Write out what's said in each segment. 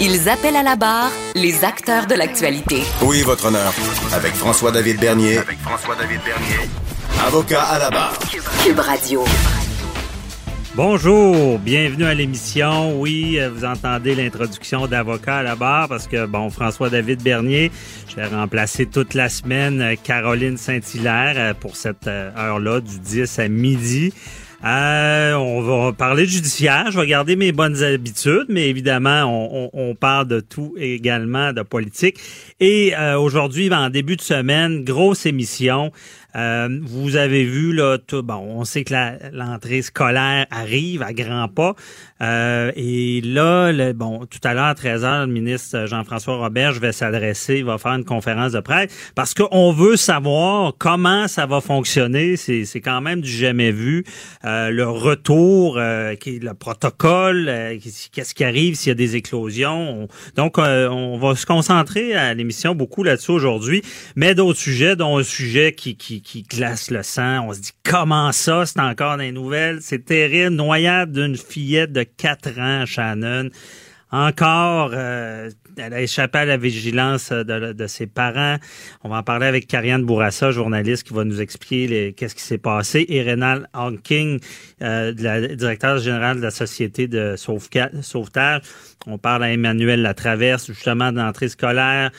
Ils appellent à la barre les acteurs de l'actualité. Oui, votre honneur. Avec François-David Bernier. Avec François-David Bernier. Avocat à la barre. Cube Radio. Bonjour, bienvenue à l'émission. Oui, euh, vous entendez l'introduction d'avocat à la barre parce que, bon, François-David Bernier, j'ai remplacé toute la semaine euh, Caroline Saint-Hilaire euh, pour cette heure-là, du 10 à midi. Euh, on va parler judiciaire. Je vais garder mes bonnes habitudes, mais évidemment, on, parle de tout également, de politique. Et euh, aujourd'hui, en début de semaine, grosse émission. Euh, vous avez vu là, tout, bon, on sait que l'entrée scolaire arrive à grands pas. Euh, et là, le, bon, tout à l'heure à 13h, le ministre Jean-François Robert je vais s'adresser, il va faire une conférence de presse parce qu'on veut savoir comment ça va fonctionner. C'est, quand même du jamais vu. Euh, le retour, euh, le protocole, euh, qu'est-ce qui arrive s'il y a des éclosions. donc, on va se concentrer à l'émission beaucoup là-dessus aujourd'hui, mais d'autres sujets, dont un sujet qui, qui qui glace le sang. On se dit comment ça, c'est encore des nouvelles? C'est terrible. Noyade d'une fillette de 4 ans, Shannon. Encore, euh, elle a échappé à la vigilance de, ses parents. On va en parler avec Karianne Bourassa, journaliste, qui va nous expliquer qu'est-ce qui s'est passé. Et Rénal Hawking, euh, directeur général de la Société de sauvetage. On parle à Emmanuel Latraverse, justement, d'entrée scolaire.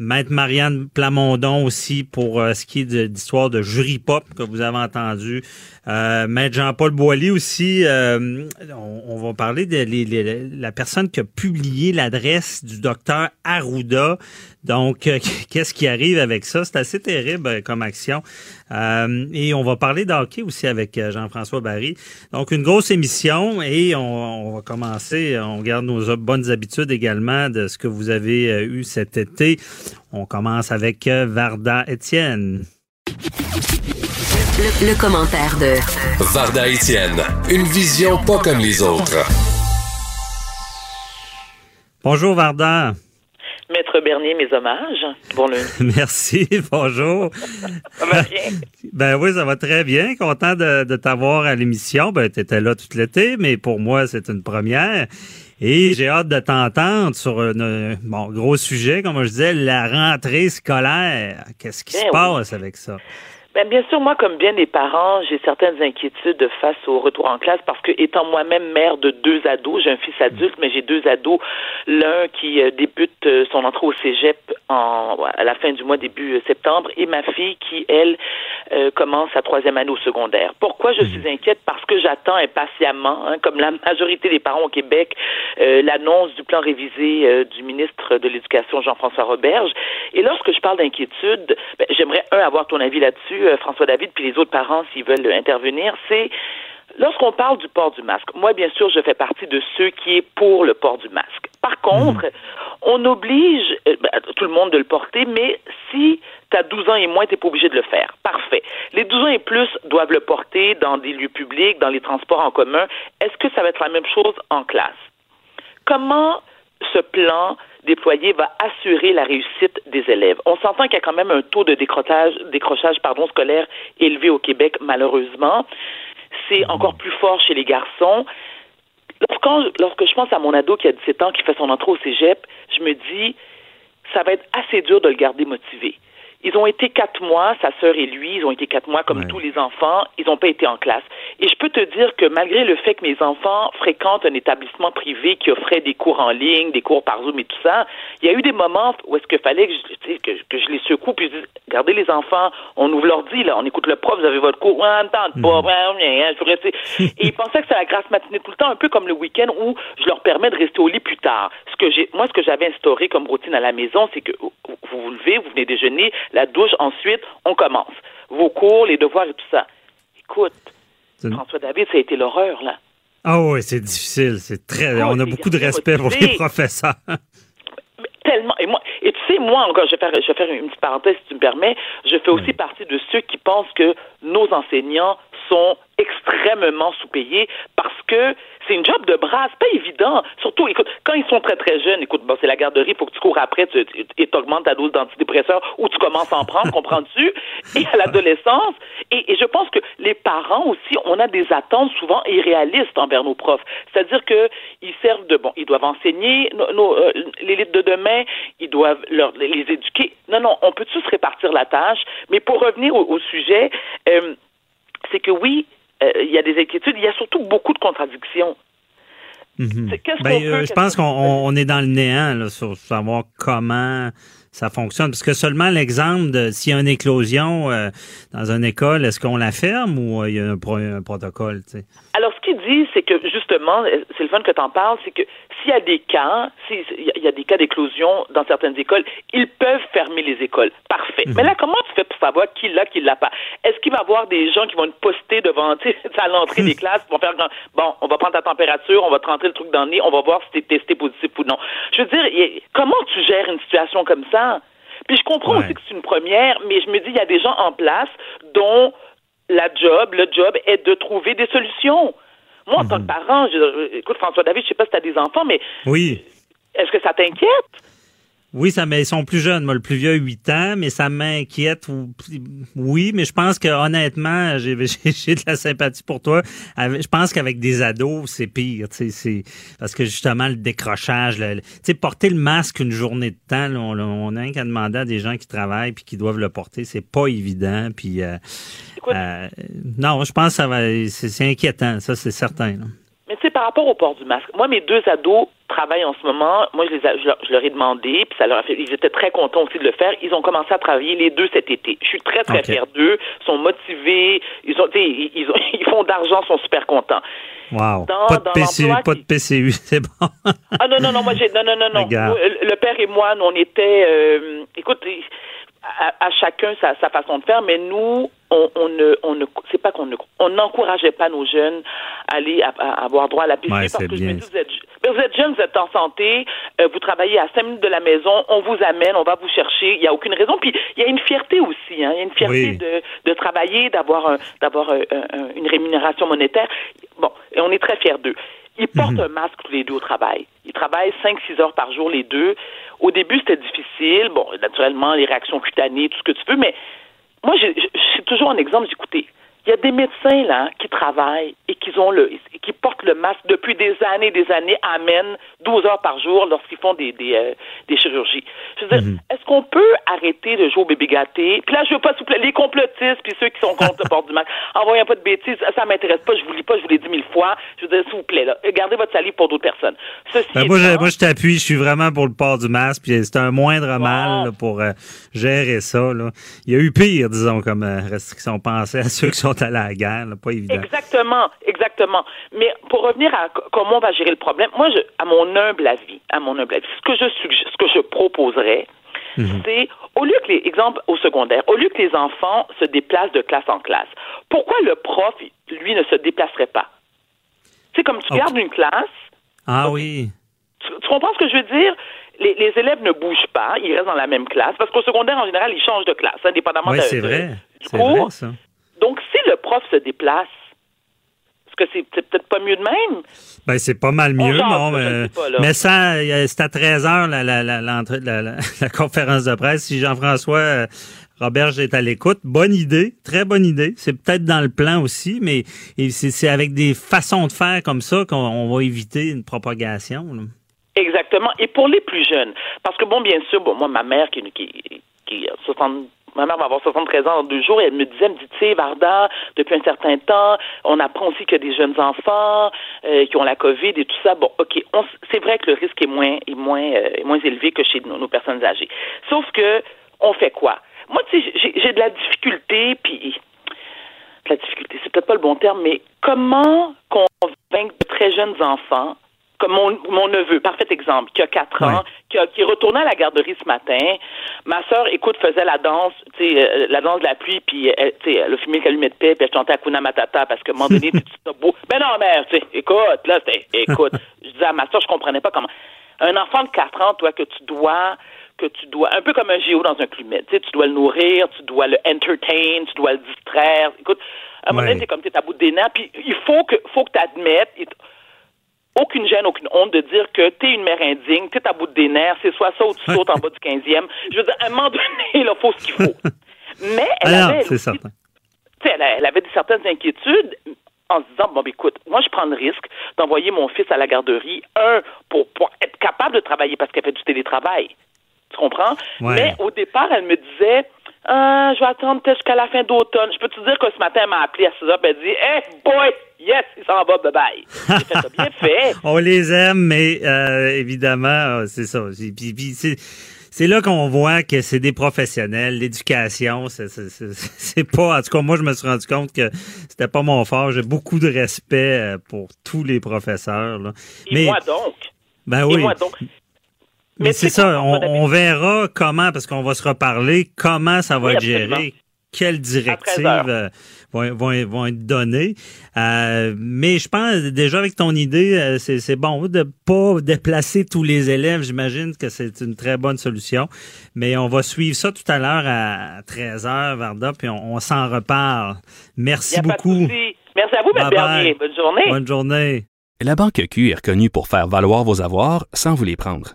Maître Marianne Plamondon aussi pour euh, ce qui est d'histoire de jury pop que vous avez entendu. Euh, Maître Jean-Paul Boilly aussi. Euh, on, va parler de la personne qui a publié l'adresse du docteur Arruda. Donc, qu'est-ce qui arrive avec ça? C'est assez terrible comme action. et on va parler d'hockey aussi avec Jean-François Barry. Donc, une grosse émission et on, on, va commencer. On garde nos bonnes habitudes également de ce que vous avez eu cet été. On commence avec euh, Varda Étienne. Le, commentaire de Varda Étienne, une vision pas comme les autres. Bonjour Varda. Maître Bernier, mes hommages. Bon Merci, bonjour. ça va bien? Ben oui, ça va très bien. Content de, de t'avoir à l'émission. Ben, tu étais là tout l'été, mais pour moi, c'est une première. Et j'ai hâte de t'entendre sur un bon, gros sujet, comme je disais, la rentrée scolaire. Qu'est-ce qui se ben passe avec ça? Ben, bien sûr, moi, comme bien des parents, j'ai certaines inquiétudes face au retour en classe parce que, étant moi-même mère de deux ados, j'ai un fils adulte, mais j'ai deux ados. L'un qui euh, débute euh, son entrée au cégep en, à la fin du mois, début euh, septembre, et ma fille qui, elle, commence sa troisième année au secondaire. Pourquoi je suis inquiète? Parce que j'attends impatiemment, hein, comme la majorité des parents au Québec, l'annonce du plan révisé du ministre de l'Éducation, Jean-François Roberge. Et lorsque je parle d'inquiétude, ben, j'aimerais, un, avoir ton avis là-dessus euh, François David, puis les autres parents, s'ils veulent intervenir, c'est lorsqu'on parle du port du masque. Moi, bien sûr, je fais partie de ceux qui est pour le port du masque. Par contre, on oblige euh, ben, tout le monde de le porter, mais si tu as 12 ans et moins, tu n'es pas obligé de le faire. Parfait. Les 12 ans et plus doivent le porter dans des lieux publics, dans les transports en commun. Est-ce que ça va être la même chose en classe? Comment ce plan déployé va assurer la réussite des élèves? On s'entend qu'il y a quand même un taux de décrochage, décrochage pardon, scolaire élevé au Québec, malheureusement. C'est mhm. encore plus fort chez les garçons. lorsque je pense à mon ado qui a 17 ans, qui fait son entrée au cégep, je me dis, ça va être assez dur de le garder motivé. Ils ont été quatre mois, sa sœur et lui, ils ont été quatre mois comme tous les enfants, ils n'ont pas été en classe. Et je peux te dire que malgré le fait que mes enfants fréquentent un établissement privé qui offrait des cours en ligne, des cours par Zoom et tout ça, il y a eu des moments où est-ce qu'il fallait que je, que, que, je les secoue puis je dis, regardez les enfants, on ouvre l'ordi, là, on écoute le prof, vous avez votre cours, on tente pas, je veux rester. Et ils pensaient que c'était la grasse matinée tout le temps, un peu comme le week-end où je leur permets de rester au lit plus tard. Ce que j'ai, moi, ce que j'avais instauré comme routine à la maison, c'est que vous vous levez, vous venez déjeuner, la douche, ensuite, on commence. Vos cours, les devoirs et tout ça. Écoute, François David, ça a été l'horreur, là. Ah oui, c'est difficile. C'est très. on a beaucoup de respect pour les professeurs. Tellement. Et moi, et tu sais, moi encore, je vais faire, je vais faire une petite parenthèse si tu me permets. Je fais aussi partie de ceux qui pensent que nos enseignants sont extrêmement sous-payés parce que c'est une job de bras, c'est pas évident. Surtout, écoute, quand ils sont très très jeunes, écoute, bon, c'est la garderie, il faut que tu cours après tu, et tu augmentes ta dose d'antidépresseurs ou tu commences à en prendre, comprends-tu? Et à l'adolescence, et, je pense que les parents aussi, on a des attentes souvent irréalistes envers nos profs. C'est-à-dire que ils servent de bon, ils doivent enseigner nos, euh, l'élite de demain, ils doivent leur, les éduquer. Non, non, on peut tous répartir la tâche, mais pour revenir au, sujet, euh, c'est que oui, euh, il y a des inquiétudes, il y a surtout beaucoup de contradictions. Mhm. Ben, euh, je pense qu'on est dans le néant là, sur savoir comment ça fonctionne. Parce que seulement l'exemple de s'il y a une éclosion euh, dans une école, est-ce qu'on la ferme ou il y a un, protocole? Alors, ce qu'il dit, c'est que justement, c'est le fun que tu en parles, c'est que s'il y a des cas, s'il y a des cas d'éclosion dans certaines écoles, ils peuvent fermer les écoles. Parfait. Mhm. Mais là, comment tu fais pour savoir qui l'a, qui l'a pas? Est-ce qu'il va y avoir des gens qui vont être postés devant, à l'entrée des classes, qui vont faire, bon, on va prendre ta température, on va te rentrer le truc dans le nez, on va voir si tu es testé positif ou non. Je veux dire, comment tu gères une situation comme ça? Puis je comprends aussi que c'est une première, mais je me dis, il y a des gens en place dont la job, le job est de trouver des solutions. Moi, en tant que mhm. parent, je, écoute, François David, je sais pas si tu as des enfants, mais. Oui. Est-ce que ça t'inquiète? Oui, ça, mais ils sont plus jeunes. Moi, le plus vieux, 8 ans, mais ça m'inquiète. Oui, mais je pense que honnêtement, j'ai de la sympathie pour toi. Je pense qu'avec des ados, c'est pire. C'est parce que justement le décrochage, sais, porter le masque une journée de temps, on, on a qu'à demander à des gens qui travaillent puis qui doivent le porter, c'est pas évident. Puis euh, euh, non, je pense que ça va, c'est inquiétant, ça c'est certain. Mais tu sais, par rapport au port du masque, moi, mes deux ados travaillent en ce moment. Moi, je, les je, leur, ai demandé, puis ça leur a fait. Ils étaient très contents aussi de le faire. Ils ont commencé à travailler les deux cet été. Je suis très, très fière d'eux. Ils sont motivés. Ils, ont, ils, ils, ils font d'argent, sont super contents. Wow. pas, de PCU, pas de PCU, c'est bon. ah non, non, non, moi, j'ai. Non, non, non, non. Le père et moi, nous, on était. Euh, écoute, à, chacun sa, façon de faire, mais nous, on, on ne, on ne, c'est pas qu'on ne, on n'encourageait pas nos jeunes à aller à, avoir droit à la piscine parce que je me dis, vous êtes, vous êtes jeune, vous êtes en santé, euh, vous travaillez à cinq minutes de la maison, on vous amène, on va vous chercher, il n'y a aucune raison. Puis il y a une fierté aussi, hein, il y a une fierté de, de travailler, d'avoir, d'avoir une rémunération monétaire. Bon, et on est très fiers d'eux. Ils portent mhm. un masque tous les deux au travail. Ils travaillent 5-6 heures par jour les deux. Au début, c'était difficile. Bon, naturellement, les réactions cutanées, tout ce que tu veux, mais moi, j'ai toujours un exemple. Écoutez, il y a des médecins là qui travaillent et qui ont le qui portent le masque depuis des années et des années, amènent 12 heures par jour lorsqu'ils font des des, euh, des chirurgies. Je veux dire, mhm. est-ce qu'on peut arrêter de jouer au bébé gâté? Puis là, je veux pas, s'il vous plaît, les complotistes puis ceux qui sont contre le port du masque, envoyez pas de bêtises, ça m'intéresse pas, je vous lis pas, je vous l'ai dit mille fois. Je veux dire, s'il vous plaît, là, gardez votre salive pour d'autres personnes. Ben, moi, je, moi, je t'appuie, je suis vraiment pour le port du masque, puis c'est un moindre mal pour euh, gérer ça. Là. Il y a eu pire, disons, comme euh, restriction. Pensez à ceux qui sont à la guerre, pas évident. Exactement, exactement. Mais pour revenir à comment on va gérer le problème, moi, je, à mon humble avis, à mon humble avis, ce que je ce que je proposerais, mhm. c'est au lieu que les exemples au secondaire, au lieu que les enfants se déplacent de classe en classe, pourquoi le prof, lui, ne se déplacerait pas? C'est comme tu gardes une classe. Ah oui. Tu, comprends ce que je veux dire? Les, les, élèves ne bougent pas, ils restent dans la même classe, parce qu'au secondaire, en général, ils changent de classe, indépendamment de, c'est vrai. du cours. Vrai, ça. Donc, si le prof se déplace, est-ce que c'est peut-être pas mieux de même? Ben, c'est pas mal mieux, non, mais, mais ça, c'est à 13 heures la, la, la, la, conférence de presse. Si Jean-François euh, Robert est à l'écoute, bonne idée, très bonne idée. C'est peut-être dans le plan aussi, mais c'est avec des façons de faire comme ça qu'on va éviter une propagation. Exactement. Et pour les plus jeunes, parce que bon, bien sûr, bon, moi, ma mère qui, qui, qui a 60 ma mère va avoir 73 ans dans deux jours, et elle me disait, elle me dit, tu sais, Varda, depuis un certain temps, on apprend aussi qu'il y a des jeunes enfants euh, qui ont la COVID et tout ça. Bon, OK, c'est vrai que le risque est moins, est moins, euh, est moins élevé que chez nos, personnes âgées. Sauf que, on fait quoi? Moi, tu sais, j'ai de la difficulté, puis la difficulté, c'est peut-être pas le bon terme, mais comment convaincre de très jeunes enfants comme mon, mon neveu, parfait exemple, qui a 4 ans, qui, a, qui est retourné à la garderie ce matin. Ma sœur, écoute, faisait la danse, tu sais, euh, la danse de la pluie, puis elle, tu sais, elle a fumé le calumet de paix, puis elle chantait Kuna Matata, parce qu'à un moment donné, tu beau? Ben non, mère, tu sais, écoute, là, écoute. je disais à ma sœur, je comprenais pas comment. Un enfant de 4 ans, toi, que tu dois que tu dois, un peu comme un géo dans un climat, tu sais, tu dois le nourrir, tu dois le entertain, tu dois le distraire. Écoute, à un moment donné, c'est comme tu es à bout des nerfs, puis il faut que, faut que tu admettes, aucune gêne, aucune honte de dire que tu es une mère indigne, tu es à bout des nerfs, c'est soit ça ou tu sautes en bas du 15e. Je veux dire, à un moment donné, il faut ce qu'il faut. Mais elle ah avait, c'est certain. Elle, elle avait certaines inquiétudes en se disant, bon, ben, écoute, moi, je prends le risque d'envoyer mon fils à la garderie, un, pour, pour être capable de travailler parce qu'elle fait du télétravail. Tu comprends? Mais au départ, elle me disait, ah, je vais attendre jusqu'à la fin d'automne. Je peux te dire que ce matin, elle m'a appelé à 6 heures et elle dit Hey boy, yes, il s'en va, bye bye. Bien fait. On les aime, mais euh, évidemment, euh, c'est ça. c'est là qu'on voit que c'est des professionnels. L'éducation, c'est pas. En tout cas, moi, je me suis rendu compte que c'était pas mon fort. J'ai beaucoup de respect euh, pour tous les professeurs. Là. Et mais, moi donc. Ben oui. Et moi donc. Mais c'est ça, on, verra comment, parce qu'on va se reparler, comment ça va être géré, quelles directives euh, vont, vont, vont, être données. Euh, mais je pense déjà avec ton idée, euh, c'est bon de pas déplacer tous les élèves. J'imagine que c'est une très bonne solution. Mais on va suivre ça tout à l'heure à 13h, Varda, puis on, s'en reparle. Merci beaucoup. Merci à vous, M. Bernier. Bonne journée. Bonne journée. La Banque Q est reconnue pour faire valoir vos avoirs sans vous les prendre.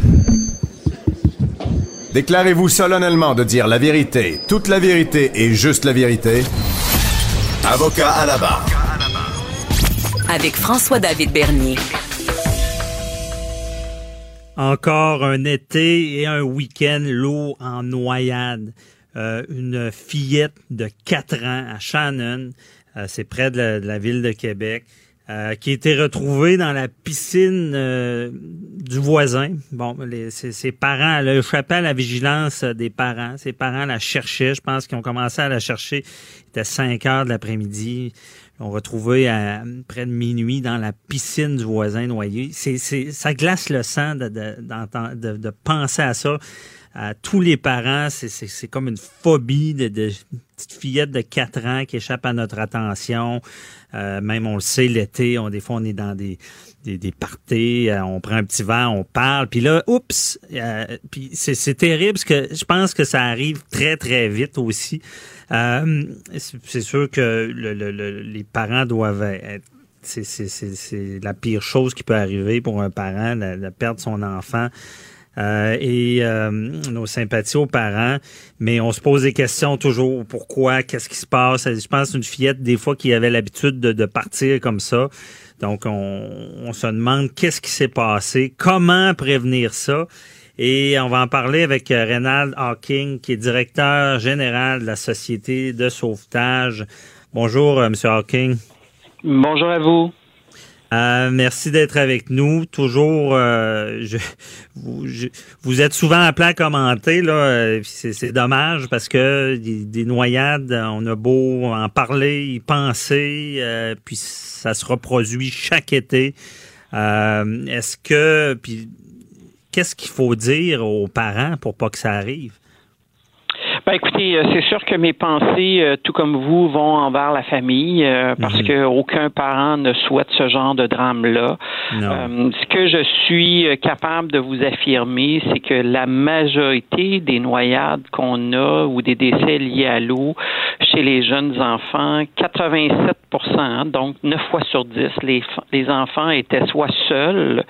Déclarez-vous solennellement de dire la vérité, toute la vérité et juste la vérité. Avocat à la barre. Avec François-David Bernier. Encore un été et un week-end l'eau en noyade. Euh, une fillette de 4 ans à Shannon, euh, c'est près de la, ville de Québec, euh, qui a été retrouvée dans la piscine euh, du voisin. Bon, ses, parents, elle a à la vigilance des parents. Ses parents la cherchaient. Je pense qu'ils ont commencé à la chercher. Il était 5 heures de l'après-midi. On retrouvait à près de minuit dans la piscine du voisin noyé. C'est, ça glace le sang de, de, de penser à ça à tous les parents, c'est comme une phobie de, de petite fillette de 4 ans qui échappe à notre attention. Euh, même on le sait, l'été, on, des fois on est dans des, des, des parties, euh, on prend un petit verre, on parle, puis là, oups, euh, puis c'est terrible parce que je pense que ça arrive très très vite aussi. c'est sûr que le, le, les parents doivent être c'est la pire chose qui peut arriver pour un parent, de perdre son enfant. Euh, et euh, nos sympathies aux parents. Mais on se pose des questions toujours. Pourquoi? Qu'est-ce qui se passe? Je pense une fillette, des fois, qui avait l'habitude de, partir comme ça. Donc, on, se demande qu'est-ce qui s'est passé, comment prévenir ça? Et on va en parler avec euh, Reynald Hawking, qui est directeur général de la Société de sauvetage. Bonjour, M. Hawking. Bonjour à vous. Euh, merci d'être avec nous. Toujours, euh, je, vous, êtes souvent appelé à commenter. Là, euh, c'est, dommage parce que des, noyades, on a beau en parler, y penser, puis ça se reproduit chaque été. est-ce que, puis qu'est-ce qu'il faut dire aux parents pour pas que ça arrive? Ben écoutez, euh, c'est sûr que mes pensées, euh, tout comme vous, vont envers la famille euh, parce Mhm. que aucun parent ne souhaite ce genre de drame-là. Ce que je suis capable de vous affirmer, c'est que la majorité des noyades qu'on a ou des décès liés à l'eau chez les jeunes enfants, 87% hein, donc 9 fois sur 10, les, enfants étaient soit seuls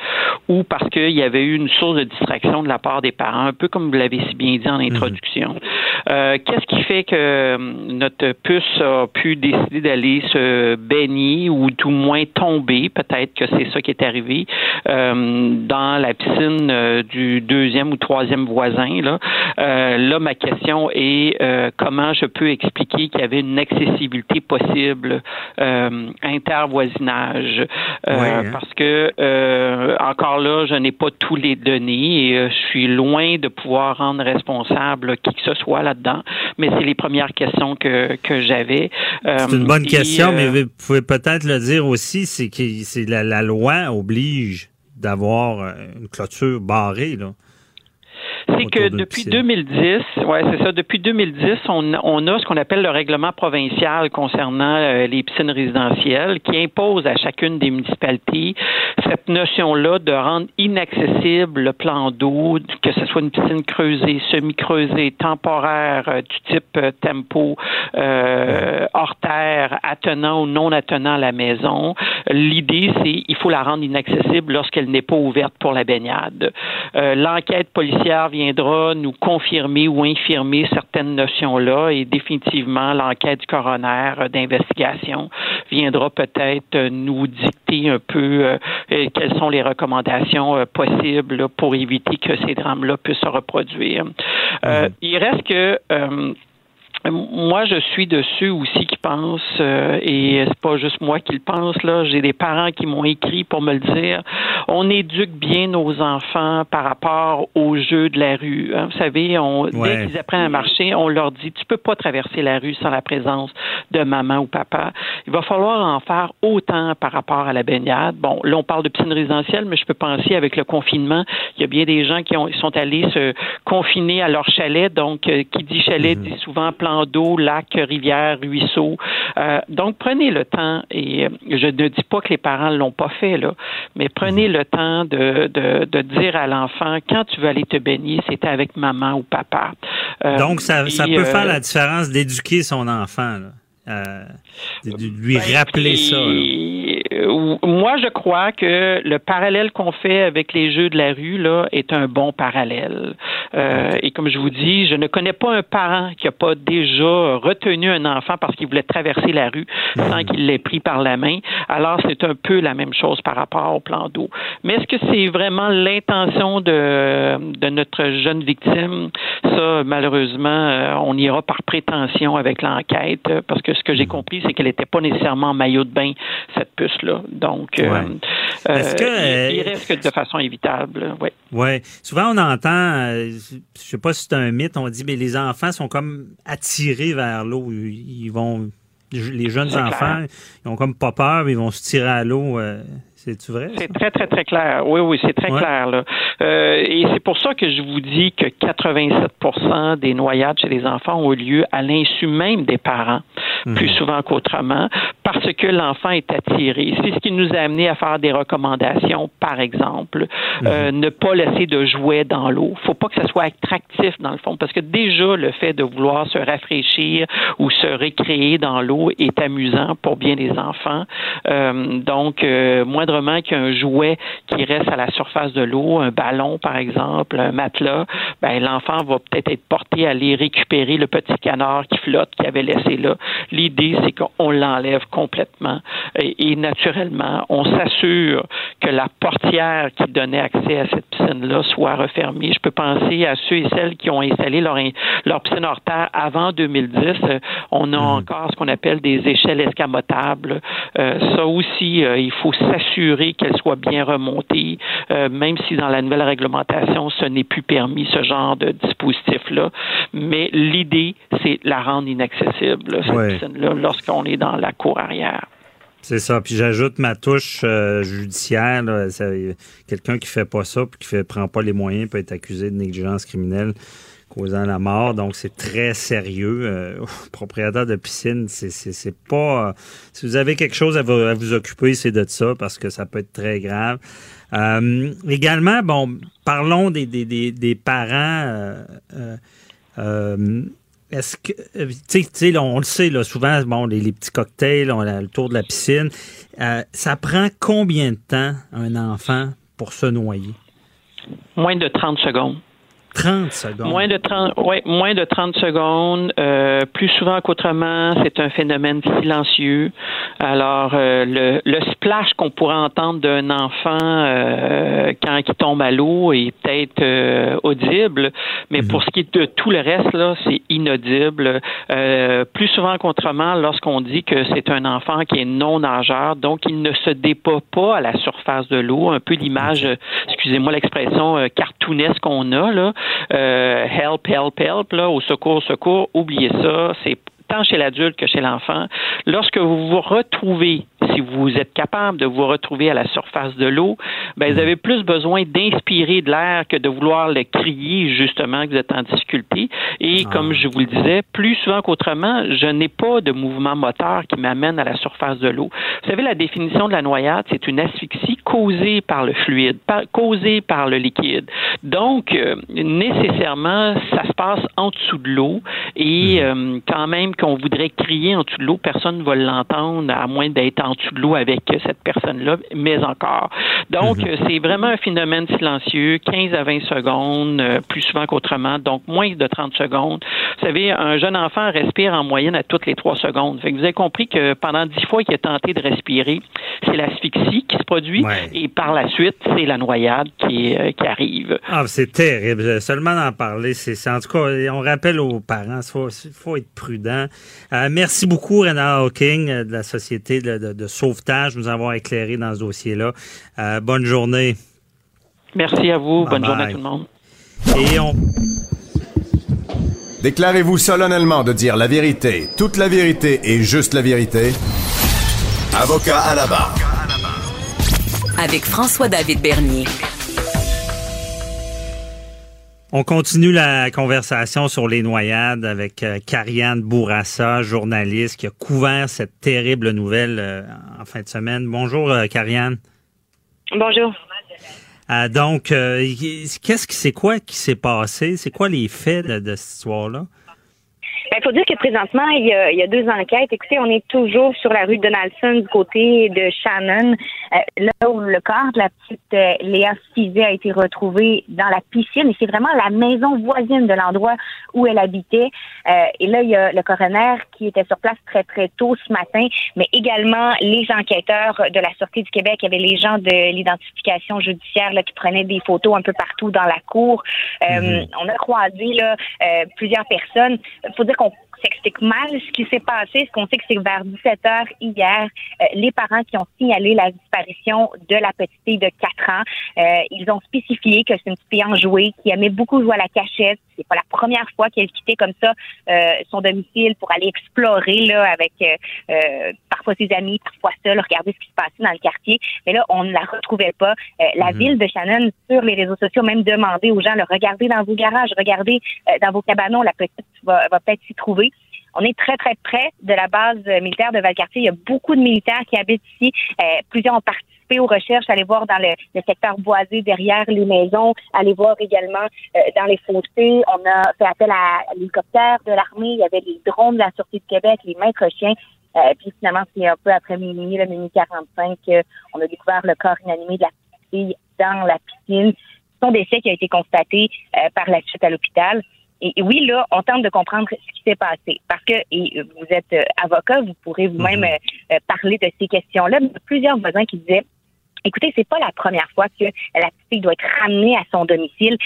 ou parce qu'il y avait eu une source de distraction de la part des parents, un peu comme vous l'avez si bien dit en introduction. Euh, Qu'est-ce qui fait que euh, notre puce a pu décider d'aller se baigner ou tout moins tomber, peut-être que c'est ça qui est arrivé, euh, dans la piscine euh, du deuxième ou troisième voisin. Là, Euh, là ma question est euh, comment je peux expliquer qu'il y avait une accessibilité possible euh, intervoisinage, Ouais, hein. parce que euh, encore là, je n'ai pas tous les données et je suis loin de pouvoir rendre responsable qui que ce soit là-dedans. Mais c'est les premières questions que, que j'avais. Euh, C'est une bonne et, question, euh, mais vous pouvez peut-être le dire aussi, c'est que c'est la, la loi oblige d'avoir euh, une clôture barrée, là. C'est que depuis piscine. 2010, ouais, c'est ça. Depuis 2010, on, on a ce qu'on appelle le règlement provincial concernant euh, les piscines résidentielles, qui impose à chacune des municipalités cette notion-là de rendre inaccessible le plan d'eau, que ce soit une piscine creusée, semi-creusée, temporaire, euh, du type euh, tempo, euh, hors terre, attenant ou non attenant à la maison. L'idée, c'est il faut la rendre inaccessible lorsqu'elle n'est pas ouverte pour la baignade. L'enquête policière viendra nous confirmer ou infirmer certaines notions-là et définitivement l'enquête du coroner d'investigation viendra peut-être nous dicter un peu euh, euh, quelles sont les recommandations euh, possibles là, pour éviter que ces drames-là puissent se reproduire. Euh, Il reste que euh, moi, je suis de ceux aussi qui pensent, euh, et c'est pas juste moi qui le pense, là, j'ai des parents qui m'ont écrit pour me le dire, on éduque bien nos enfants par rapport aux jeux de la rue. hein. Vous savez, on, Ouais. dès qu'ils apprennent à marcher, on leur dit, tu peux pas traverser la rue sans la présence de maman ou papa. Il va falloir en faire autant par rapport à la baignade. Bon, là, on parle de piscine résidentielle, mais je peux penser avec le confinement, il y a bien des gens qui ont, sont allés se confiner à leur chalet. Donc, euh, qui dit chalet dit souvent plan d'eau, lac, rivière, ruisseau. Euh, donc, prenez le temps, et euh, je ne dis pas que les parents ne l'ont pas fait, là, mais prenez le temps de, de, de dire à l'enfant, quand tu veux aller te baigner, c'est avec maman ou papa. Euh, Donc, ça, ça et, peut faire la différence d'éduquer son enfant, là. Euh, de, lui Ben, rappeler ça. là. euh, moi, je crois que le parallèle qu'on fait avec les jeux de la rue là est un bon parallèle. Euh, et comme je vous dis, je ne connais pas un parent qui n'a pas déjà retenu un enfant parce qu'il voulait traverser la rue sans qu'il l'ait pris par la main. Alors, c'est un peu la même chose par rapport au plan d'eau. Mais est-ce que c'est vraiment l'intention de, de notre jeune victime? Ça, malheureusement, euh, on ira par prétention avec l'enquête parce que ce que j'ai compris, c'est qu'elle n'était pas nécessairement en maillot de bain, cette puce-là. Donc, euh, Ouais. euh, il, il euh, reste que de façon évitable. Oui. Ouais. Souvent, on entend, euh, je sais pas si c'est un mythe, on dit, mais les enfants sont comme attirés vers l'eau. Ils vont, les jeunes enfants, clair. ils ont comme pas peur, mais ils vont se tirer à l'eau. Euh, C'est-tu vrai? C'est très, très, très clair. Oui, oui, c'est très Ouais. clair. Là. Euh, et c'est pour ça que je vous dis que 87 des noyades chez les enfants ont lieu à l'insu même des parents, plus souvent qu'autrement, parce que l'enfant est attiré. C'est ce qui nous a amené à faire des recommandations, par exemple, euh, ne pas laisser de jouets dans l'eau. faut pas que ça soit attractif, dans le fond, parce que déjà, le fait de vouloir se rafraîchir ou se récréer dans l'eau est amusant pour bien les enfants. Euh, donc, qu'un jouet qui reste à la surface de l'eau, un ballon, par exemple, un matelas, ben, l'enfant va peut-être être porté à aller récupérer le petit canard qui flotte, qu'il avait laissé là. L'idée, c'est qu'on l'enlève complètement et, et naturellement, on s'assure que la portière qui donnait accès à cette piscine-là soit refermée. Je peux penser à ceux et celles qui ont installé leur, leur piscine hors terre avant 2010. Euh, On a encore ce qu'on appelle des échelles escamotables. Euh, ça aussi, euh, il faut s'assurer qu'elles soient bien remontées, euh, même si dans la nouvelle réglementation, ce n'est plus permis, ce genre de dispositif-là. Mais l'idée, c'est la rendre inaccessible, cette Ouais. piscine-là, lorsqu'on est dans la cour arrière. C'est ça. Puis j'ajoute ma touche euh, judiciaire. Ça- Quelqu'un qui fait pas ça puis qui fait, prend pas les moyens peut être accusé de négligence criminelle causant la mort. Donc, c'est très sérieux. Euh, propriétaire de piscine, c'est pas... Euh, si vous avez quelque chose à vous, occuper, c'est de ça, parce que ça peut être très grave. Euh, également, bon, parlons des, des, des, parents. est-ce que, tu sais, on le sait, là, souvent, bon, les, petits cocktails, on a le tour de la piscine. ça prend combien de temps un enfant pour se noyer? Moins de 30 secondes. 30 secondes. Moins de 30, ouais, moins de 30 secondes. Euh, plus souvent qu'autrement, c'est un phénomène silencieux. Alors, euh, le, le, splash qu'on pourrait entendre d'un enfant euh, quand il tombe à l'eau est peut-être euh, audible, mais pour mhm. ce qui est de tout le reste, là, c'est inaudible. Euh, plus souvent qu'autrement, lorsqu'on dit que c'est un enfant qui est non nageur, donc il ne se dépat pas à la surface de l'eau, un peu l'image, excusez-moi l'expression cartoonesque qu'on a, là, euh, help, help, help, là, au secours, secours, oubliez ça, c'est tant chez l'adulte que chez l'enfant. Lorsque vous vous retrouvez si vous êtes capable de vous retrouver à la surface de l'eau, ben, vous avez plus besoin d'inspirer de l'air que de vouloir le crier, justement, que vous êtes en difficulté. Et ah. comme je vous le disais, plus souvent qu'autrement, je n'ai pas de mouvement moteur qui m'amène à la surface de l'eau. Vous savez, la définition de la noyade, c'est une asphyxie causée par le fluide, causée par le liquide. Donc, euh, nécessairement, ça se passe en dessous de l'eau et hmm. euh, quand même qu'on voudrait crier en dessous de l'eau, personne ne va l'entendre à moins d'être en de l'eau avec cette personne-là, mais encore. Donc, mhm. c'est vraiment un phénomène silencieux, 15 à 20 secondes, euh, plus souvent qu'autrement, donc moins de 30 secondes. Vous savez, un jeune enfant respire en moyenne à toutes les 3 secondes. Fait que vous avez compris que pendant 10 fois qu'il est tenté de respirer, c'est l'asphyxie qui se produit et par la suite, c'est la noyade qui, euh, qui arrive. Ah, c'est terrible. Seulement d'en parler, c'est en tout cas, on rappelle aux parents, il faut, faut, être prudent. Euh, merci beaucoup, Renard Hawking de la Société de, de, de sauvetage, nous avoir éclairé dans ce dossier-là. Euh, bonne journée. Merci à vous. bonne journée à tout le monde. Et on... Déclarez-vous solennellement de dire la vérité, toute la vérité et juste la vérité. Avocat à la barre. Avec François-David Bernier. On continue la conversation sur les noyades avec euh, Karianne Bourassa, journaliste qui a couvert cette terrible nouvelle euh, en fin de semaine. Bonjour, euh, Karianne. Bonjour. donc, qu'est-ce qui c'est quoi qui s'est passé? C'est quoi les faits de cette histoire-là? Il ben, faut dire que présentement, il y, a, il y, a, deux enquêtes. Écoutez, on est toujours sur la rue Donaldson du côté de Shannon, euh, là où le corps de la petite euh, Léa Fizet a été retrouvé dans la piscine. Et c'est vraiment la maison voisine de l'endroit où elle habitait. Euh, et là, il y a le coroner qui était sur place très, très tôt ce matin, mais également les enquêteurs de la Sûreté du Québec. Il y avait les gens de l'identification judiciaire là, qui prenaient des photos un peu partout dans la cour. Mm-hmm. On a croisé là, plusieurs personnes. Il faut dire qu'on s'explique mal ce qui s'est passé. Ce qu'on sait que c'est vers 17 heures hier, euh, les parents qui ont signalé la disparition de la petite fille de 4 ans, euh, ils ont spécifié que c'est une petite fille enjouée qui aimait beaucoup jouer à la cachette. C'est pas la première fois qu'elle quittait comme ça euh, son domicile pour aller explorer là avec parfois ses amis, parfois seule, regarder ce qui se passait dans le quartier. Mais là, on ne la retrouvait pas. la mhm. ville de Shannon, sur les réseaux sociaux, même demandé aux gens, le regardez dans vos garages, regardez dans vos cabanons, la petite va, va peut-être s'y trouver. On est très, très près de la base militaire de Valcartier. Il y a beaucoup de militaires qui habitent ici. Euh, plusieurs ont participé aux recherches, aller voir dans le, secteur boisé derrière les maisons, aller voir également euh, dans les fossés. On a fait appel à, l'hélicoptère de l'armée. Il y avait les drones de la Sûreté de Québec, les maîtres chiens. Euh, puis finalement, c'est un peu après minuit, le minuit 45, qu'on a découvert le corps inanimé de la fille dans la piscine. Son décès qui a été constaté par la suite à l'hôpital. Et, oui, là, on tente de comprendre ce qui s'est passé. Parce que et vous êtes euh, avocat, vous pourrez vous-même mhm. euh, euh, parler de ces questions-là. Plusieurs voisins qui disaient Écoutez, c'est pas la première fois que la petite fille doit être ramenée à son domicile.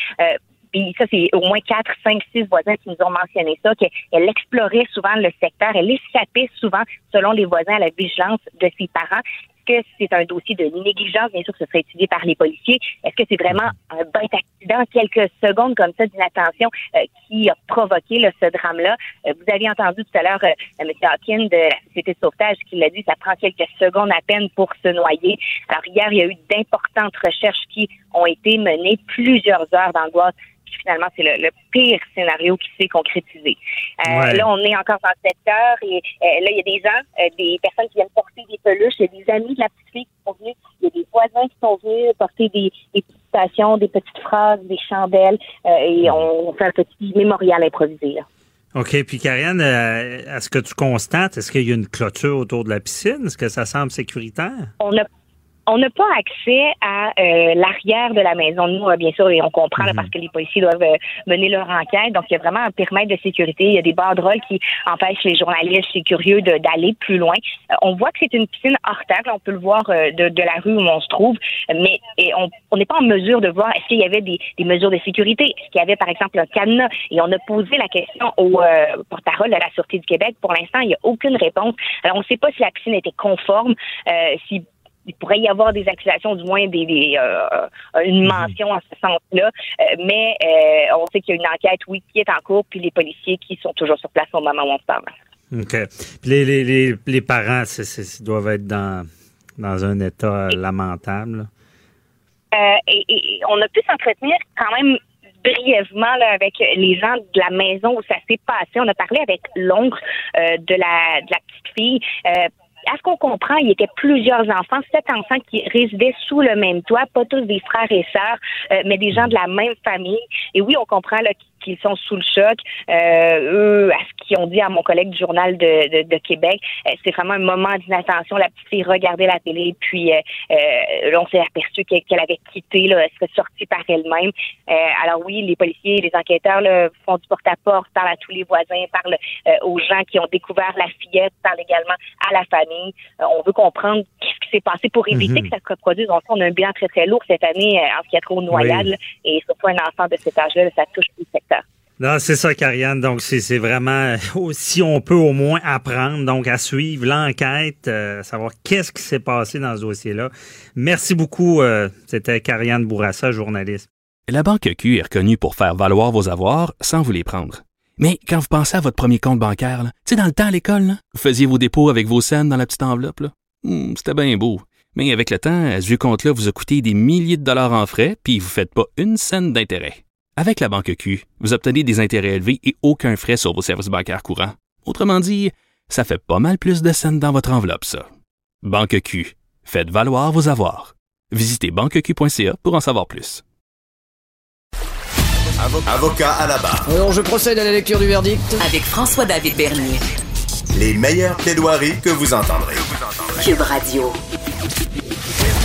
puis ça, c'est au moins quatre, cinq, six voisins qui nous ont mentionné ça, qu'elle explorait souvent le secteur, elle échappait souvent, selon les voisins, à la vigilance de ses parents que c'est un dossier de négligence? Bien sûr, ce serait étudié par les policiers. Est-ce que c'est vraiment un bête accident, quelques secondes comme ça d'inattention euh, qui a provoqué ce drame-là? Euh, vous avez entendu tout à l'heure euh, M. Hawkins de la Société de sauvetage qui l'a dit, ça prend quelques secondes à peine pour se noyer. Alors hier, il y a eu d'importantes recherches qui ont été menées, plusieurs heures d'angoisse Puis finalement, c'est le, le pire scénario qui s'est concrétisé. Euh, Ouais. Là, on est encore dans le secteur et euh, là, il y a des gens, euh, des personnes qui viennent porter des peluches, il y a des amis de la petite fille qui sont venus, il y a des voisins qui sont venus porter des, des petites citations, des petites phrases, des chandelles et on fait un petit mémorial improvisé. Là. OK. Puis, euh, est-ce que tu constates, est-ce qu'il y a une clôture autour de la piscine? Est-ce que ça semble sécuritaire? on on n'a pas accès à euh, l'arrière de la maison. Nous, euh, bien sûr, et on comprend là, parce que les policiers doivent euh, mener leur enquête. Donc, il y a vraiment un périmètre de sécurité. Il y a des banderoles qui empêchent les journalistes, les curieux d'aller plus loin. Euh, on voit que c'est une piscine hors terre. Là, On peut le voir euh, de, de la rue où on se trouve, mais et on on n'est pas en mesure de voir est-ce qu'il y avait des, des mesures de sécurité, est-ce qu'il y avait, par exemple, un cadenas? Et on a posé la question au euh, porte-parole de la Sûreté du Québec. Pour l'instant, il n'y a aucune réponse. Alors, on ne sait pas si la piscine était conforme, euh, si il pourrait y avoir des accusations, du moins des, des, euh, une mention en ce sens-là. Euh, mais euh, on sait qu'il y a une enquête, oui, qui est en cours, puis les policiers qui sont toujours sur place au moment où on se parle. OK. Puis les, les, les, les parents, doivent être dans, dans un état lamentable. Euh, et, et- et on a pu s'entretenir quand même brièvement là, avec les gens de la maison où ça s'est passé. On a parlé avec l'oncle euh, de, la, de la petite fille. Euh, à ce qu'on comprend, il y avait plusieurs enfants, sept enfants qui résidaient sous le même toit, pas tous des frères et sœurs, euh, mais des gens de la même famille. Et oui, on comprend là, qu'ils sont sous le choc. Euh, eux, à ce qu'ils ont dit à mon collègue du journal de, de, de Québec, euh, c'est vraiment un moment d'inattention. La petite fille regardait la télé, puis euh, on s'est aperçu qu'elle avait quitté, là, elle serait sortie par elle-même. Alors oui, les policiers, les enquêteurs là, font du porte-à-porte, parlent à tous les voisins, parlent aux gens qui ont découvert la fillette, parlent également à la famille. On veut comprendre s'est passé pour éviter Mhm. que ça se reproduise. Donc, on a un bilan très, très lourd cette année euh, en ce qui a trop de noyades, Oui. et surtout un enfant de cet âge-là, là, ça touche tout le secteur. Non, c'est ça, Karianne. Donc, c'est, vraiment, euh, si on peut au moins apprendre, donc à suivre l'enquête, euh, savoir qu'est-ce qui s'est passé dans ce dossier-là. Merci beaucoup. euh, c'était Karianne Bourassa, journaliste. La Banque Q est reconnue pour faire valoir vos avoirs sans vous les prendre. Mais quand vous pensez à votre premier compte bancaire, tu sais, dans le temps à l'école, là, vous faisiez vos dépôts avec vos scènes dans la petite enveloppe. là. Hmm, C'était bien beau. Mais avec le temps, ce vieux compte-là vous a coûté des milliers de dollars en frais, puis vous ne faites pas une scène d'intérêt. Avec la Banque Q, vous obtenez des intérêts élevés et aucun frais sur vos services bancaires courants. Autrement dit, ça fait pas mal plus de scènes dans votre enveloppe, ça. Banque Q, faites valoir vos avoirs. Visitez banqueq.ca pour en savoir plus. Avocat à la barre. Alors, je procède à la lecture du verdict. Avec François-David Bernier. Les meilleures plaidoiries que vous entendrez. Cube Radio.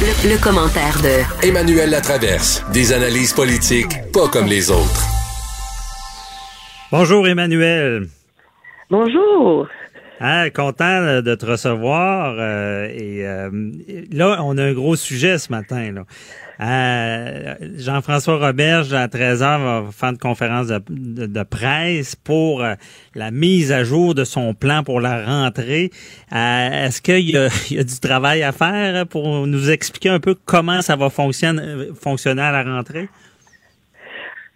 Le, le commentaire de Emmanuel Latraverse. Des analyses politiques pas comme les autres. Bonjour, Emmanuel. Bonjour. Ah, content de te recevoir. euh, et euh, là, on a un gros sujet ce matin. Là. Euh, Jean-François Roberge, à 13h, va faire une conférence de, de- presse pour euh, la mise à jour de son plan pour la rentrée. Euh, Est-ce qu'il y, y a du travail à faire pour nous expliquer un peu comment ça va fonctionner, fonctionner à la rentrée?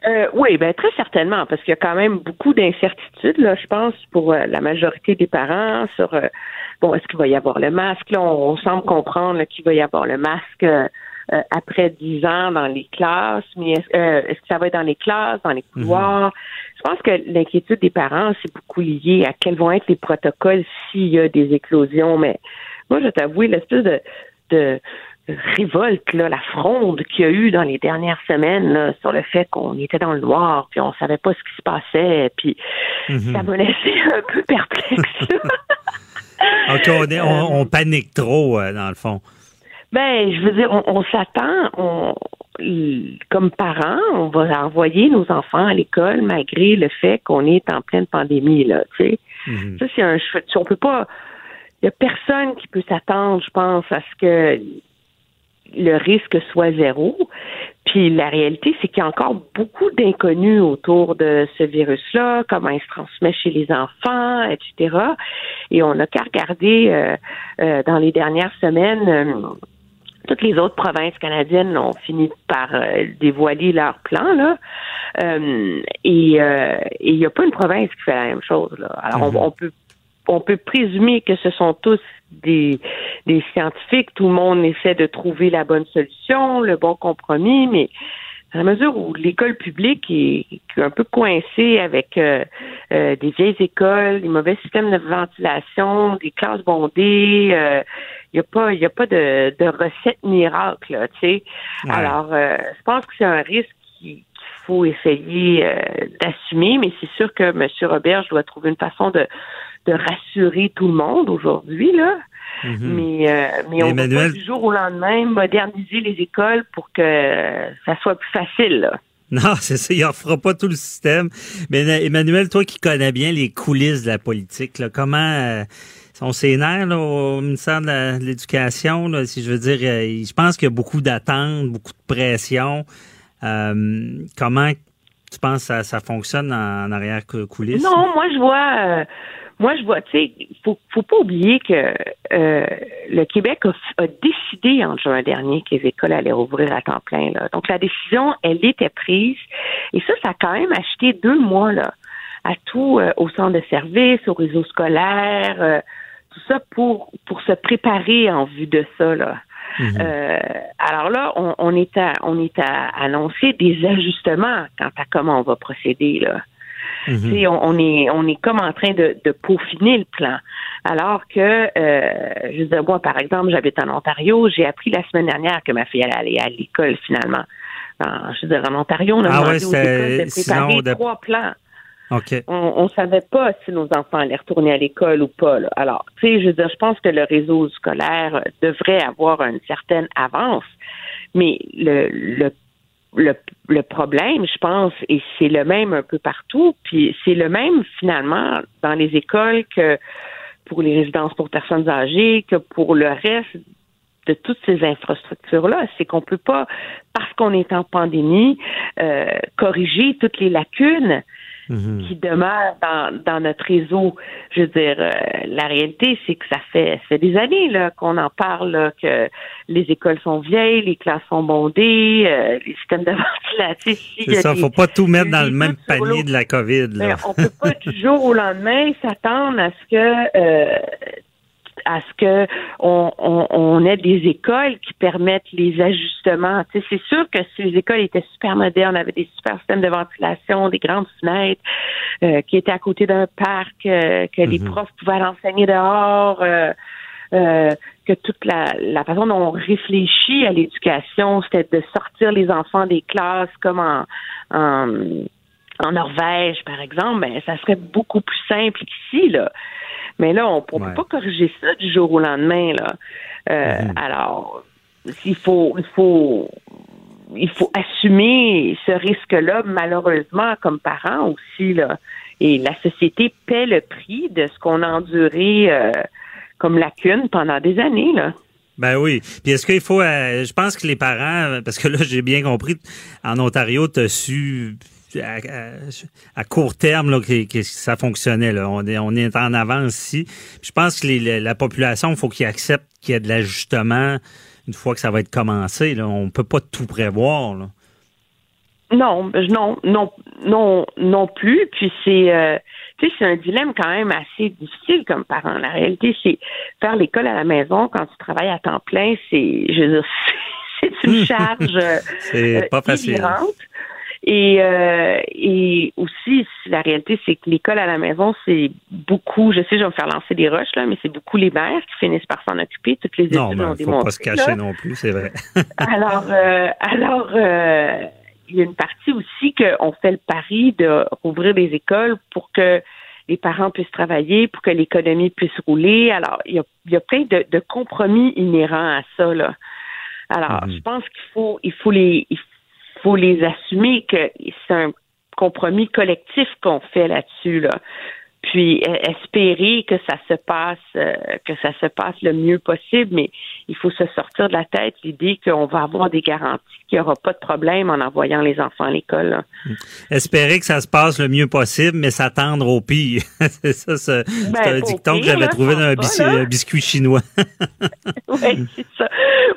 Euh, oui, ben très certainement, parce qu'il y a quand même beaucoup d'incertitudes, là, je pense, pour euh, la majorité des parents sur euh, bon, est-ce qu'il va y avoir le masque? Là, on, semble comprendre qu'il va y avoir le masque euh, après dix ans dans les classes, mais est-ce euh, est-ce que ça va être dans les classes, dans les couloirs? Je pense que l'inquiétude des parents, c'est beaucoup lié à quels vont être les protocoles s'il y a des éclosions. Mais moi, je t'avoue, l'espèce de, de révolte, là, la fronde qu'il y a eu dans les dernières semaines là, sur le fait qu'on était dans le noir, puis on savait pas ce qui se passait, puis ça m'a laissé un peu perplexe. on, est- on- on panique trop, euh, dans le fond. Ben, je veux dire, on, on s'attend, on, comme parents, on va envoyer nos enfants à l'école malgré le fait qu'on est en pleine pandémie, là, tu sais. Mhm. Ça, c'est un. On peut pas. Il y a personne qui peut s'attendre, je pense, à ce que le risque soit zéro. Puis la réalité, c'est qu'il y a encore beaucoup d'inconnus autour de ce virus-là, comment il se transmet chez les enfants, etc. Et on n'a qu'à regarder euh, euh, dans les dernières semaines. euh, toutes les autres provinces canadiennes ont fini par euh, dévoiler leur plan là, Euh, et euh, il n'y a pas une province qui fait la même chose là. Alors on, on peut on peut présumer que ce sont tous des des scientifiques. Tout le monde essaie de trouver la bonne solution, le bon compromis, mais à la mesure où l'école publique est, un peu coincée avec euh, euh, des vieilles écoles, des mauvais systèmes de ventilation, des classes bondées, euh, n'y a pas, y a pas de, de recette miracle, tu sais. Alors, je pense que c'est un risque qu'il faut essayer d'assumer, mais c'est sûr que M. Robert doit trouver une façon de, de rassurer tout le monde aujourd'hui, là. Mhm. Mais, euh, mais on va pas du jour au lendemain moderniser les écoles pour que ça soit plus facile. Non, c'est ça, il ne fera pas tout le système. Mais Emmanuel, toi qui connais bien les coulisses de la politique, là, comment euh, on s'énerve au ministère de l'Éducation, si je veux dire, euh, je pense qu'il y a beaucoup d'attentes, beaucoup de pression. comment tu penses que ça, fonctionne en, arrière-coulisses? Non, moi je vois moi, je vois, tu sais, faut, faut pas oublier que euh, le Québec a, décidé en juin dernier que les écoles allaient rouvrir à temps plein. Là. Donc, la décision, elle était prise. Et ça, ça a quand même acheté deux mois là, à tout, euh, au centre de service, au réseau scolaire, euh, tout ça pour, pour se préparer en vue de ça. Là. Mm-hmm. alors là, on, on, est à on est à annoncer des ajustements quant à comment on va procéder là. Mhm. on, est on est comme en train de, peaufiner le plan. Alors que, euh, je veux dire, moi, par exemple, j'habite en Ontario, j'ai appris la semaine dernière que ma fille allait aller à l'école finalement. je veux dire, en Ontario, on a ah demandé aux écoles de préparer trois plans. On ne savait pas si nos enfants allaient retourner à l'école ou pas. Alors, tu sais, je veux dire, je pense que le réseau scolaire devrait avoir une certaine avance, mais le, le le, le problème, je pense, et c'est le même un peu partout, puis c'est le même finalement dans les écoles que pour les résidences pour personnes âgées, que pour le reste de toutes ces infrastructures-là, c'est qu'on peut pas, parce qu'on est en pandémie, euh, corriger toutes les lacunes Mhm. qui demeure dans, dans, notre réseau. Je veux dire, euh, la réalité, c'est que ça fait, ça fait des années là, qu'on en parle, que les écoles sont vieilles, les classes sont bondées, euh, les systèmes de ventilation. C'est ça, faut pas tout mettre dans le même panier de la COVID. Là. Ben, on peut pas du jour au lendemain s'attendre à ce que euh, à ce que on, on, ait des écoles qui permettent les ajustements. c'est sûr que si les écoles étaient super modernes, avaient des super systèmes de ventilation, des grandes fenêtres, euh, qui étaient à côté d'un parc, euh, que les mhm. profs pouvaient enseigner dehors, euh, que toute la, la façon dont on réfléchit à l'éducation, c'était de sortir les enfants des classes comme en, en Norvège, par exemple, ben, ça serait beaucoup plus simple qu'ici, là. Mais là, on ne peut pas corriger ça du jour au lendemain. Là. Euh, mhm. Alors, il faut, il faut, il faut assumer ce risque-là, malheureusement, comme parents aussi. Là. Et la société paie le prix de ce qu'on a enduré euh, comme lacune pendant des années. Là. Ben oui. Puis est-ce qu'il faut, euh, je pense que les parents, parce que là j'ai bien compris, en Ontario, tu as su à, court terme là, que, ça fonctionnait. Là. On, est, on est en avance ici. je pense que la population, il faut qu'il accepte qu'il y ait de l'ajustement une fois que ça va être commencé. Là. On peut pas tout prévoir. Non, non, non, non, non plus. Puis c'est, euh, tu sais, c'est un dilemme quand même assez difficile comme parent. La réalité, c'est faire l'école à la maison quand tu travailles à temps plein, c'est, je veux dire, c'est une charge. c'est pas facile. Et, euh, et aussi, la réalité, c'est que l'école à la maison, c'est beaucoup, je sais, je vais me faire lancer des roches, là, mais c'est beaucoup les mères qui finissent par s'en occuper. Toutes les études non, ben, ont démontré. faut pas se cacher non plus, c'est vrai. alors, euh, alors euh, il y a une partie aussi qu'on fait le pari de rouvrir des écoles pour que les parents puissent travailler, pour que l'économie puisse rouler. Alors, il y a, il y a plein de, de, compromis inhérents à ça, là. Alors, mm-hmm. je pense qu'il faut, il faut les, il faut les assumer que c'est un compromis collectif qu'on fait là-dessus. Là puis e, espérer que ça se passe euh, que ça se passe le mieux possible, mais il faut se sortir de la tête l'idée qu'on va avoir des garanties qu'il n'y aura pas de problème en envoyant les enfants à l'école. Espérer que ça se passe le mieux possible, mais s'attendre au pire. c'est ça, c'est ben, un dicton que j'avais trouvé dans un biscuit chinois. oui, c'est ça.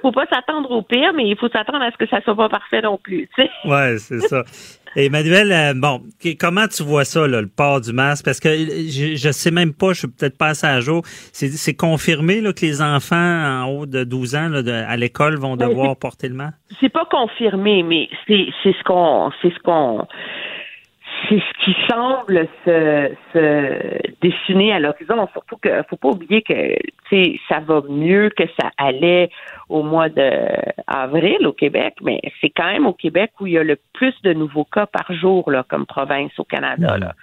Faut pas s'attendre au pire, mais il faut s'attendre à ce que ça soit pas parfait non plus. Oui, c'est ça. Emmanuel, euh, bon, comment tu vois ça, le port du masque? Parce que je, je sais même pas, je suis peut-être pas à jour. C'est confirmé là, que les enfants en haut de 12 ans à l'école vont ben, devoir porter le masque? C'est pas confirmé, mais c'est ce qu'on c'est ce qu'on c'est ce qui semble se, se dessiner à l'horizon. Surtout que faut pas oublier que ça va mieux que ça allait au mois d'avril au Québec, mais c'est quand même au Québec où il y a le plus de nouveaux cas par jour là, comme province au Canada. Là.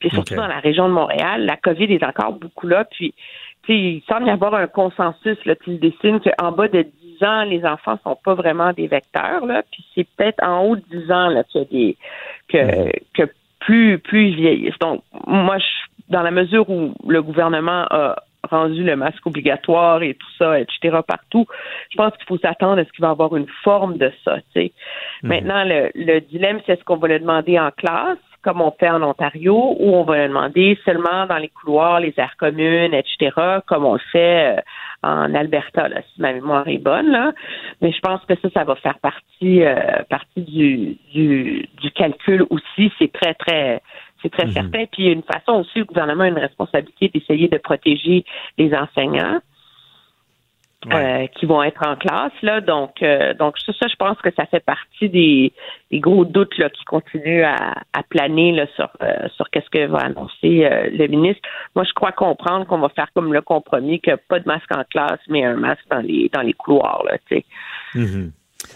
Puis surtout dans la région de Montréal, la COVID est encore beaucoup là. Puis il semble y avoir un consensus là, qui dessine qu'en bas de 10 ans, les enfants sont pas vraiment des vecteurs. Là, puis c'est peut-être en haut de 10 ans là, qu'il y a des que, que plus plus ils vieillissent. Donc, moi, je, dans la mesure où le gouvernement a rendu le masque obligatoire et tout ça, etc., partout, je pense qu'il faut s'attendre à ce qu'il va y avoir une forme de ça. Mhm. Maintenant, le, le dilemme, c'est est-ce qu'on va le demander en classe, comme on fait en Ontario, ou on va le demander seulement dans les couloirs, les aires communes, etc., comme on le fait euh, en Alberta, là, si ma mémoire est bonne. Là. Mais je pense que ça, ça va faire partie, euh, partie du, du, du calcul aussi. C'est très, très c'est très mhm. certain. Puis il y a une façon aussi, le gouvernement a une responsabilité d'essayer de protéger les enseignants. Euh, qui vont être en classe là. Donc euh, donc ça, ça je pense que ça fait partie des, des gros doutes là qui continuent à, à planer là sur euh, sur qu'est-ce que va annoncer le ministre. Moi je crois comprendre qu'on va faire comme le compromis que pas de masque en classe mais un masque dans les dans les couloirs là tu sais. Mhm.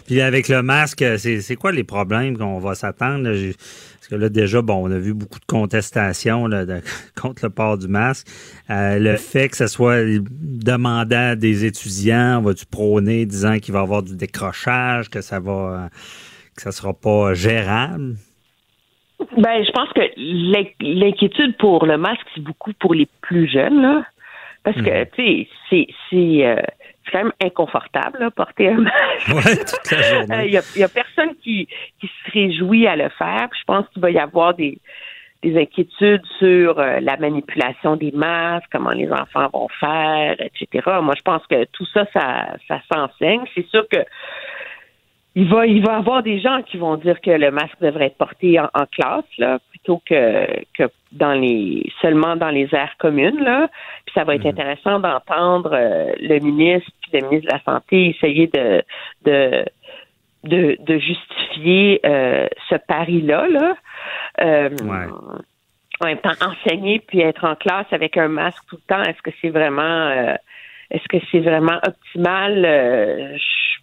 Puis avec le masque, c'est quoi les problèmes qu'on va s'attendre? Parce que là, déjà, bon, on a vu beaucoup de contestations là, contre le port du masque. Euh, le fait que ce soit demandant des étudiants, va tu prôner disant qu'il va y avoir du décrochage, que ça va que ça sera pas gérable? Ben, je pense que l'inquiétude pour le masque, c'est beaucoup pour les plus jeunes, là. Parce que, hmm. tu sais, c'est euh, c'est quand même inconfortable, porter un masque. Il n'y euh, a, personne qui, qui se réjouit à le faire. je pense qu'il va y avoir des, des inquiétudes sur euh, la manipulation des masques, comment les enfants vont faire, etc. Moi, je pense que tout ça, ça, ça s'enseigne. C'est sûr que il va, il va y avoir des gens qui vont dire que le masque devrait être porté en, classe, là, plutôt que, que dans les seulement dans les aires communes, là. Puis ça va être mhm. intéressant d'entendre euh, le ministre puis le ministre de la Santé essayer de de de, de justifier euh, ce pari-là, là. Euh, En même temps, enseigner puis être en classe avec un masque tout le temps, est-ce que c'est vraiment est-ce que c'est vraiment optimal? je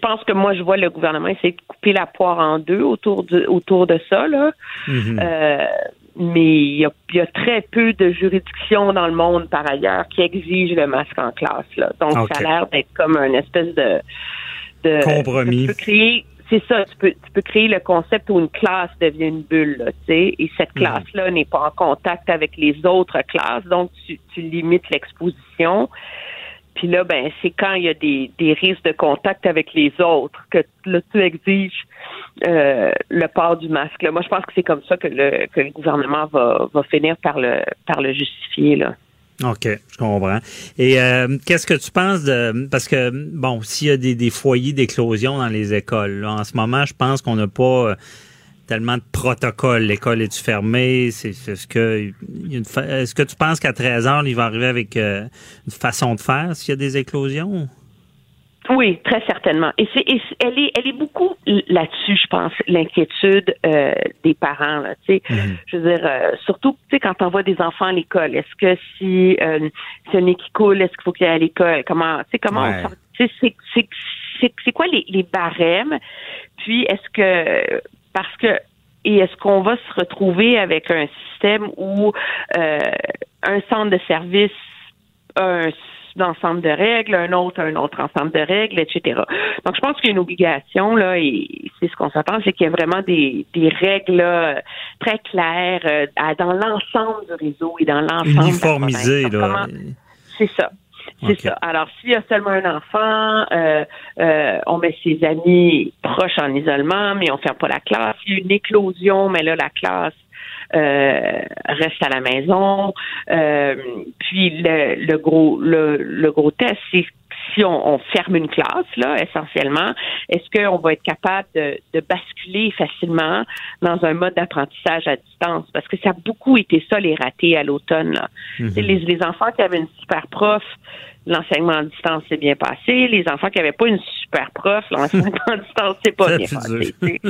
pense que moi, je vois le gouvernement essayer de couper la poire en deux autour de, autour de ça. Là. Mm-hmm. Euh, mais il y, a, très peu de juridictions dans le monde, par ailleurs, qui exigent le masque en classe. Là. Donc, ça a l'air d'être comme une espèce de... de Compromis. Tu peux créer, c'est ça, tu peux, tu peux créer le concept où une classe devient une bulle, là, et cette mm-hmm. classe-là n'est pas en contact avec les autres classes, donc tu, tu limites l'exposition. Puis là, ben, c'est quand il y a des, des risques de contact avec les autres que là, tu exiges euh, le port du masque. Moi, je pense que c'est comme ça que le, que le gouvernement va, va finir par le, par le justifier. Là. OK, je comprends. Et euh, qu'est-ce que tu penses de parce que bon, s'il y a des, des foyers d'éclosion dans les écoles, en ce moment, je pense qu'on n'a pas tellement de protocoles. L'école est fermée? C'est, ce que est-ce que tu penses qu'à 13 heures, il va arriver avec euh, une façon de faire s'il y a des éclosions? Oui, très certainement. Et c'est, elle est, elle est beaucoup là-dessus, je pense, l'inquiétude euh, des parents. Là, tu sais, mm-hmm. je veux dire, euh, surtout, tu sais, quand on voit des enfants à l'école, est-ce que si euh, c'est un nez qui coule, est-ce qu'il faut qu'il aille à l'école? Comment, tu sais, comment c'est, c'est, c'est, c'est quoi les, les barèmes? Puis, est-ce que parce que et est-ce qu'on va se retrouver avec un système où euh, un centre de service a un ensemble de règles, un autre un autre ensemble de règles, etc. Donc, je pense qu'il y a une obligation, là, et c'est ce qu'on s'attend, c'est qu'il y a vraiment des, des règles très claires euh, dans l'ensemble du réseau et dans l'ensemble. Uniformisé, là. C'est ça. C'est ça. Alors, s'il y a seulement un enfant, euh, euh, on met ses amis proches en isolement, mais on ferme pas la classe. S'il y a une éclosion, mais là, la classe euh, reste à la maison. puis le, le gros le, le gros test, c'est si on, ferme une classe, là, essentiellement, est-ce qu'on va être capable de, basculer facilement dans un mode d'apprentissage à distance? Parce que ça a beaucoup été ça, les ratés à l'automne. Mhm. les, les enfants qui avaient une super prof, l'enseignement à distance s'est bien passé. Les enfants qui n'avaient pas une super prof, l'enseignement à distance s'est pas bien passé.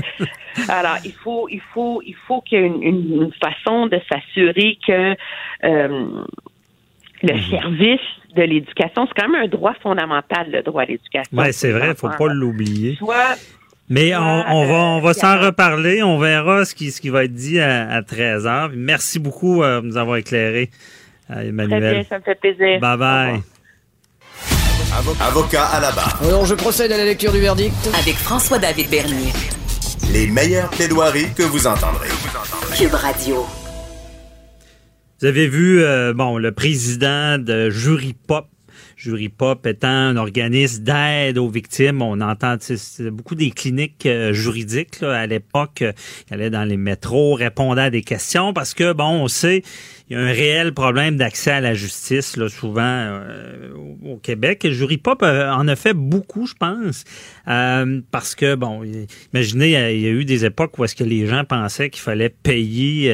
Alors, il faut, il faut, il faut qu'il y ait une, façon de s'assurer que euh, le mhm. service de l'éducation, c'est quand même un droit fondamental, le droit à l'éducation. Oui, c'est vrai, il ne faut pas l'oublier. mais on, va, on va s'en reparler. On verra ce qui, ce qui va être dit à, 13 h Merci beaucoup euh, de nous avoir éclairé, euh, Emmanuel. Très bien, ça me fait plaisir. Bye bye. Avocat à la barre. Alors, je procède à la lecture du verdict. Avec François-David Bernier. Les meilleures plaidoiries que vous entendrez. Cube Radio. Vous avez vu, euh, bon, le président de Jury Pop, Jury Pop étant un organisme d'aide aux victimes. On entend beaucoup des cliniques euh, juridiques à l'époque. Il allait dans les métros, répondait à des questions parce que, bon, on sait, il y a un réel problème d'accès à la justice, là, souvent euh, au Québec. Jury Pop en a fait beaucoup, je pense, parce que, bon, imaginez, il y a eu des époques où est-ce que les gens pensaient qu'il fallait payer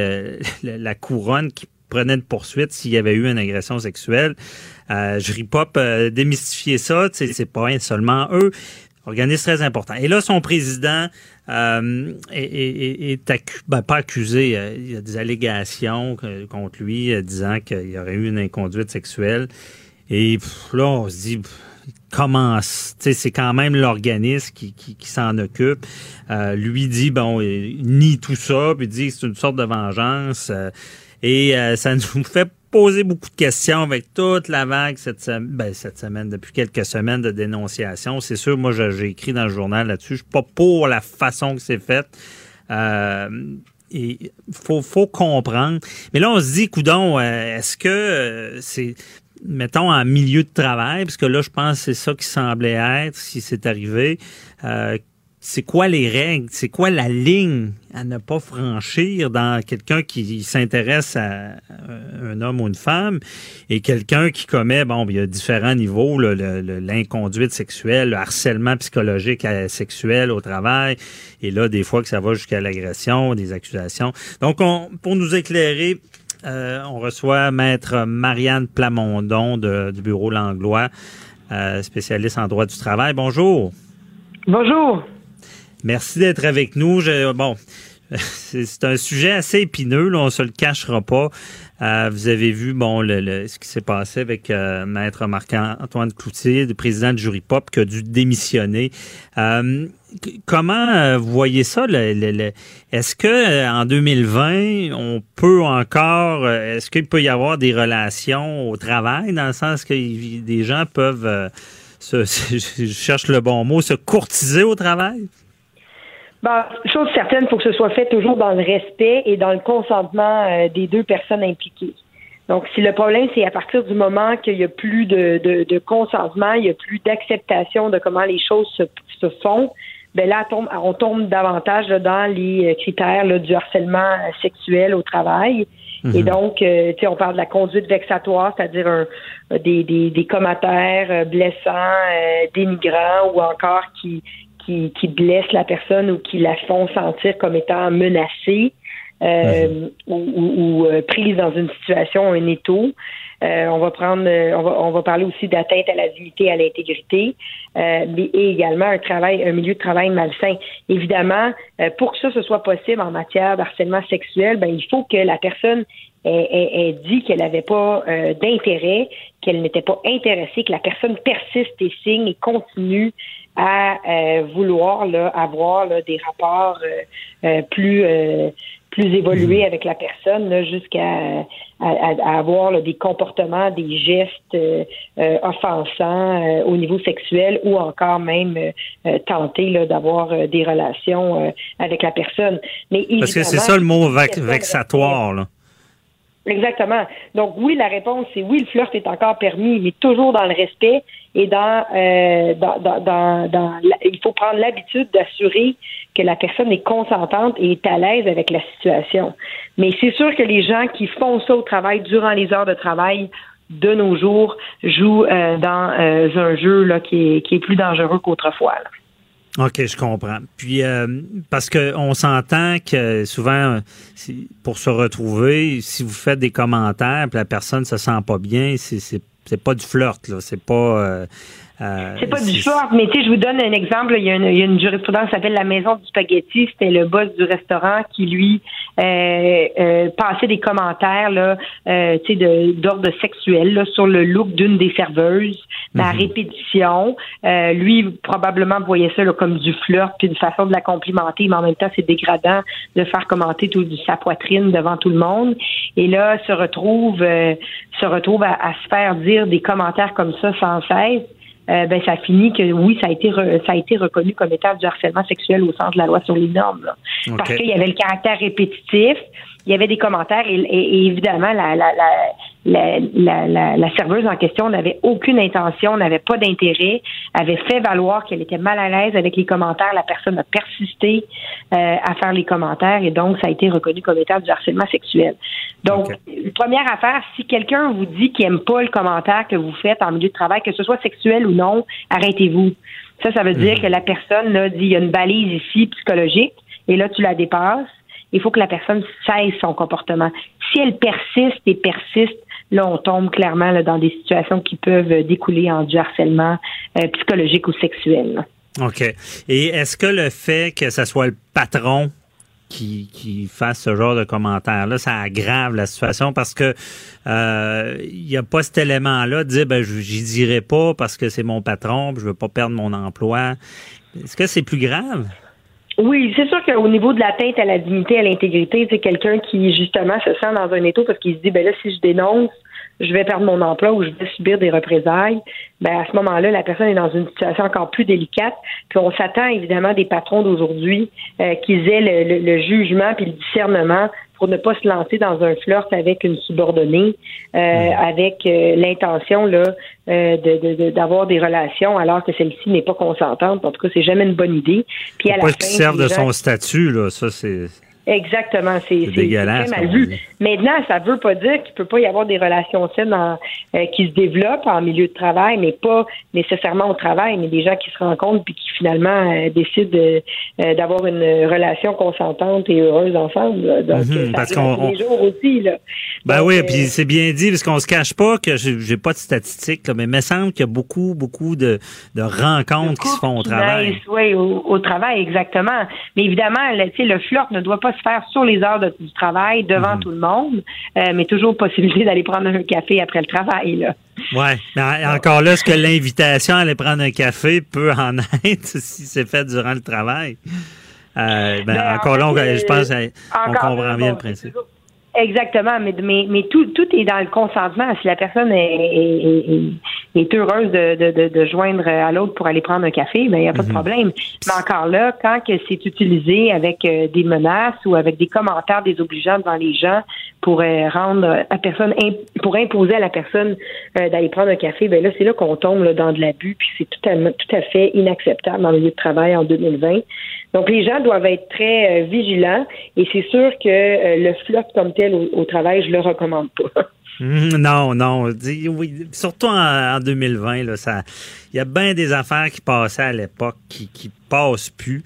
la couronne qui prenait une poursuite s'il y avait eu une agression sexuelle. Euh, Jury Pop euh, démystifier ça, c'est pas seulement eux. Organisme très important. Et là, son président euh, est, ben, pas accusé. Euh, il y a des allégations contre lui euh, disant qu'il y aurait eu une inconduite sexuelle. Et là, on se dit, comment c'est quand même l'organisme qui, qui, s'en occupe. lui dit, bon, il nie tout ça, puis dit c'est une sorte de vengeance. Et euh, ça nous fait poser beaucoup de questions avec toute la vague cette, ben, cette semaine, depuis quelques semaines de dénonciation. C'est sûr, moi, j'ai écrit dans le journal là-dessus. Je suis pas pour la façon que c'est fait. Euh, et faut, faut comprendre. Mais là, on se dit, coudon, euh, est-ce que c'est mettons en milieu de travail, parce que là, je pense que c'est ça qui semblait être, si c'est arrivé c'est quoi les règles, c'est quoi la ligne à ne pas franchir dans quelqu'un qui s'intéresse à un homme ou une femme et quelqu'un qui commet, bon, il y a différents niveaux, l'inconduite sexuelle, le harcèlement psychologique euh, sexuel au travail, et là, des fois que ça va jusqu'à l'agression, des accusations. Donc, on, pour nous éclairer, euh, on reçoit Maître Marianne Plamondon du bureau Langlois, euh, spécialiste en droit du travail. Bonjour. Bonjour. Merci d'être avec nous. bon, c'est un sujet assez épineux, là, on se le cachera pas. Euh, vous avez vu bon le, ce qui s'est passé avec euh, Maître Marc-Antoine Cloutier, le président de Jury Pop, qui a dû démissionner. Euh, comment vous voyez ça? est-ce que en 2020, on peut encore, est-ce qu'il peut y avoir des relations au travail, dans le sens que des gens peuvent, se, je cherche le bon mot, se courtiser au travail? Ben, chose certaine, il faut que ce soit fait toujours dans le respect et dans le consentement euh, des deux personnes impliquées. Donc, si le problème, c'est à partir du moment qu'il n'y a plus de, de, consentement, il n'y a plus d'acceptation de comment les choses se, se font, ben là, on tombe, davantage dans les euh, critères du harcèlement sexuel au travail. Et mhm. donc, euh, tu sais, on parle de la conduite vexatoire, c'est-à-dire un, des, des, des commentaires blessants, dénigrants ou encore qui, qui, qui blessent la personne ou qui la font sentir comme étant menacée euh, mhm. ou, ou, euh, prise dans une situation, un étau. Euh, on va prendre, on va, on va parler aussi d'atteinte à la dignité, à l'intégrité, mais et également un travail, un milieu de travail malsain. Évidemment, pour que ça ce soit possible en matière d'harcèlement sexuel, ben il faut que la personne ait, ait dit qu'elle n'avait pas d'intérêt, qu'elle n'était pas intéressée, que la personne persiste et signe et continue à euh, vouloir là, avoir là, des rapports euh, euh, plus plus évolués hmm. avec la personne jusqu'à à, avoir des comportements, des gestes offensants au niveau sexuel ou encore même tenter d'avoir des relations avec la personne. Mais Parce que c'est ça le mot vexatoire. Là. Exactement. Donc oui, la réponse c'est oui, le flirt est encore permis, mais toujours dans le respect et dans, euh, il faut prendre l'habitude d'assurer que la personne est consentante et est à l'aise avec la situation. Mais c'est sûr que les gens qui font ça au travail durant les heures de travail de nos jours, jouent dans un jeu qui, est, plus dangereux qu'autrefois. OK, je comprends. Puis parce que on s'entend que souvent pour se retrouver, si vous faites des commentaires, puis la personne se sent pas bien, c'est c'est pas du flirt là, c'est pas euh, c'est pas du sport, mais tu sais, je vous donne un exemple. Il y a une, il y a une jurisprudence qui s'appelle la maison du spaghetti. C'était le boss du restaurant qui, lui, euh, euh, passait des commentaires là, euh, tu sais, d'ordre sexuel là, sur le look d'une des serveuses, la mhm. répétition. Euh, lui, probablement voyait ça là, comme du flirt, puis une façon de la complimenter, mais en même temps, c'est dégradant de faire commenter tout sa poitrine devant tout le monde. Et là, se retrouve, se retrouve à, à se faire dire des commentaires comme ça sans cesse. Euh, ben ça finit que oui, ça a été ça a été reconnu comme état du harcèlement sexuel au sens de la loi sur les normes. Parce qu'il y avait le caractère répétitif, il y avait des commentaires et, évidemment la, la, la, la, la, serveuse en question n'avait aucune intention, n'avait pas d'intérêt, avait fait valoir qu'elle était mal à l'aise avec les commentaires. La personne a persisté euh, à faire les commentaires et donc ça a été reconnu comme état du harcèlement sexuel. Donc, première affaire, si quelqu'un vous dit qu'il aime pas le commentaire que vous faites en milieu de travail, que ce soit sexuel ou non, arrêtez-vous. Ça, ça veut dire mhm. que la personne là, dit il y a une balise ici psychologique et là tu la dépasses il faut que la personne cesse son comportement. Si elle persiste et persiste, là, on tombe clairement dans des situations qui peuvent découler en du harcèlement euh, psychologique ou sexuel. OK. Et est-ce que le fait que ce soit le patron qui, qui fasse ce genre de commentaires-là, ça aggrave la situation? Parce que euh, il n'y a pas cet élément-là de dire ben j'y dirai pas parce que c'est mon patron, je veux pas perdre mon emploi. Est-ce que c'est plus grave? Oui, c'est sûr qu'au niveau de la tête à la dignité, à l'intégrité, c'est quelqu'un qui justement se sent dans un étau parce qu'il se dit ben là si je dénonce, je vais perdre mon emploi ou je vais subir des représailles. Ben à ce moment-là, la personne est dans une situation encore plus délicate. Puis on s'attend évidemment des patrons d'aujourd'hui euh, qu'ils aient le, le, jugement puis le discernement pour ne pas se lancer dans un flirt avec une subordonnée, euh, avec euh, l'intention là euh, de, d'avoir des relations alors que celle-ci n'est pas consentante. En tout cas, c'est jamais une bonne idée. Puis à la pas qu'il serve de son statut là, ça c'est. Exactement, c'est dégueulasse. Très mal vu. Maintenant, ça veut pas dire qu'il peut pas y avoir des relations saines euh, qui se développent en milieu de travail, mais pas nécessairement au travail, mais des gens qui se rencontrent puis qui finalement euh, décident euh, d'avoir une relation consentante et heureuse ensemble. Donc, mhm, parce qu'on des jours aussi là. Ben oui, puis c'est bien dit parce qu'on se cache pas que j'ai pas de statistiques, là, mais il me semble qu'il y a beaucoup, beaucoup de, de rencontres qui se font au travail. Oui, au, au, travail exactement. Mais évidemment, le, le flirt ne doit pas se faire sur les heures du travail devant mhm. tout le monde, euh, mais toujours possibilité d'aller prendre un café après le travail. Là. Ouais, mais encore là, est-ce que l'invitation à aller prendre un café peut en être si c'est fait durant le travail? Euh, ben, ben encore là, je pense qu'on comprend bien le principe. Exactement, mais, mais, mais tout, tout est dans le consentement. Si la personne est, est, heureuse de, de, de, joindre à l'autre pour aller prendre un café, ben il n'y a pas de mhm. problème. Mais encore là, quand que c'est utilisé avec euh, des menaces ou avec des commentaires désobligeants devant les gens pour euh, rendre la personne pour imposer à la personne euh, d'aller prendre un café, ben là, c'est là qu'on tombe dans de l'abus, puis c'est tout à, à fait inacceptable dans le milieu de travail en 2020. Donc, les gens doivent être très euh, vigilants et c'est sûr que euh, le flop comme tel au, travail, je le recommande pas. Hum, non, non. surtout en, 2020, là, ça, il y a bien des affaires qui passaient à l'époque qui, qui passent plus.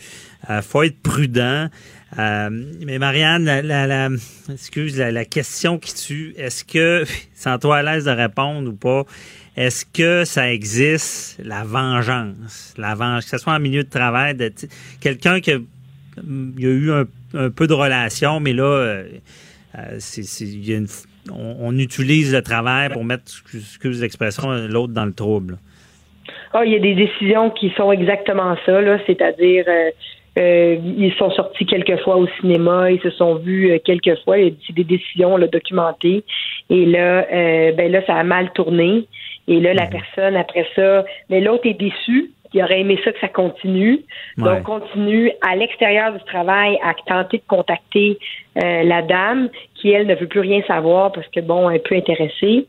Euh, faut être prudent. Euh, mais Marianne, la, la, excuse, la, question qui tue, est-ce que, sans toi à l'aise de répondre ou pas, est-ce que ça existe, la vengeance? La vengeance, que ce soit en milieu de travail, quelqu'un qui a, eu un, peu de relation, mais là, euh, euh, c'est, une, on, utilise le travail pour mettre, excuse l'expression, l'autre dans le trouble. Ah, il y a des décisions qui sont exactement ça, là, c'est-à-dire ils sont sortis quelques fois au cinéma, ils se sont vus euh, quelques fois, c'est des décisions là, documentées. Et là, euh, ben là, ça a mal tourné. Et là, la personne, après ça, mais l'autre est déçu. Il aurait aimé ça que ça continue. Donc, continue à l'extérieur du travail à tenter de contacter la dame qui, elle, ne veut plus rien savoir parce que, bon, elle est peu intéressée.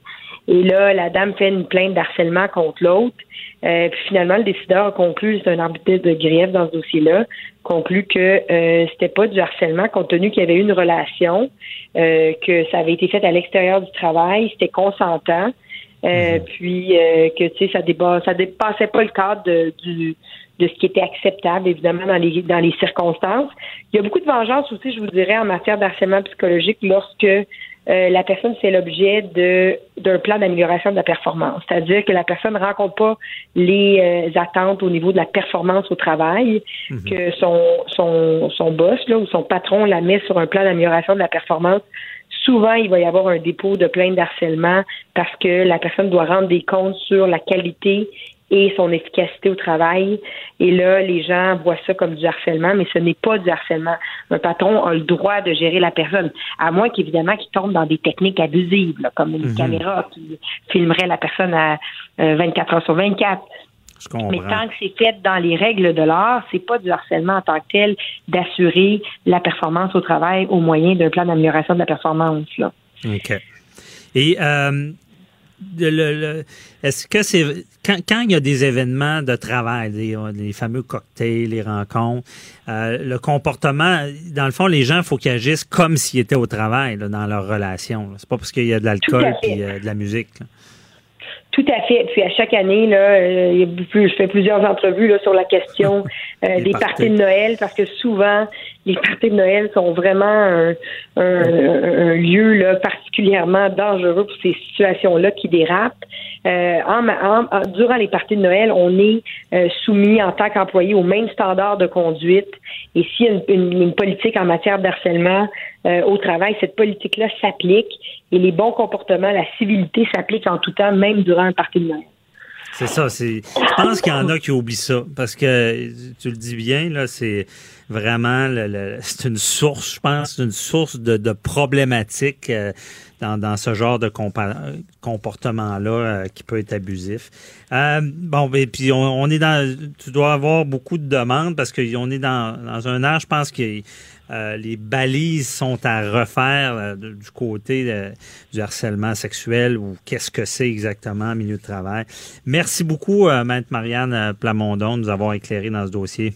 Et là, la dame fait une plainte d'harcèlement contre l'autre. Euh, puis finalement, le décideur a conclu, c'est un arbitre de grief dans ce dossier-là, conclu que euh, c'était pas du harcèlement compte tenu qu'il y avait eu une relation, euh, que ça avait été fait à l'extérieur du travail, c'était consentant. euh, puis euh, que tu sais ça dépassait pas le cadre de, du de ce qui était acceptable, évidemment, dans les, dans les circonstances. Il y a beaucoup de vengeance aussi, je vous dirais, en matière d'harcèlement psychologique lorsque euh, la personne fait l'objet de d'un plan d'amélioration de la performance. C'est-à-dire que la personne ne rencontre pas les euh, attentes au niveau de la performance au travail, mhm. que son, son, son boss là, ou son patron la met sur un plan d'amélioration de la performance. Souvent, il va y avoir un dépôt de plainte d'harcèlement parce que la personne doit rendre des comptes sur la qualité et son efficacité au travail. Et là, les gens voient ça comme du harcèlement, mais ce n'est pas du harcèlement. Un patron a le droit de gérer la personne, à moins qu'évidemment qu'il tombe dans des techniques abusives, comme une mhm. caméra qui filmerait la personne à 24 euh, heures sur 24. Mais tant que c'est fait dans les règles de l'art, c'est pas du harcèlement en tant que tel d'assurer la performance au travail au moyen d'un plan d'amélioration de la performance. Là. OK. Et euh, le, est-ce que c'est quand, il y a des événements de travail, les, fameux cocktails, les rencontres, euh, le comportement, dans le fond, les gens, il faut qu'ils agissent comme s'ils étaient au travail dans leur relation. C'est pas parce qu'il y a de l'alcool et euh, de la musique. Tout à fait. Puis à chaque année, là, euh, je fais plusieurs entrevues là, sur la question des parties de Noël parce que souvent les parties de Noël sont vraiment un, lieu particulièrement dangereux pour ces situations-là qui dérapent. Euh, durant les parties de Noël, on est euh, soumis en tant qu'employé aux mêmes standards de conduite. Et s'il y a une, politique en matière d'harcèlement euh, au travail, cette politique-là s'applique et les bons comportements, la civilité s'applique en tout temps, même durant un partie de Noël. C'est ça. Je pense qu'il y en a qui oublient ça parce que tu le dis bien là, c'est vraiment c'est une source, je pense, une source de, de problématiques euh, dans, dans ce genre de comportement-là euh, qui peut être abusif. Euh, bon, et puis on, est dans, tu dois avoir beaucoup de demandes parce qu'on est dans, dans un âge, je pense que euh, les balises sont à refaire euh, du côté euh, du harcèlement sexuel ou qu'est-ce que c'est exactement en milieu de travail. Merci beaucoup, Maître Marianne Plamondon, de nous avoir éclairé dans ce dossier.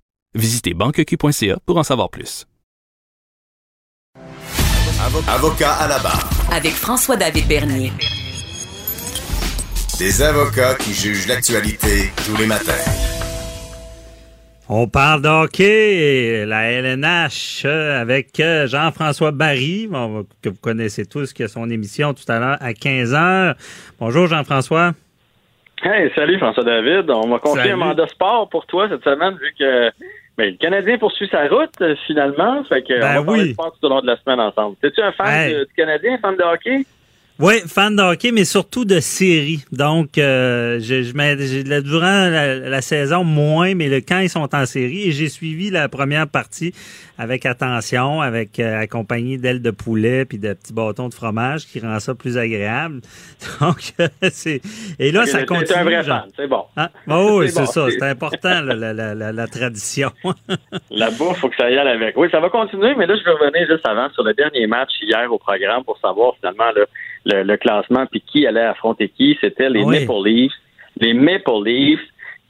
Visitez banqueq.ca pour en savoir plus. Avocat à la barre. Avec François-David Bernier. Des avocats qui jugent l'actualité tous les matins. On parle d'hockey, la LNH, euh, avec euh, Jean-François Barry, que vous connaissez tous, qui a son émission tout à l'heure à 15 h. Bonjour Jean-François. Hey, salut François-David. On m'a confié un mandat sport pour toi cette semaine, vu que ben, le Canadien poursuit sa route, euh, finalement. Fait que ben on va oui. sport tout au long de la semaine ensemble. Es-tu un fan du Canadien, fan de hockey? Oui, fan de hockey, mais surtout de séries. Donc, euh, je, je, durant la, saison, moins, mais le, quand ils sont en série, et j'ai suivi la première partie avec attention, avec euh, accompagné d'ailes de poulet puis de petits bâtons de fromage qui rend ça plus agréable. Donc, c'est... Et là, ça continue. C'est un vrai fan, c'est bon. Ah, oh, oui, c'est ça, c'est important, la, la, la, tradition. la bouffe, faut que ça y aille avec. Oui, ça va continuer, mais là, je vais revenir juste avant sur le dernier match hier au programme pour savoir finalement, là, le, classement puis qui allait affronter qui. C'était les Maple Leafs. Les Maple Leafs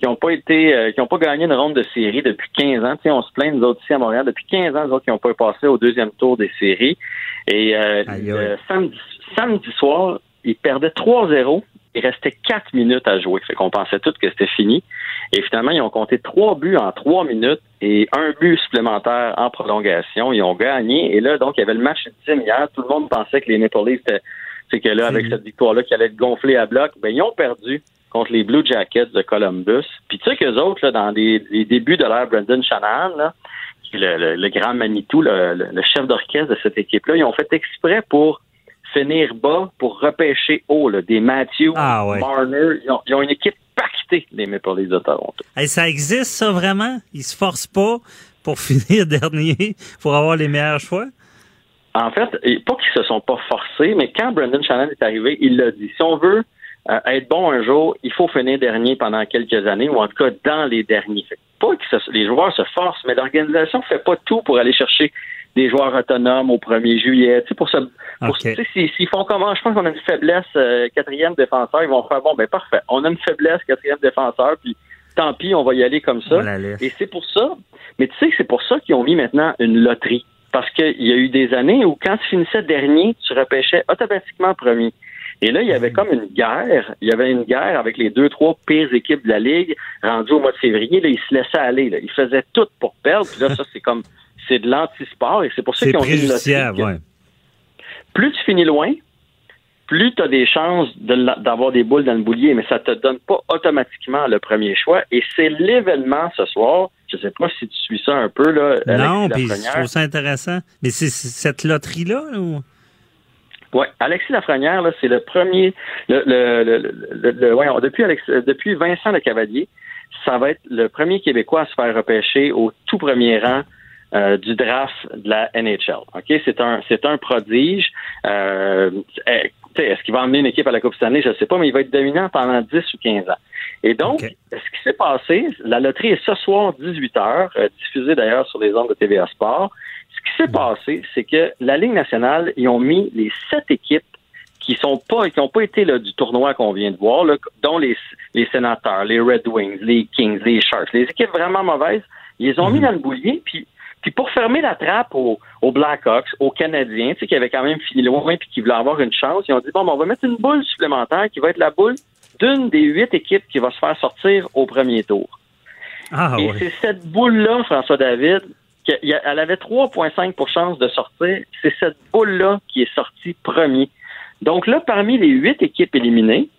qui n'ont pas été, euh, qui n'ont pas gagné une ronde de série depuis 15 ans. sais, on se plaint, nous autres ici à Montréal, depuis 15 ans, nous autres qui n'ont pas passé au deuxième tour des séries. Et euh, samedi, samedi soir, ils perdaient 3-0. Il restait 4 minutes à jouer. Fait qu'on pensait tous que c'était fini. Et finalement, ils ont compté trois buts en trois minutes et un but supplémentaire en prolongation. Ils ont gagné. Et là, donc, il y avait le match ultime hier. Tout le monde pensait que les Maple Leafs étaient c'est que là, avec cette victoire-là qui allait être gonflée à bloc, ben, ils ont perdu contre les Blue Jackets de Columbus. Puis tu sais qu'eux autres, là, dans les, débuts de l'ère Brendan Shanahan, là, le, le, grand Manitou, le, le chef d'orchestre de cette équipe-là, ils ont fait exprès pour finir bas, pour repêcher haut, là, des Matthew, ah, Marner. Ils ont, une équipe pactée, les Maple Leafs de Toronto. ça existe, ça, vraiment? Ils se forcent pas pour finir dernier, pour avoir les meilleurs choix? En fait, pas qu'ils se sont pas forcés, mais quand Brendan Shannon est arrivé, il l'a dit. Si on veut euh, être bon un jour, il faut finir dernier pendant quelques années, ou en tout cas dans les derniers. Fait pas que les joueurs se forcent, mais l'organisation fait pas tout pour aller chercher des joueurs autonomes au 1er juillet. Tu sais, pour ça, s'ils font comment, je pense qu'on a une faiblesse euh, quatrième défenseur, ils vont faire bon, ben parfait. On a une faiblesse quatrième défenseur, puis tant pis, on va y aller comme ça. Et c'est pour ça. Mais tu sais que c'est pour ça qu'ils ont mis maintenant une loterie. Parce qu'il y a eu des années où quand tu finissais dernier, tu repêchais automatiquement premier. Et là, il y avait comme une guerre. Il y avait une guerre avec les deux, trois pires équipes de la Ligue rendues au mois de février. Là, ils se laissaient aller. Là. Ils faisaient tout pour perdre. Puis là, ça, c'est comme c'est de l'anti-sport et c'est pour ça qu'ils ont une ouais. Plus tu finis loin, plus tu as des chances d'avoir des boules dans le boulier, mais ça te donne pas automatiquement le premier choix. Et c'est l'événement ce soir. Je sais pas si tu suis ça un peu. Là, non, puis je trouve ça intéressant. Mais c'est cette loterie-là? Ou? Oui, Alexis Lafrenière, c'est le premier, le, le, le, depuis, Alex, depuis Vincent Le Cavalier, ça va être le premier Québécois à se faire repêcher au tout premier rang euh, du draft de la NHL. Ok, c'est un c'est un prodige. Euh, eh, est-ce qu'il va emmener une équipe à la Coupe Stanley? Je ne sais pas, mais il va être dominant pendant 10 ou 15 ans. Et donc, ce qui s'est passé, la loterie est ce soir 18 h euh, diffusée d'ailleurs sur les ondes de TVA Sport. Ce qui s'est passé, c'est que la Ligue nationale, ils ont mis les sept équipes qui sont pas qui n'ont pas été là, du tournoi qu'on vient de voir, là, dont les, les sénateurs, les Red Wings, les Kings, les Sharks, les équipes vraiment mauvaises, ils les ont mis mhm. dans le boulier, puis puis pour fermer la trappe aux, Blackhawks, aux Canadiens, tu sais, qui avaient quand même fini loin puis qui voulaient avoir une chance, ils ont dit bon, ben, on va mettre une boule supplémentaire qui va être la boule d'une des huit équipes qui va se faire sortir au premier tour. Ah, Et c'est cette boule-là, François David, elle avait 3,5 pour chance de sortir. C'est cette boule-là qui est sortie premier. Donc là, parmi les huit équipes éliminées,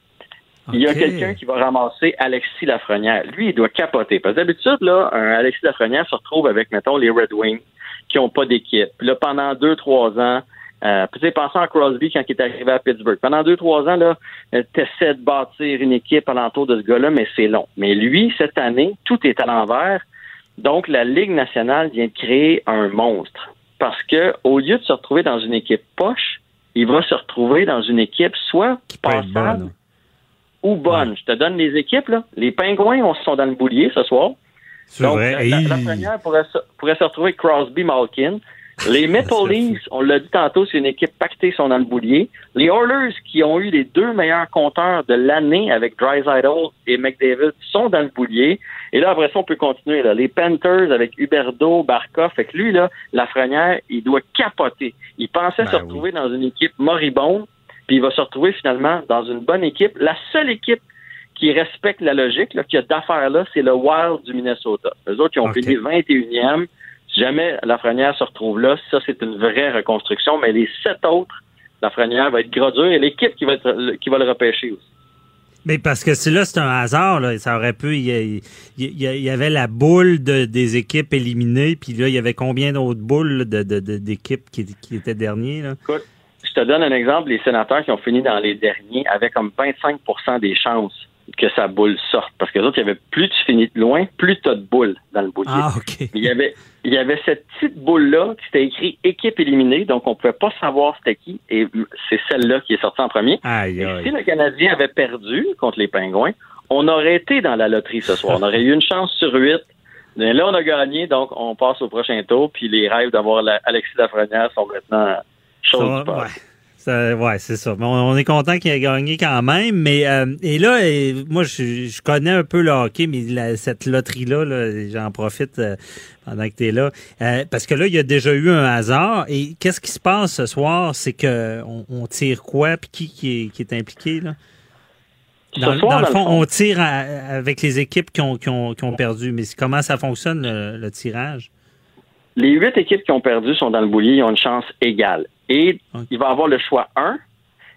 il y a quelqu'un qui va ramasser Alexis Lafrenière. Lui, il doit capoter. Parce que d'habitude, là, un Alexis Lafrenière se retrouve avec, mettons, les Red Wings qui n'ont pas d'équipe. Là, pendant deux, trois ans, euh, tu sais, pensons à Crosby quand il est arrivé à Pittsburgh. Pendant deux, trois ans, là, euh, essaies de bâtir une équipe alentour de ce gars-là, mais c'est long. Mais lui, cette année, tout est à l'envers. Donc, la Ligue nationale vient de créer un monstre. Parce que, au lieu de se retrouver dans une équipe poche, il va se retrouver dans une équipe soit passable, ou bonne. Je te donne les équipes. Là. Les Pingouins on, sont dans le boulier ce soir. Donc, La, première pourrait se, pourrait se retrouver Crosby Malkin. Les Maple Leafs, on l'a dit tantôt, c'est une équipe pactée, sont dans le boulier. Les Oilers, qui ont eu les deux meilleurs compteurs de l'année avec Drysdale et McDavid, sont dans le boulier. Et là, après ça, on peut continuer. Là. Les Panthers avec Huberdo, Barkov. Fait que lui, là, Lafrenière, il doit capoter. Il pensait ben se retrouver dans une équipe moribonde puis il va se retrouver finalement dans une bonne équipe. La seule équipe qui respecte la logique, là, qui a d'affaires là, c'est le Wild du Minnesota. Eux autres, qui ont fini 21e. Si jamais Lafrenière se retrouve là, ça, c'est une vraie reconstruction. Mais les sept autres, Lafrenière va être gradure et l'équipe qui va être, qui va le repêcher aussi. Mais parce que c'est là, c'est un hasard. Là. Ça aurait pu. Il y, avait la boule des équipes éliminées, puis là, il y avait combien d'autres boules d'équipes qui, qui étaient derniers? Là? Je te donne un exemple. Les sénateurs qui ont fini dans les derniers avaient comme 25% des chances que sa boule sorte. Parce que les autres, il y avait plus tu finis de loin, plus tu as de boules dans le boulier. Ah. Il y avait, il y avait cette petite boule-là qui était écrit équipe éliminée, donc on pouvait pas savoir c'était qui, et c'est celle-là qui est sortie en premier. Aïe, Si le Canadien avait perdu contre les Pingouins, on aurait été dans la loterie ce soir. On aurait eu une chance sur huit. Mais là, on a gagné, donc on passe au prochain tour, puis les rêves d'avoir Alexis Lafrenière sont maintenant chose ouais. c'est ça. on est content qu'il ait gagné quand même. Mais euh, et là, moi, je, connais un peu le hockey, mais cette loterie-là, -là, j'en profite euh, pendant que tu es là. Euh, parce que là, il y a déjà eu un hasard. Et qu'est-ce qui se passe ce soir? C'est que on, tire quoi? Puis qui, qui, est, impliqué là? Dans, le fond, on tire avec les équipes qui ont, qui ont, qui ont perdu. Mais comment ça fonctionne, le tirage? Les huit équipes qui ont perdu sont dans le boulier, ils ont une chance égale. Et il va avoir le choix 1.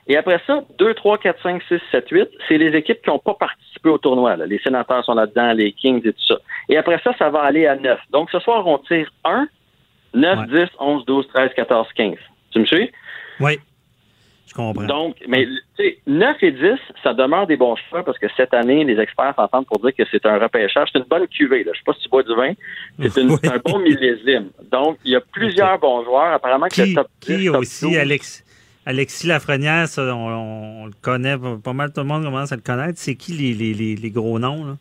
Et après ça, 2, 3, 4, 5, 6, 7, 8, c'est les équipes qui n'ont pas participé au tournoi. Les sénateurs sont là-dedans, les Kings et tout ça. Et après ça, ça va aller à 9. Donc ce soir, on tire 1, 9, 10, 11, 12, 13, 14, 15. Tu me suis? Oui. Donc, mais tu sais, 9 et 10, ça demeure des bons choix parce que cette année, les experts s'entendent pour dire que c'est un repêchage. C'est une bonne cuvée. Là. Je sais pas si tu bois du vin. C'est un bon millésime. Donc, il y a plusieurs bons joueurs. Apparemment que qui, le top Qui aussi, Alex? Alexis Lafrenière, ça, on, le connaît, pas mal tout le monde commence à le connaître. C'est qui les, les, les, gros noms? Là?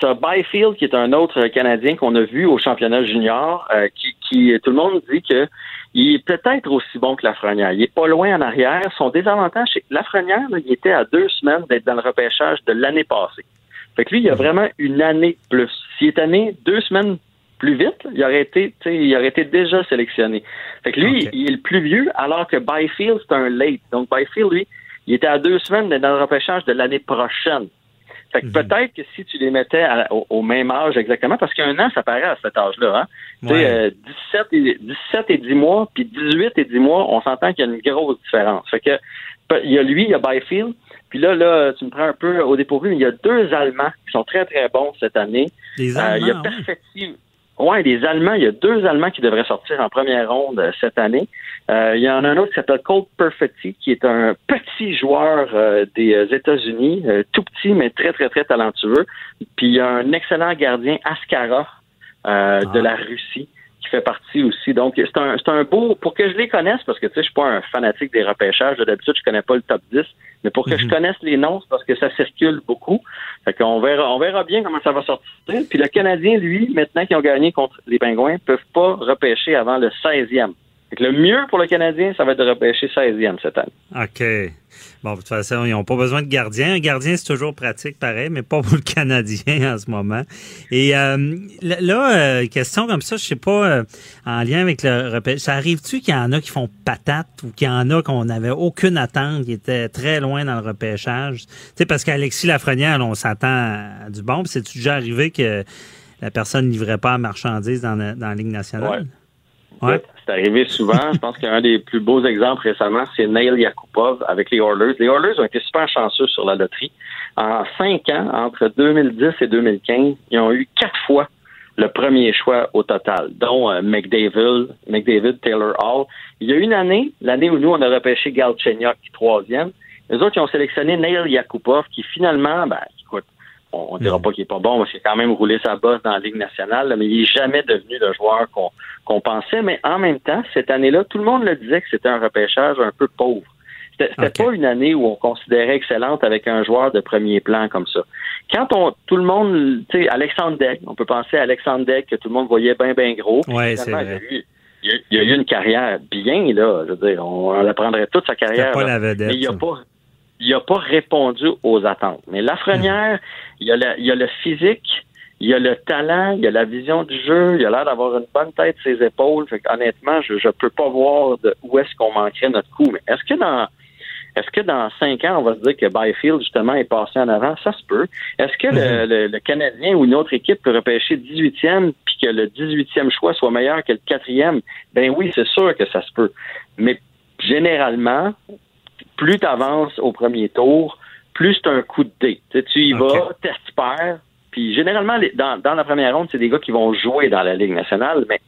T'as Byfield, qui est un autre Canadien qu'on a vu au championnat junior, euh, qui, qui, tout le monde dit que il est peut-être aussi bon que Lafrenière. Il est pas loin en arrière. Son désavantage, c'est que Lafrenière, là, il était à deux semaines d'être dans le repêchage de l'année passée. Fait que lui, il a vraiment une année plus. S'il est année deux semaines plus vite, il aurait été, il aurait été déjà sélectionné. Fait que lui, il est le plus vieux, alors que Byfield, c'est un late. Donc Byfield, lui, il était à deux semaines d'être dans le repêchage de l'année prochaine. Fait que mhm. peut-être que si tu les mettais au, même âge exactement, parce qu'un an, ça paraît à cet âge-là, hein? Tu sais, 17, et, 17 et 10 mois, puis 18 et 10 mois, on s'entend qu'il y a une grosse différence. Fait que il y a lui, il y a Byfield, puis là, là, tu me prends un peu au dépourvu, mais il y a deux Allemands qui sont très, très bons cette année. Des Allemands, euh, il y a. Ouais, des Allemands. Il y a deux Allemands qui devraient sortir en première ronde euh, cette année. Euh, il y en a un autre qui s'appelle Colt Perfetti, qui est un petit joueur des États-Unis, tout petit mais très très très talentueux. Puis il y a un excellent gardien, Askara, de la Russie, fait partie aussi. Donc, c'est un, c'est un beau, pour que je les connaisse, parce que tu sais, je suis pas un fanatique des repêchages. D'habitude, je connais pas le top 10. Mais pour que je mhm. connaisse les noms, c'est parce que ça circule beaucoup. Fait qu'on verra, on verra bien comment ça va sortir. Puis le Canadien, lui, maintenant qu'ils ont gagné contre les Pingouins, peuvent pas repêcher avant le 16e le mieux pour le Canadien, ça va être de repêcher 16e cette année. OK. Bon, de toute façon, ils n'ont pas besoin de gardien. Un gardien, c'est toujours pratique, pareil, mais pas pour le Canadien en ce moment. Et euh, là, euh, question comme ça, je sais pas, euh, en lien avec le repêchage, ça arrive-tu qu'il y en a qui font patate ou qu'il y en a qu'on n'avait aucune attente, qui étaient très loin dans le repêchage? Tu sais, parce qu'Alexis Lafrenière, on s'attend à du bon. C'est-tu déjà arrivé que la personne ne livrait pas à marchandises dans, dans la Ligue nationale? C'est arrivé souvent. Je pense qu'un des plus beaux exemples récemment, c'est Neil Yakupov avec les Oilers. Les Oilers ont été super chanceux sur la loterie. En cinq ans, entre 2010 et 2015, ils ont eu quatre fois le premier choix au total, dont euh, McDavid, McDavid, Taylor Hall. Il y a une année, l'année où nous, on a repêché Galchenyuk, troisième. Les autres, ils ont sélectionné Neil Yakupov, qui finalement, ben, on, ne dira mm. pas qu'il est pas bon, parce qu'il a quand même roulé sa bosse dans la Ligue nationale, mais il n'est jamais devenu le joueur qu'on pensait. Mais en même temps, cette année-là, tout le monde le disait que c'était un repêchage un peu pauvre. C'était pas une année où on considérait excellente avec un joueur de premier plan comme ça. Quand on tout le monde, tu sais, Alexandre Deck, on peut penser à Alexandre Deck que tout le monde voyait bien bien gros. Ouais, c'est vrai. Il, y a, eu une carrière bien là, je veux dire, on, la prendrait toute sa carrière. Pas la vedette, mais il n'y a pas il n'a pas répondu aux attentes. Mais Lafrenière, il y a le, il y a le physique, il y a le talent, il y a la vision du jeu, il a l'air d'avoir une bonne tête ses épaules. Fait honnêtement, je ne peux pas voir de où est-ce qu'on manquerait notre coup. Mais est-ce que dans est-ce que dans cinq ans, on va se dire que Byfield, justement, est passé en avant? Ça se peut. Est-ce que le, mhm. Canadien ou une autre équipe peut repêcher 18e puis que le 18e choix soit meilleur que le quatrième? Ben oui, c'est sûr que ça se peut. Mais généralement, plus tu avances au premier tour, plus c'est un coup de dé. tu y vas, t'espères. Puis généralement, dans, la première ronde, c'est des gars qui vont jouer dans la Ligue nationale, mais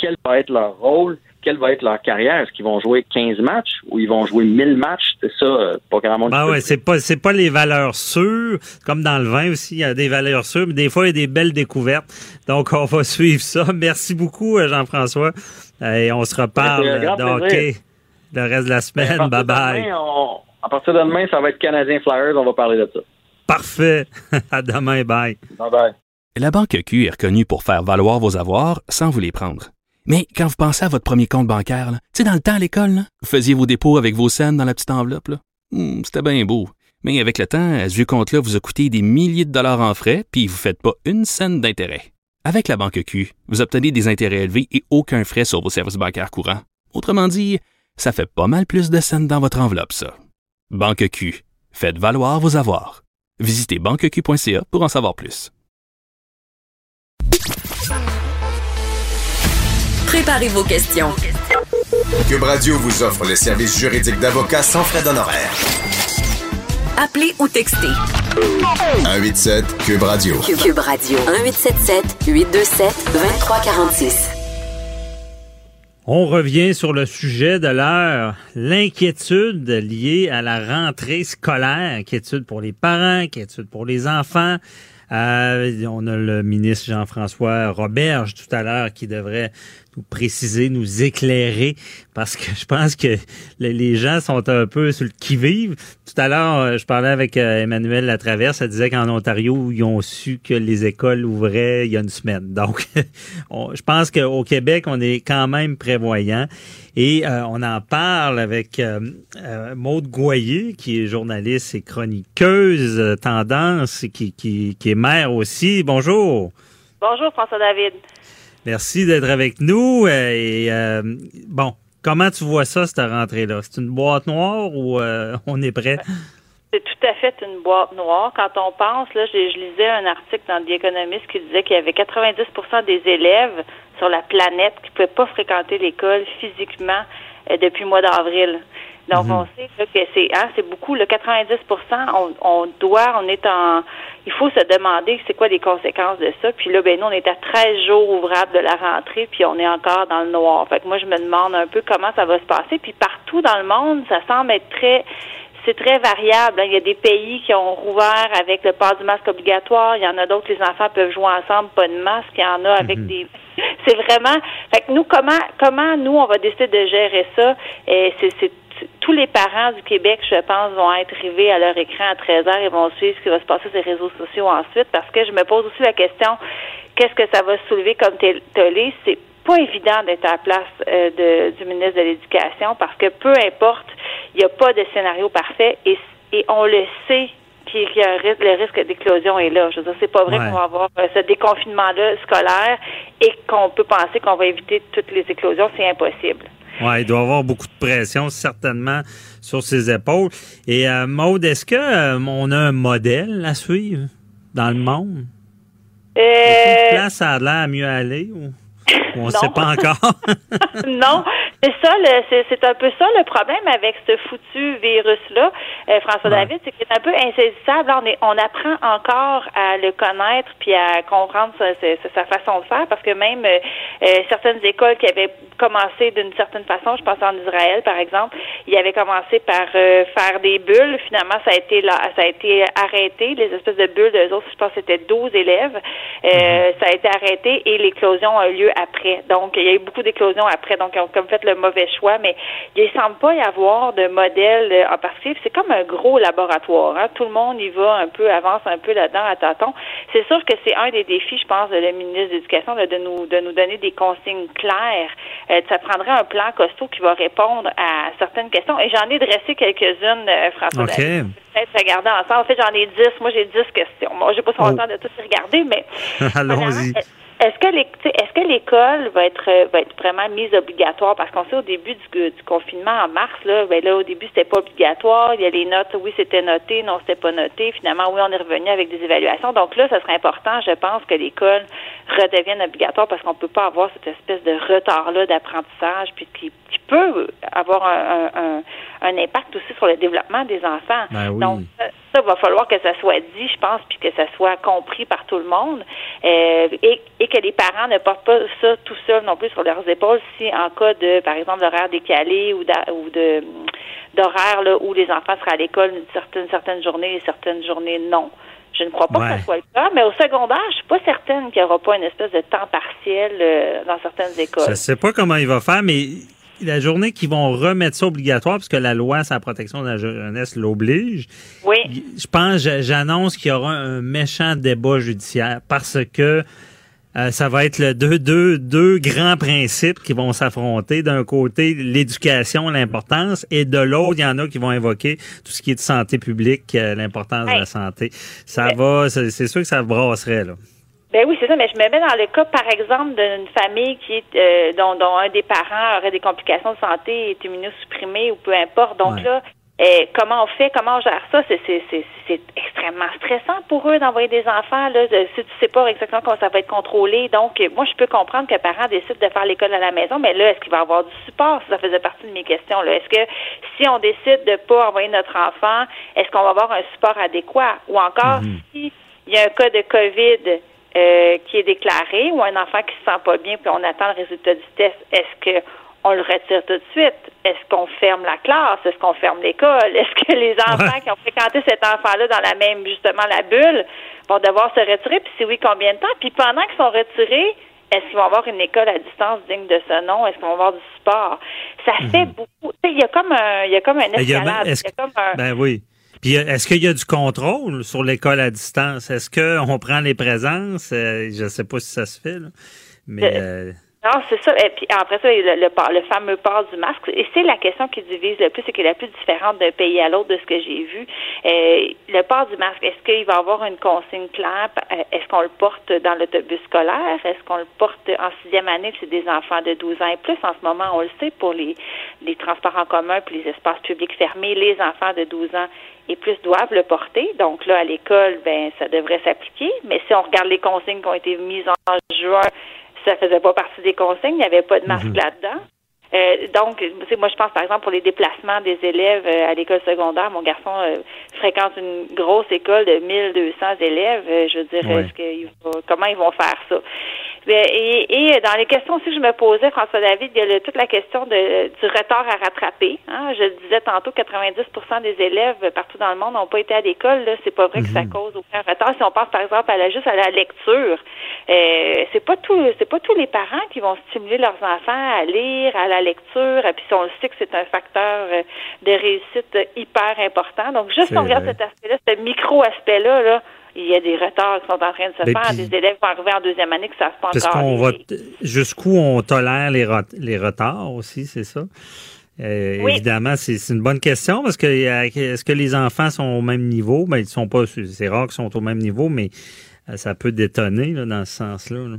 quel va être leur rôle? Quelle va être leur carrière? Est-ce qu'ils vont jouer 15 matchs ou ils vont jouer 1000 matchs? C'est ça, euh, pas grand monde. Ben ouais, c'est pas, c'est pas les valeurs sûres. Comme dans le vin aussi, il y a des valeurs sûres, mais des fois, il y a des belles découvertes. Donc, on va suivre ça. Merci beaucoup, euh, Jean-François. Et on se reparle. OK le reste de la semaine. Bye bye. à partir de demain, ça va être Canadien Flyers. On va parler de ça. Parfait. à demain. Bye. Bye bye. La Banque Q est reconnue pour faire valoir vos avoirs sans vous les prendre. Mais quand vous pensez à votre premier compte bancaire, tu sais, dans le temps à l'école, vous faisiez vos dépôts avec vos scènes dans la petite enveloppe. Hmm, c'était bien beau. Mais avec le temps, ce vieux compte-là vous a coûté des milliers de dollars en frais, puis vous ne faites pas une scène d'intérêt. Avec la Banque Q, vous obtenez des intérêts élevés et aucun frais sur vos services bancaires courants. Autrement dit, ça fait pas mal plus de scènes dans votre enveloppe, ça. Banque Q. Faites valoir vos avoirs. Visitez banqueq.ca pour en savoir plus. Préparez vos questions. Cube Radio vous offre les services juridiques d'avocats sans frais d'honoraires. Appelez ou textez. 187 Cube Radio. Cube Radio. 1877 827 2346. On revient sur le sujet de l'heure, l'inquiétude liée à la rentrée scolaire, inquiétude pour les parents, inquiétude pour les enfants. Euh, on a le ministre Jean-François Roberge tout à l'heure qui devrait nous préciser, nous éclairer, parce que je pense que les gens sont un peu sur le qui-vive. Tout à l'heure, euh, je parlais avec euh, Emmanuel Latraverse, elle disait qu'en Ontario, ils ont su que les écoles ouvraient il y a une semaine. Donc, je pense qu'au Québec, on est quand même prévoyant. Et euh, on en parle avec euh, Maude Goyer, qui est journaliste et chroniqueuse tendance, qui, qui, est mère aussi. Bonjour. Bonjour, François David. Merci d'être avec nous. Euh, euh, bon, comment tu vois ça, cette rentrée-là? C'est une boîte noire ou euh, on est prêt? C'est tout à fait une boîte noire. Quand on pense, là, je, lisais un article dans The Economist qui disait qu'il y avait 90% des élèves sur la planète qui ne pouvaient pas fréquenter l'école physiquement depuis le mois d'avril. Donc, on sait que c'est hein, c'est beaucoup. Le 90 on, on doit, on est en... Il faut se demander c'est quoi les conséquences de ça. Puis là, ben nous, on est à 13 jours ouvrables de la rentrée, puis on est encore dans le noir. Fait que moi, je me demande un peu comment ça va se passer. Puis partout dans le monde, ça semble être très c'est très variable. Hein. Il y a des pays qui ont rouvert avec le port du masque obligatoire. Il y en a d'autres, les enfants peuvent jouer ensemble, pas de masque. Il y en a avec mhm. des. C'est vraiment. Fait que nous, comment, comment nous, on va décider de gérer ça? Et c'est tous les parents du Québec, je pense, vont être rivés à leur écran à 13 heures et vont suivre ce qui va se passer sur les réseaux sociaux ensuite parce que je me pose aussi la question qu'est-ce que ça va soulever comme télé? C'est pas évident d'être à la place euh, de, du ministre de l'Éducation parce que peu importe, il n'y a pas de scénario parfait et, et on le sait qu'il y a le risque d'éclosion est là. Je veux dire, c'est pas vrai qu'on va avoir euh, ce déconfinement-là scolaire et qu'on peut penser qu'on va éviter toutes les éclosions. C'est impossible. Oui, il doit avoir beaucoup de pression, certainement, sur ses épaules. Et euh, Maude, est-ce que euh, on a un modèle à suivre dans le monde? Euh... Place ça a l'air mieux aller ou, on ne sait pas encore? non, c'est ça, c'est un peu ça le problème avec ce foutu virus-là, euh, François David, c'est qu'il est un peu insaisissable. On, est, on apprend encore à le connaître puis à comprendre sa, sa, façon de faire parce que même euh, euh, certaines écoles qui avaient commencé d'une certaine façon, je pense en Israël par exemple, ils avaient commencé par faire des bulles. Finalement, ça a été là, ça a été arrêté. Les espèces de bulles, d'eux autres, je pense que c'était 12 élèves. Mm-hmm. Ça a été arrêté et l'éclosion a eu lieu après. Donc, il y a eu beaucoup d'éclosions après. Donc, ils ont comme fait le mauvais choix, mais il ne semble pas y avoir de modèle euh, en particulier. C'est comme un gros laboratoire. Hein. Tout le monde y va un peu, avance un peu là-dedans à tâtons. C'est sûr que c'est un des défis, je pense, de la ministre de l'Éducation, de nous de nous donner des consignes claires. Euh, ça prendrait un plan costaud qui va répondre à certaines questions. Et j'en ai dressé quelques-unes, euh, François. Okay. Peut-être regarder ensemble. En fait, j'en ai dix. Moi, j'ai dix questions. Moi, j'ai pas son oh. temps de tout regarder, mais allons-y. Est-ce que est-ce que l'école va être euh, va être vraiment mise obligatoire? Parce qu'on sait au début du, du, confinement en mars là, ben là au début c'était pas obligatoire, il y a les notes, oui c'était noté, non c'était pas noté, finalement oui on est revenu avec des évaluations. Donc là, ça serait important, je pense, que l'école redevienne obligatoire parce qu'on peut pas avoir cette espèce de retard là d'apprentissage puis qui, qui, peut avoir un, un, un, impact aussi sur le développement des enfants. Ben Donc ça, va falloir que ça soit dit, je pense, puis que ça soit compris par tout le monde euh, et, et que les parents ne portent pas ça tout seuls non plus sur leurs épaules si en cas de, par exemple, d'horaire décalé ou, de d'horaire où les enfants seraient à l'école une certaine, certaine journée et certaines journées non. Je ne crois pas que ce soit le cas, mais au secondaire, je suis pas certaine qu'il n'y aura pas une espèce de temps partiel euh, dans certaines écoles. Je ne sais pas comment il va faire, mais la journée qu'ils vont remettre ça obligatoire, parce que la loi sur la protection de la jeunesse l'oblige. Oui. Je pense, j'annonce qu'il y aura un méchant débat judiciaire parce que euh, ça va être le deux, deux, deux grands principes qui vont s'affronter. D'un côté, l'éducation, l'importance, et de l'autre, il y en a qui vont invoquer tout ce qui est de santé publique, euh, l'importance de la santé. Ça va, c'est sûr que ça brasserait, là. Ben oui, c'est ça, mais je me mets dans le cas, par exemple, d'une famille qui est, euh, dont, dont, un des parents aurait des complications de santé, est immunosupprimé ou peu importe. Donc là, eh, comment on fait, comment on gère ça, c'est extrêmement stressant pour eux d'envoyer des enfants. Là, si tu sais pas exactement comment ça va être contrôlé. Donc, moi, je peux comprendre que parents décident de faire l'école à la maison, mais là, est-ce qu'il va avoir du support? Ça faisait partie de mes questions. Est-ce que si on décide de pas envoyer notre enfant, est-ce qu'on va avoir un support adéquat? Ou encore, mhm. s'il y a un cas de COVID euh, qui est déclaré ou un enfant qui se sent pas bien puis on attend le résultat du test, est-ce que on le retire tout de suite? Est-ce qu'on ferme la classe? Est-ce qu'on ferme l'école? Est-ce que les enfants qui ont fréquenté cet enfant-là dans la même, justement, la bulle, vont devoir se retirer? Puis si oui, combien de temps? Puis pendant qu'ils sont retirés, est-ce qu'ils vont avoir une école à distance digne de ce nom? Est-ce qu'ils vont avoir du sport? Ça Mhm. fait beaucoup. Il y a comme un, il y a comme un escalade. Il y a comme un, Ben oui. Puis euh, est-ce qu'il y a du contrôle sur l'école à distance? Est-ce qu'on prend les présences? Euh, je sais pas si ça se fait, là. mais euh, Non, c'est ça. Et puis après ça, le, le, le fameux port du masque. Et c'est la question qui divise le plus et qui est la plus différente d'un pays à l'autre de ce que j'ai vu. Euh, le port du masque, est-ce qu'il va avoir une consigne claire? Euh, Est-ce qu'on le porte dans l'autobus scolaire? Est-ce qu'on le porte en sixième année? C'est des enfants de 12 ans et plus. En ce moment, on le sait, pour les, les transports en commun puis les espaces publics fermés, les enfants de 12 ans et plus doivent le porter. Donc là, à l'école, ben ça devrait s'appliquer. Mais si on regarde les consignes qui ont été mises en juin, ça faisait pas partie des consignes, il n'y avait pas de masque là-dedans. Euh, donc, moi, je pense, par exemple, pour les déplacements des élèves euh, à l'école secondaire, mon garçon euh, fréquente une grosse école de 1200 élèves. Euh, je veux dire, est-ce va- comment ils vont faire ça? Et, et dans les questions aussi que je me posais, François David, il y a le- toute la question de, du retard à rattraper. Hein? Je le disais tantôt, 90% des élèves partout dans le monde n'ont pas été à l'école. Là, c'est pas vrai que ça cause aucun retard. Si on pense par exemple à la, juste à la lecture, euh, c'est pas tout, c'est pas tous les parents qui vont stimuler leurs enfants à lire, à la lecture. Et puis si on le sait que c'est un facteur euh, de réussite euh, hyper important. Donc juste si on regarde cet aspect-là, ce micro-aspect-là, là, il y a des retards qui sont en train de se Ben, faire. puis- Des élèves vont arriver en deuxième année qui savent pas parce encore. va jusqu'où on tolère les, ret- les retards aussi, c'est ça? Euh, Oui. Évidemment, c'est une bonne question parce que euh, est-ce que les enfants sont au même niveau? Ben, ils sont pas. C'est rare qu'ils sont au même niveau, mais euh, ça peut détonner là, dans ce sens-là. là.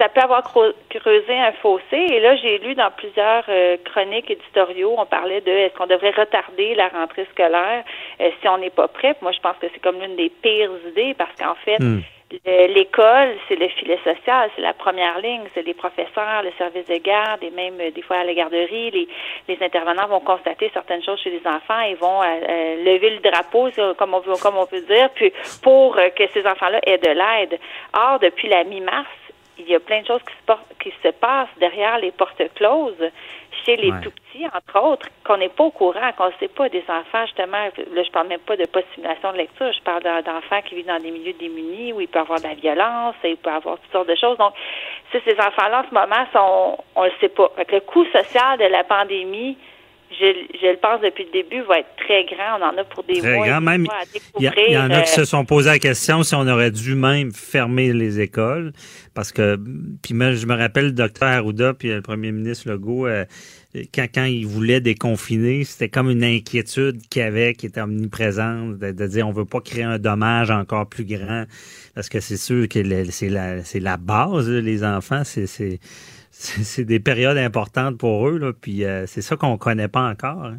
Ça peut avoir creu- creusé un fossé. Et là, j'ai lu dans plusieurs euh, chroniques éditoriaux, on parlait de est-ce qu'on devrait retarder la rentrée scolaire euh, si on n'est pas prêt? Moi, je pense que c'est comme l'une des pires idées parce qu'en fait, Hmm. le- l'école, c'est le filet social, c'est la première ligne, c'est les professeurs, le service de garde et même euh, des fois à la garderie, les, les intervenants vont constater certaines choses chez les enfants et vont lever le drapeau, comme on veut, comme on peut dire, puis pour que ces enfants-là aient de l'aide. Or, depuis la mi-mars, il y a plein de choses qui se, qui se passent derrière les portes closes chez les Ouais. tout petits, entre autres, qu'on n'est pas au courant, qu'on ne sait pas des enfants, justement, là, je parle même pas de post-simulation de lecture, je parle d'en- d'enfants qui vivent dans des milieux démunis où il peut y avoir de la violence, et il peut y avoir toutes sortes de choses. Donc, si ces enfants-là, en ce moment, sont, on le sait pas. Fait que le coût social de la pandémie, je, je le pense depuis le début, va être très grand. On en a pour des Très mois. grand. Même, il y, en a qui euh, se sont posé la question si on aurait dû même fermer les écoles. Parce que, puis moi, je me rappelle le docteur Arruda puis le premier ministre Legault, euh, quand, quand il voulait déconfiner, c'était comme une inquiétude qu'il y avait, qui était omniprésente, de, de dire on veut pas créer un dommage encore plus grand. Parce que c'est sûr que c'est la, la base, les enfants, c'est, c'est, des périodes importantes pour eux, là, puis euh, c'est ça qu'on connaît pas encore. hein.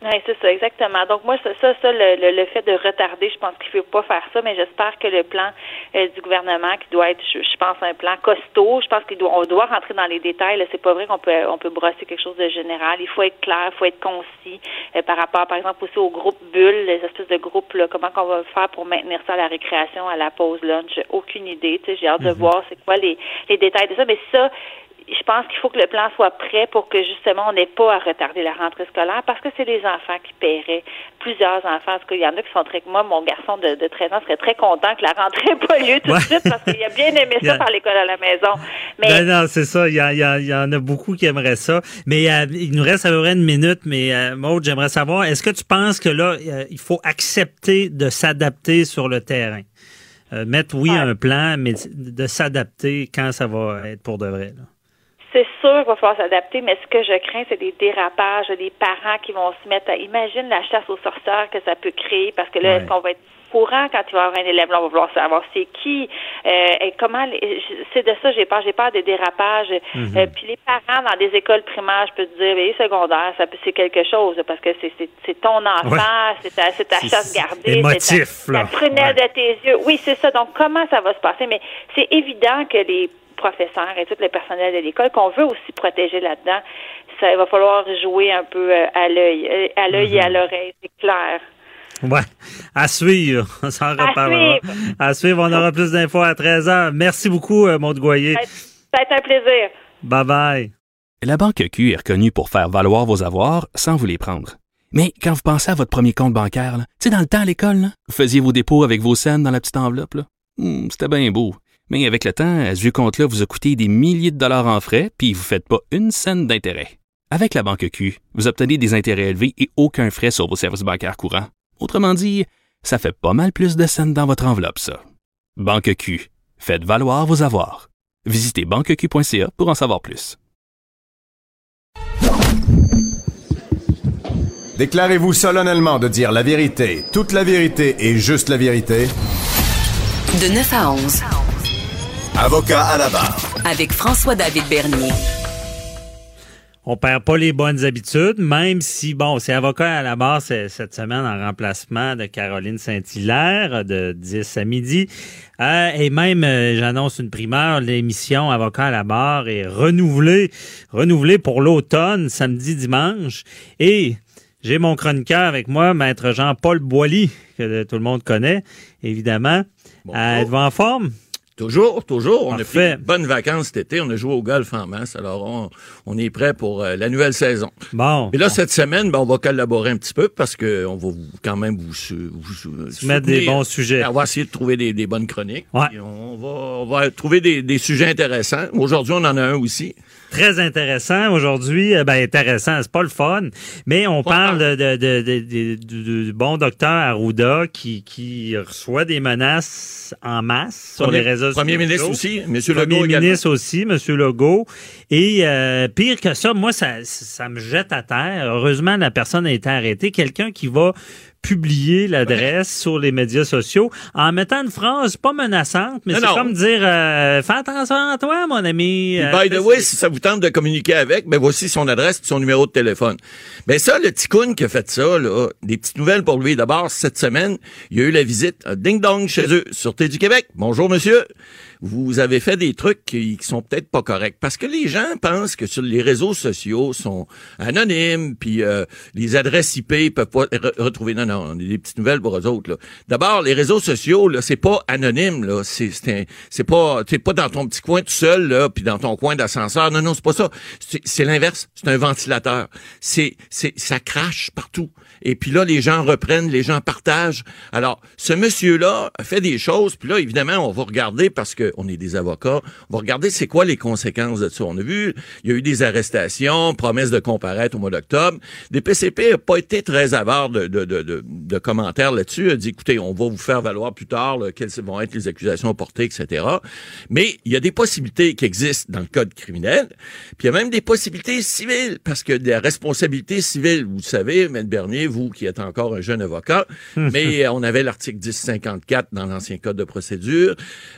Oui, c'est ça, exactement. Donc moi, ça, ça, ça, le, le, le fait de retarder, je pense qu'il ne faut pas faire ça, mais j'espère que le plan euh, du gouvernement, qui doit être, je, je pense, un plan costaud, je pense qu'on doit, on doit rentrer dans les détails. C'est pas vrai qu'on peut, on peut brosser quelque chose de général. Il faut être clair, il faut être concis euh, par rapport, par exemple, aussi aux groupes bulles, les espèces de groupes, là, comment qu'on va faire pour maintenir ça à la récréation, à la pause lunch. J'ai aucune idée. J'ai hâte de Mhm. voir c'est quoi les, les détails de ça. Mais ça, je pense qu'il faut que le plan soit prêt pour que justement on n'ait pas à retarder la rentrée scolaire parce que c'est les enfants qui paieraient. Plusieurs enfants, en tout cas, il y en a qui sont très... Moi, mon garçon de, de 13 ans serait très content que la rentrée n'ait pas lieu tout de suite parce qu'il a bien aimé a- ça par l'école à la maison. Mais Ben non, c'est ça. Il y, en- il y en- il y en a beaucoup qui aimeraient ça. Mais euh, il nous reste à peu près une minute. Mais euh, Maud, j'aimerais savoir, est-ce que tu penses que là, euh, il faut accepter de s'adapter sur le terrain? Euh, mettre, oui, un plan, mais de s'adapter quand ça va être pour de vrai. là. C'est sûr qu'il va falloir s'adapter, mais ce que je crains, c'est des dérapages, des parents qui vont se mettre à... Imagine la chasse aux sorcières que ça peut créer, parce que là, Ouais. est-ce qu'on va être courant quand il va y avoir un élève, là, on va vouloir savoir c'est qui, euh, et comment... les- C'est de ça j'ai peur, j'ai peur des dérapages. Mhm. Euh, puis les parents dans des écoles primaires, je peux te dire, les secondaires, ça peut- c'est quelque chose, parce que c'est c'est- c'est ton enfant, Ouais. c'est ta, c'est ta chasse gardée, c'est ta prunelle de tes yeux. Oui, c'est ça. Donc, comment ça va se passer? Mais c'est évident que les professeurs et tout le personnel de l'école qu'on veut aussi protéger là-dedans, ça va falloir jouer un peu euh, à l'œil, euh, à l'œil et à l'oreille, c'est clair. Ouais. À suivre. On s'en reparlera. suivre. À suivre. On aura plus d'infos à 13h. Merci beaucoup, euh, Maud Goyer. Ça a été un plaisir. Bye bye. La Banque Q est reconnue pour faire valoir vos avoirs sans vous les prendre. Mais quand vous pensez à votre premier compte bancaire, tu sais, dans le temps à l'école, vous faisiez vos dépôts avec vos scènes dans la petite enveloppe. là. Hmm, C'était bien beau. Mais avec le temps, à ce compte-là vous a coûté des milliers de dollars en frais, puis vous ne faites pas une scène d'intérêt. Avec la Banque Q, vous obtenez des intérêts élevés et aucun frais sur vos services bancaires courants. Autrement dit, ça fait pas mal plus de scènes dans votre enveloppe, ça. Banque Q. Faites valoir vos avoirs. Visitez banqueq.ca pour en savoir plus. Déclarez-vous solennellement de dire la vérité, toute la vérité et juste la vérité. De 9 à 11. Avocat à la barre. Avec François-David Bernier. On perd pas les bonnes habitudes, même si, bon, c'est avocat à la barre cette semaine en remplacement de Caroline Saint-Hilaire de 10 à midi. Euh, et même, euh, j'annonce une primeur, l'émission Avocat à la barre est renouvelée, renouvelée pour l'automne, samedi, dimanche. Et j'ai mon chroniqueur avec moi, maître Jean-Paul Boilly, que tout le monde connaît, évidemment. Euh, Êtes-vous en forme? Toujours, toujours. On Parfait. a de bonnes vacances cet été. On a joué au golf en masse. Alors, on, on est prêt pour euh, la nouvelle saison. Bon. Et là, cette semaine, ben, on va collaborer un petit peu parce que on va vous- quand même vous, vous mettre des soutenir. bons sujets. On va essayer de trouver des, des bonnes chroniques. Ouais. On va, on va trouver des, des sujets intéressants. Aujourd'hui, on en a un aussi. Très intéressant aujourd'hui. Euh, Ben intéressant, c'est pas le fun, mais on parle de, de, de- de- de- du- bon docteur Arruda qui, qui reçoit des menaces en masse sur Premier- les réseaux sociaux. Premier ministre aussi, Monsieur Premier Legault également. ministre aussi, Monsieur Legault. Et euh, pire que ça, moi ça, ça me jette à terre. Heureusement, la personne a été arrêtée. Quelqu'un qui va publier l'adresse sur les médias sociaux en mettant une phrase pas menaçante, mais c'est comme dire euh, fais attention à toi, mon ami. Euh, by the way, si ça vous tente de communiquer avec, ben voici son adresse et son numéro de téléphone. Ben ça, le ticoun qui a fait ça, là, des petites nouvelles pour lui. D'abord, cette semaine, il y a eu la visite à Ding Dong chez eux, Sûreté du Québec. Bonjour, monsieur. Vous avez fait des trucs qui, qui sont peut-être pas corrects. Parce que les gens pensent que sur les réseaux sociaux sont anonymes, puis euh, les adresses IP peuvent pas re- retrouver. Non, non, on a des petites nouvelles pour eux autres. D'abord, les réseaux sociaux, là, c'est pas anonyme, là. C'est, c'est, pas, t'es pas dans ton petit coin tout seul, là, puis dans ton coin d'ascenseur. Non, non, c'est pas ça. C'est l'inverse. C'est un ventilateur. C'est, c'est, ça crache partout. Et puis là, les gens reprennent, les gens partagent. Alors, ce monsieur-là a fait des choses, puis là, évidemment, on va regarder parce que on est des avocats. On va regarder c'est quoi les conséquences de ça. On a vu, il y a eu des arrestations, promesses de comparaître au mois d'octobre. Des PCP n'a pas été très avare de, de, de, de, commentaires là-dessus. A dit, écoutez, on va vous faire valoir plus tard là, quelles vont être les accusations portées, etc. Mais il y a des possibilités qui existent dans le code criminel. Puis il y a même des possibilités civiles, parce que de la responsabilité civile, vous savez, M. Bernier, vous qui êtes encore un jeune avocat, mais euh, on avait l'article 1054 dans l'ancien code de procédure,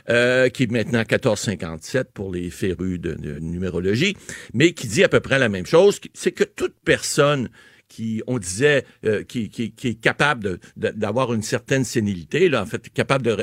euh, qui est maintenant 1457 pour les férus de, de numérologie, mais qui dit à peu près la même chose, c'est que toute personne qui, on disait, euh, qui, qui, qui est capable de- de- d'avoir une certaine sénilité, là, en fait, capable de,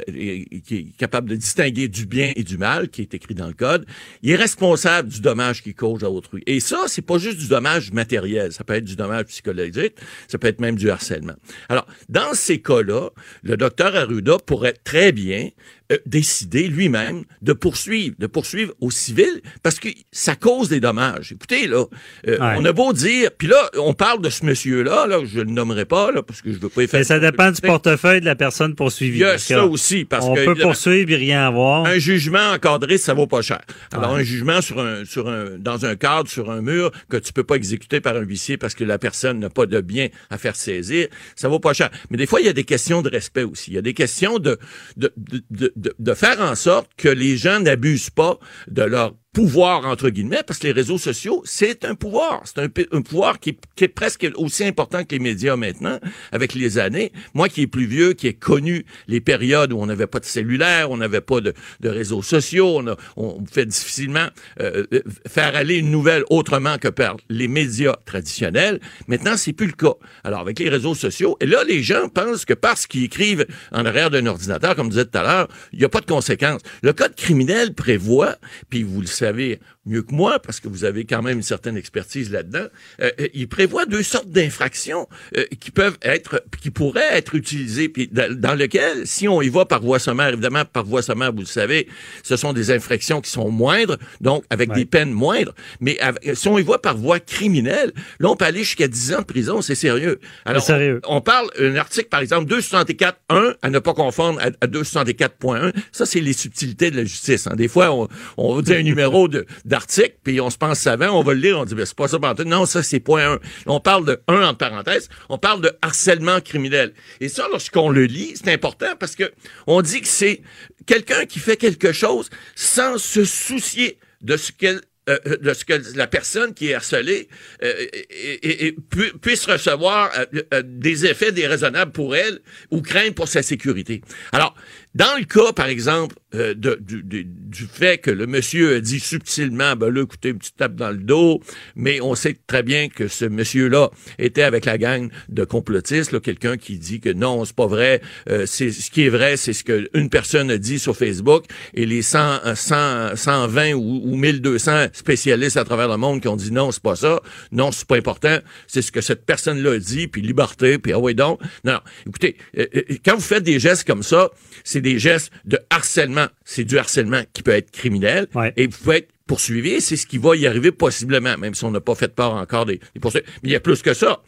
qui est capable de distinguer du bien et du mal, qui est écrit dans le code, il est responsable du dommage qu'il cause à autrui. Et ça, c'est pas juste du dommage matériel, ça peut être du dommage psychologique, ça peut être même du harcèlement. Alors, dans ces cas-là, le docteur Arruda pourrait très bien euh, décider lui-même de poursuivre, de poursuivre au civil, parce que ça cause des dommages. Écoutez, là, euh, Ouais. on a beau dire, puis là, on parle de ce monsieur-là, là, je le nommerai pas, là, parce que je veux pas y faire... Mais ça dépend du portefeuille de la personne poursuivie. Il y a ça aussi, parce on que, peut évidemment, poursuivre et rien avoir. Un jugement encadré, ça vaut pas cher. Alors, Ouais. un jugement sur un, sur un, dans un cadre, sur un mur, que tu peux pas exécuter par un huissier parce que la personne n'a pas de bien à faire saisir, ça vaut pas cher. Mais des fois, il y a des questions de respect aussi. Il y a des questions de, de, de, de, de- faire en sorte que les gens n'abusent pas de leur pouvoir, entre guillemets, parce que les réseaux sociaux, c'est un pouvoir. C'est un, un pouvoir qui qui est presque aussi important que les médias maintenant, avec les années. Moi qui est plus vieux, qui ai connu les périodes où on n'avait pas de cellulaire, on n'avait pas de, de réseaux sociaux, on, a- on fait difficilement euh, euh, faire aller une nouvelle autrement que par les médias traditionnels. Maintenant, c'est plus le cas. Alors, avec les réseaux sociaux, et là, les gens pensent que parce qu'ils écrivent en arrière d'un ordinateur, comme je disais tout à l'heure, il n'y a pas de conséquences. Le code criminel prévoit, puis vous le savez mieux que moi, parce que vous avez quand même une certaine expertise là-dedans, euh, euh, il prévoit deux sortes d'infractions euh, qui peuvent être, qui pourraient être utilisées, puis dans, dans lequel, si on y va par voie sommaire, évidemment, par voie sommaire, vous le savez, ce sont des infractions qui sont moindres, donc avec des peines moindres, mais avec- si on y va par voie criminelle, là, on peut aller jusqu'à 10 ans de prison, c'est sérieux. Alors, sérieux. On, on parle, un article, par exemple, 264.1, à ne pas confondre à, à 264.1, ça, c'est les subtilités de la justice. hein. Des fois, on, on dire un numéro de- d'article, puis on se pense savant, on va le lire, on dit, ben, c'est pas ça, non, ça, c'est point 1. On parle de 1 en parenthèse, on parle de harcèlement criminel. Et ça, lorsqu'on le lit, c'est important parce que on dit que c'est quelqu'un qui fait quelque chose sans se soucier de ce qu'elle euh, de ce que la personne qui est harcelée euh, puisse recevoir euh, euh, des effets déraisonnables pour elle ou craindre pour sa sécurité. Alors, dans le cas, par exemple, euh, du, du- fait que le monsieur a dit subtilement, ben là, écoutez, une petite tape dans le dos, mais on sait très bien que ce monsieur-là était avec la gang de complotistes, quelqu'un qui dit que non, c'est pas vrai, euh, c'est ce qui est vrai, c'est ce qu'une personne a dit sur Facebook, et les 100, euh, 100, 120 ou, ou 1200 spécialistes à travers le monde qui ont dit non, c'est pas ça, non, c'est pas important, c'est ce que cette personne-là dit, puis liberté, puis ah ouais donc. Non, non, écoutez, euh, euh, quand vous faites des gestes comme ça, c'est des gestes de harcèlement. C'est du harcèlement qui peut être criminel, et vous pouvez être poursuivi, et c'est ce qui va y arriver possiblement, même si on n'a pas fait part encore des, des poursuites. Mais il y a plus que ça.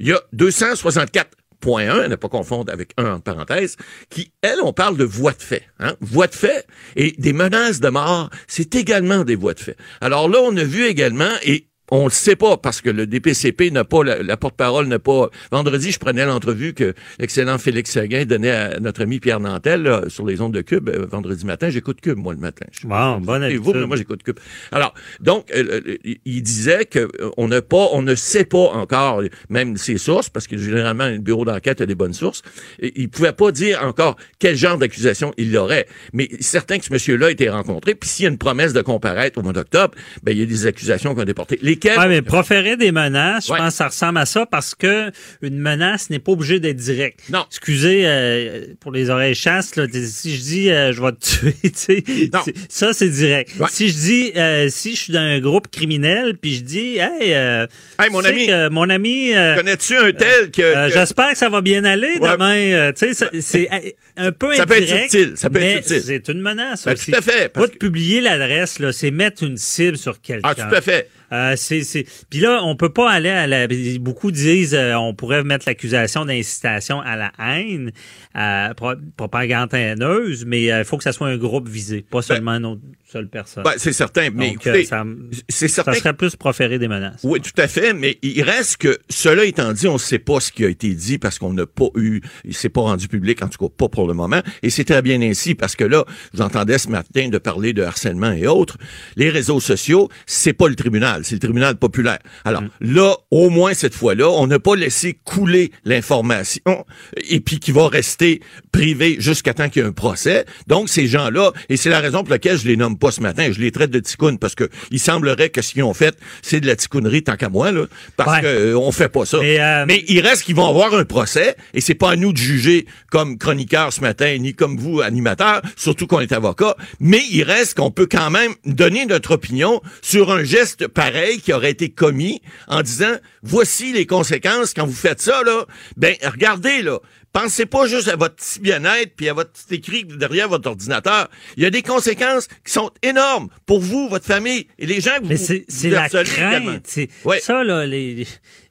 Il y a 264.1, à ne pas confondre avec un en parenthèse, qui, elle, on parle de voies de fait. Hein? Voies de fait et des menaces de mort, c'est également des voies de fait. Alors là, on a vu également, et on le sait pas parce que le DPCP n'a pas, la, la porte-parole n'a pas. Vendredi, je prenais l'entrevue que l'excellent Félix Seguin donnait à notre ami Pierre Nantel là, sur les ondes de Cube euh, vendredi matin. J'écoute Cube, moi, le matin. Je- Bon, bonne et vous, mais moi, j'écoute Cube. Alors, donc, euh, il disait que euh, on n'a pas, on ne sait pas encore, même ses sources, parce que généralement, le bureau d'enquête a des bonnes sources. Et il pouvait pas dire encore quel genre d'accusation il aurait. Mais certain que ce monsieur-là a été rencontré. Puis s'il y a une promesse de comparaître au mois d'octobre, ben, il y a des accusations qui ont été portées. Lesquelles? Ouais, mais proférer des menaces, je pense que ça ressemble à ça parce que une menace n'est pas obligée d'être directe. Non. Excusez euh, pour les oreilles chasses, là, si je dis euh, je vais te tuer, tu sais, c'est- ça c'est direct. Si je dis euh, si je suis dans un groupe criminel puis je dis hey, euh, Hey, mon ami, que mon ami euh, Connais-tu un tel que. euh, que- J'espère que ça va bien aller demain. euh, tu sais, c'est un peu Ça peut être subtil, ça peut être subtil. C'est une menace Ben, aussi. tout à fait, Pas de publier l'adresse, là, c'est mettre une cible sur quelqu'un. Ah, tout à fait. Euh, c'est, c'est... Puis là, on peut pas aller à la... Beaucoup disent euh, on pourrait mettre l'accusation d'incitation à la haine, euh, pro- propagande haineuse, mais euh, il faut que ça soit un groupe visé, pas seulement une autre seule personne. Ben, c'est certain, mais Donc, écoutez, euh, ça, c'est certain ça serait plus proférer des menaces. Oui, tout à fait, mais il reste que, cela étant dit, on ne sait pas ce qui a été dit parce qu'on n'a pas eu, il s'est pas rendu public, en tout cas pas pour le moment, et c'est très bien ainsi parce que là, j'entendais ce matin de parler de harcèlement et autres, les réseaux sociaux, c'est pas le tribunal, c'est le tribunal populaire. Alors là, au moins cette fois-là, on n'a pas laissé couler l'information et puis qui va rester privé jusqu'à temps qu'il y ait un procès. Donc ces gens-là, et c'est la raison pour laquelle je les nomme pas ce matin, je les traite de ticounes parce que il semblerait que ce qu'ils ont fait, c'est de la ticounerie tant qu'à moi là, parce Ouais. que euh, on fait pas ça. Mais, euh, Mais il reste qu'ils vont avoir un procès et c'est pas à nous de juger comme chroniqueur ce matin ni comme vous animateur, surtout qu'on est avocat, mais il reste qu'on peut quand même donner notre opinion sur un geste pareil qui aurait été commis en disant voici les conséquences quand vous faites ça là. Ben regardez là, Pensez pas juste à votre petit bien-être puis à votre petit écrit derrière votre ordinateur. Il y a des conséquences qui sont énormes pour vous, votre famille et les gens que vous Mais c'est, c'est vous la crainte. C'est, Ça, là, les,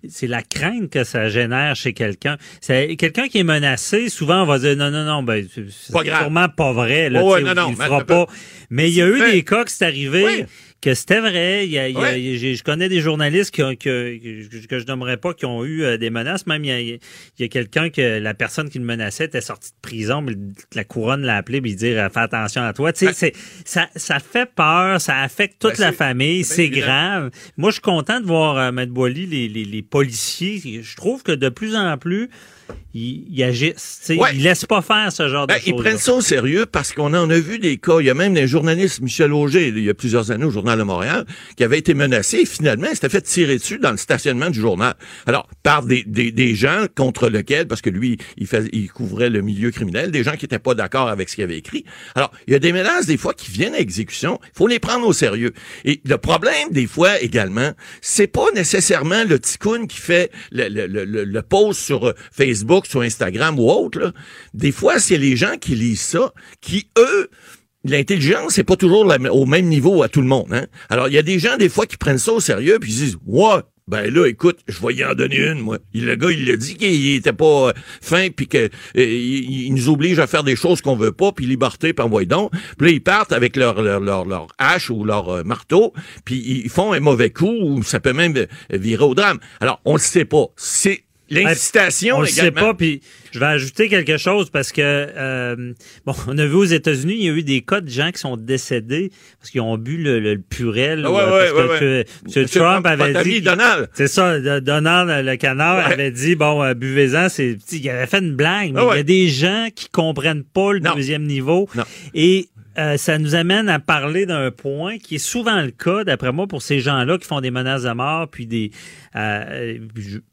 c'est la crainte que ça génère chez quelqu'un. C'est, quelqu'un qui est menacé, souvent, on va dire non, non, non, ben, c'est sûrement pas vrai. Là, Oh, ouais, non, non, il le fera pas. Mais il y a eu des cas que c'est arrivé. Oui. Que c'était vrai. Il y a- il y a- Ouais. il y a- j'ai- je connais des journalistes qui ont- que, que, que je nommerai pas qui ont eu euh, des menaces. Même il y a, quelqu'un que la personne qui le menaçait était sortie de prison, mais la couronne l'a appelé et dire fais attention à toi. Tu sais, c'est- ça, ça fait peur, ça affecte toute Ben, la famille, c'est grave. Moi, je suis content de voir euh, Maître Boily, les, les, les policiers. Je trouve que de plus en plus, ils, ils agissent. Ouais. Ils laissent pas faire ce genre Ben, de ils choses. prennent ça au sérieux parce qu'on en a vu des cas. Il y a même des journalistes, Michel Auger, il y a plusieurs années au Journal de Montréal, qui avait été menacé et finalement il s'était fait tirer dessus dans le stationnement du journal. Alors, par des, des, des gens contre lesquels, parce que lui, il, fait, il couvrait le milieu criminel, des gens qui n'étaient pas d'accord avec ce qu'il avait écrit. Alors, il y a des menaces des fois qui viennent à exécution. Il faut les prendre au sérieux. Et le problème des fois également, c'est pas nécessairement le ticoun qui fait le, le, le, le- le post sur euh, Facebook, sur Instagram ou autre. là. Des fois, c'est les gens qui lisent ça, qui, eux, L'intelligence, c'est pas toujours au même niveau à tout le monde. Hein? Alors, il y a des gens, des fois, qui prennent ça au sérieux puis ils disent Ouais, ben là, écoute, je vais y en donner une, moi. Le gars, il l'a dit qu'il était pas euh, fin puis que euh, nous oblige à faire des choses qu'on veut pas, puis liberté, puis envoie donc. Puis là, ils partent avec leur, leur, leur, hache ou leur euh, marteau, puis ils font un mauvais coup, ou ça peut même virer au drame. Alors, on le sait pas. C'est l'incitation On le sait pas, puis je vais ajouter quelque chose parce que euh, bon, on a vu aux États-Unis, il y a eu des cas de gens qui sont décédés parce qu'ils ont bu le, le purel. Ah ouais, euh, ouais, parce ouais, que ouais. Trump Trump, avait dit, Donald. c'est ça, Donald le canard avait dit bon, euh, buvez-en, c'est, il avait fait une blague, mais Ah il y a des gens qui comprennent pas le deuxième niveau et euh, ça nous amène à parler d'un point qui est souvent le cas, d'après moi, pour ces gens-là qui font des menaces de mort, puis des... euh,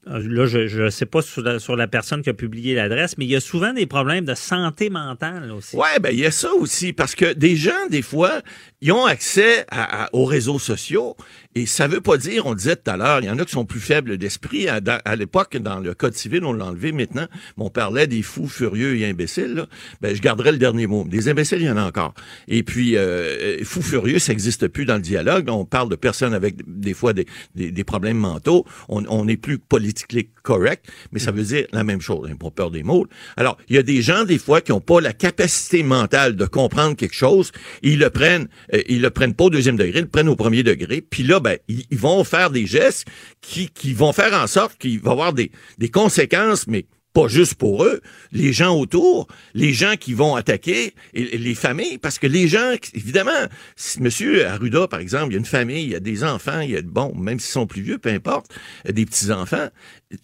là, je ne sais pas sur la, sur la personne qui a publié l'adresse, mais il y a souvent des problèmes de santé mentale aussi. Ouais, ben il y a ça aussi parce que des gens des fois, ils ont accès aux réseaux sociaux et ça veut pas dire, on disait tout à l'heure, il y en a qui sont plus faibles d'esprit. À, l'époque, dans le code civil, on l'a enlevé maintenant, mais on parlait des fous furieux et imbéciles. Là. Ben je garderai le dernier mot. Des imbéciles, il y en a encore. Et puis euh, fous furieux, ça n'existe plus dans le dialogue. On parle de personnes avec des fois des, des, des problèmes mentaux. On on n'est plus politiquement correct, mais ça veut dire la même chose. Hein, pas peur des mots. Alors il y a des gens des fois qui n'ont pas la capacité mentale de comprendre quelque chose. Ils le prennent, euh, ils le prennent pas au deuxième degré, ils le prennent au premier degré. Puis là, ben ils, vont faire des gestes qui vont faire en sorte qu'il va y avoir des conséquences, mais pas juste pour eux, les gens autour, les gens qui vont attaquer, les familles, parce que les gens, évidemment, si Monsieur Arruda, par exemple, il y a une famille, il y a des enfants, il y a, bon, même s'ils sont plus vieux, peu importe, des petits-enfants,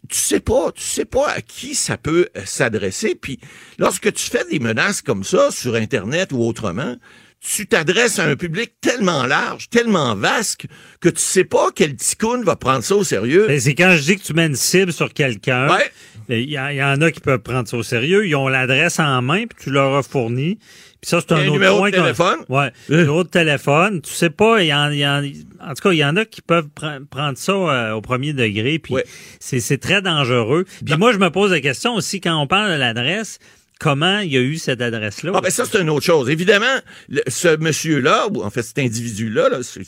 tu sais pas, tu sais pas à qui ça peut euh, s'adresser, puis lorsque tu fais des menaces comme ça, sur Internet ou autrement, tu t'adresses à un public tellement large, tellement vaste, que tu sais pas quel ticoun va prendre ça au sérieux. C'est quand je dis que tu mets une cible sur quelqu'un. Il y, y en a qui peuvent prendre ça au sérieux. Ils ont l'adresse en main, puis tu leur as fourni. Puis ça, c'est un un autre numéro de point. qu'on- téléphone? Ouais, numéro de téléphone. Tu sais pas, il y en, y en, en tout cas, il y en a qui peuvent pre- prendre ça euh, au premier degré, puis c'est c'est très dangereux. Puis moi, je me pose la question aussi, quand on parle de l'adresse, comment il y a eu cette adresse-là? Ah ben ça, c'est une autre chose. Évidemment, ce monsieur-là, ou en fait cet individu-là, là, je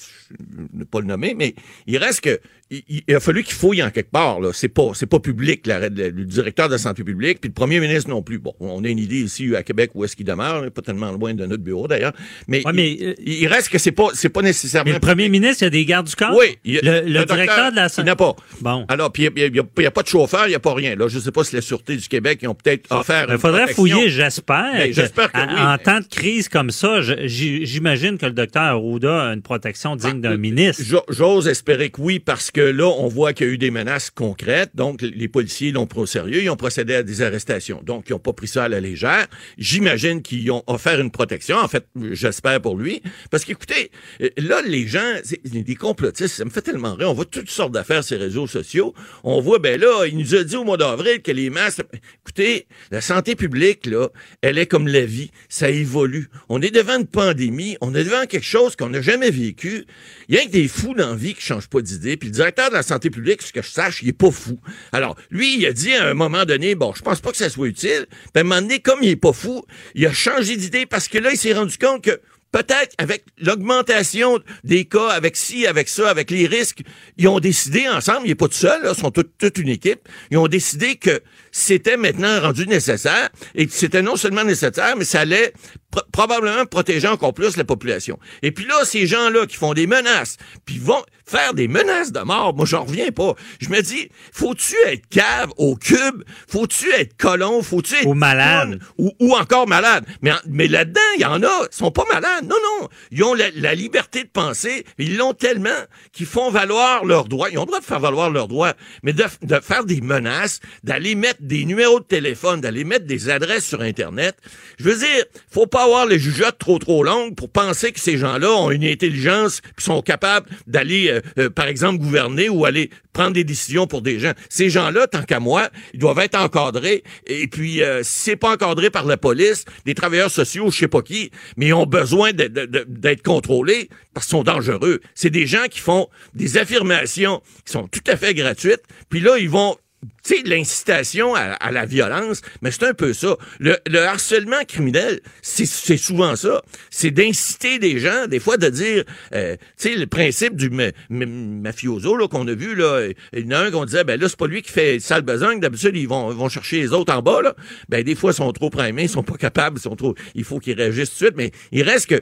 ne pas le nommer, mais il reste que il, il a fallu qu'il fouille en quelque part. Là. C'est pas c'est pas public, le directeur de la santé publique, puis le premier ministre non plus. Bon, on a une idée ici à Québec où est-ce qu'il demeure, pas tellement loin de notre bureau d'ailleurs. Mais, Ouais, mais, il, il reste que c'est pas c'est pas nécessairement. Mais le premier ministre, il y a des gardes du corps? Oui, il le, le docteur, directeur de la Il n'a pas. Bon. Alors, puis il n'y a, il y a pas de chauffeur, il n'y a pas rien. Là, je sais pas si la Sûreté du Québec, ils ont peut-être offert. Il faudrait protection. fouiller, j'espère. Ben, j'espère que en, oui, en mais- temps de crise comme ça, j'imagine que le docteur Arruda a une protection digne d'un ministre. Jo- J'ose espérer que oui, parce que là, on voit qu'il y a eu des menaces concrètes. Donc, les policiers l'ont pris au sérieux. Ils ont procédé à des arrestations. Donc, ils n'ont pas pris ça à la légère. J'imagine qu'ils ont offert une protection. En fait, j'espère pour lui. Parce qu'écoutez, euh, là, les gens, des complotistes, ça me fait tellement rire. On voit toutes sortes d'affaires sur les réseaux sociaux. On voit, ben là, il nous a dit au mois d'avril que les masques... Écoutez, la santé publique, là, elle est comme la vie. Ça évolue. On est devant une pandémie. On est devant quelque chose qu'on n'a jamais vécu. Il y a des fous dans la vie qui changent pas d'idée. Puis directeur de la santé publique, ce que je sache, il est pas fou. Alors, lui, il a dit à un moment donné, bon, je pense pas que ça soit utile. Puis à un moment donné, comme il est pas fou, il a changé d'idée parce que là, il s'est rendu compte que peut-être avec l'augmentation des cas, avec ci, avec ça, avec les risques, ils ont décidé ensemble, il est pas tout seul, ils sont toute une équipe, ils ont décidé que c'était maintenant rendu nécessaire et c'était non seulement nécessaire, mais ça allait pro- probablement protéger encore plus la population. Et puis là, ces gens-là qui font des menaces, puis vont faire des menaces de mort, moi j'en reviens pas. Je me dis, faut-tu être cave au cube? Faut-tu être colon? Faut-tu être Ou malade. ou, ou encore malade. Mais, mais là-dedans, il y en a, ils sont pas malades. Non, non. Ils ont la, la liberté de penser. Ils l'ont tellement qu'ils font valoir leurs droits. Ils ont le droit de faire valoir leurs droits. Mais de, de faire des menaces, d'aller mettre des numéros de téléphone, d'aller mettre des adresses sur Internet, je veux dire, faut pas avoir les jugeotes trop trop longues pour penser que ces gens-là ont une intelligence qui sont capables d'aller, euh, euh, par exemple, gouverner ou aller prendre des décisions pour des gens. Ces gens-là, tant qu'à moi, ils doivent être encadrés. Et puis, euh, c'est pas encadré par la police, des travailleurs sociaux, je sais pas qui, mais ils ont besoin d'être contrôlés parce qu'ils sont dangereux. C'est des gens qui font des affirmations qui sont tout à fait gratuites. Puis là, ils vont tu sais, l'incitation à, la violence, mais c'est un peu ça. Le, harcèlement criminel, c'est souvent ça. C'est d'inciter des gens, des fois de dire, euh, tu sais, le principe du mafioso qu'on a vu, là, il y en a un qu'on disait, ben là, c'est pas lui qui fait sale besogne, d'habitude, ils vont, vont chercher les autres en bas, là. Ben des fois, ils sont trop primés, ils sont pas capables, ils sont trop, il faut qu'ils réagissent tout de suite, mais il reste que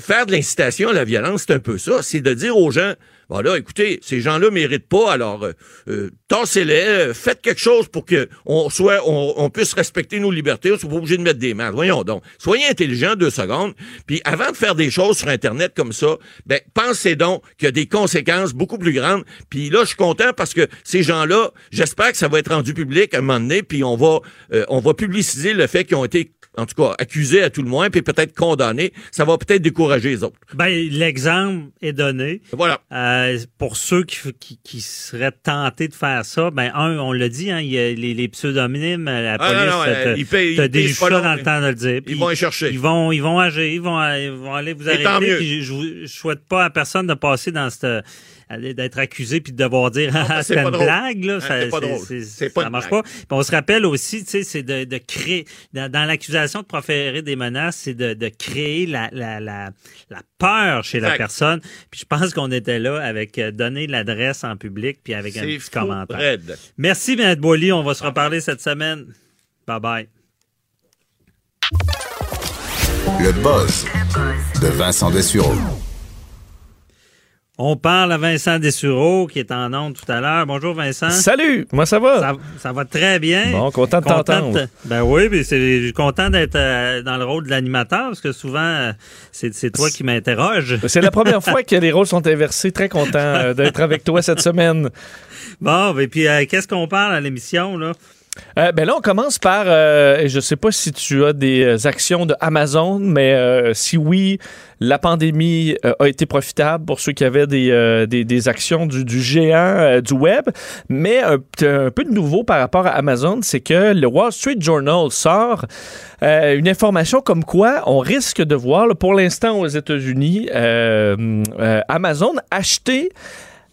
faire de l'incitation à la violence, c'est un peu ça. C'est de dire aux gens, voilà, écoutez, ces gens-là méritent pas, alors euh, euh tassez-les, euh, faites quelque chose pour que on soit, on, puisse respecter nos libertés. On soit pas obligé de mettre des masques. Voyons donc. Soyez intelligents deux secondes. Puis avant de faire des choses sur Internet comme ça, ben pensez donc qu'il y a des conséquences beaucoup plus grandes. Puis là, je suis content parce que ces gens-là, j'espère que ça va être rendu public à un moment donné, puis on va, euh, on va publiciser le fait qu'ils ont été en tout cas, accusés à tout le moins, puis peut-être condamnés, ça va peut-être décourager les autres. Ben, l'exemple est donné. Voilà. Euh, pour ceux qui, qui, seraient tentés de faire ça, ben, un, on l'a dit, hein, il y a les, les pseudonymes, la ah, police non, non, te, ils dans le temps de le dire. ils vont y chercher. Ils vont, ils vont agir, ils vont, ils vont aller vous arrêter. je, je souhaite pas à personne de passer dans cette d'être accusé puis de devoir dire ah, c'est une blague là, ça, pas drôle. ça marche pas. on se rappelle aussi, tu sais, c'est de, de, créer dans, l'accusation de proférer des menaces, c'est de, de, créer la, la, la, la peur chez la personne. Puis je pense qu'on était là avec euh, donner l'adresse en public puis avec un petit commentaire. Merci M. Boily, on va se reparler cette semaine. Bye bye. Le buzz de Vincent Dessureau. On parle à Vincent Dessureau qui est en onde tout à l'heure. Bonjour Vincent. Salut, comment ça va? Ça, va très bien. Bon, content de t'entendre. Ben oui, mais c'est content d'être euh, dans le rôle de l'animateur parce que souvent euh, c'est toi qui m'interroge. C'est la première fois que les rôles sont inversés. Très content euh, d'être avec toi cette semaine. Bon, et puis qu'est-ce qu'on parle à l'émission là? Euh, ben là, on commence par, euh, je ne sais pas si tu as des euh, actions de Amazon, mais si oui, la pandémie a été profitable pour ceux qui avaient des, des, actions du, du géant du web. Mais un, peu de nouveau par rapport à Amazon, c'est que le Wall Street Journal sort une information comme quoi on risque de voir, pour l'instant aux États-Unis, Amazon acheter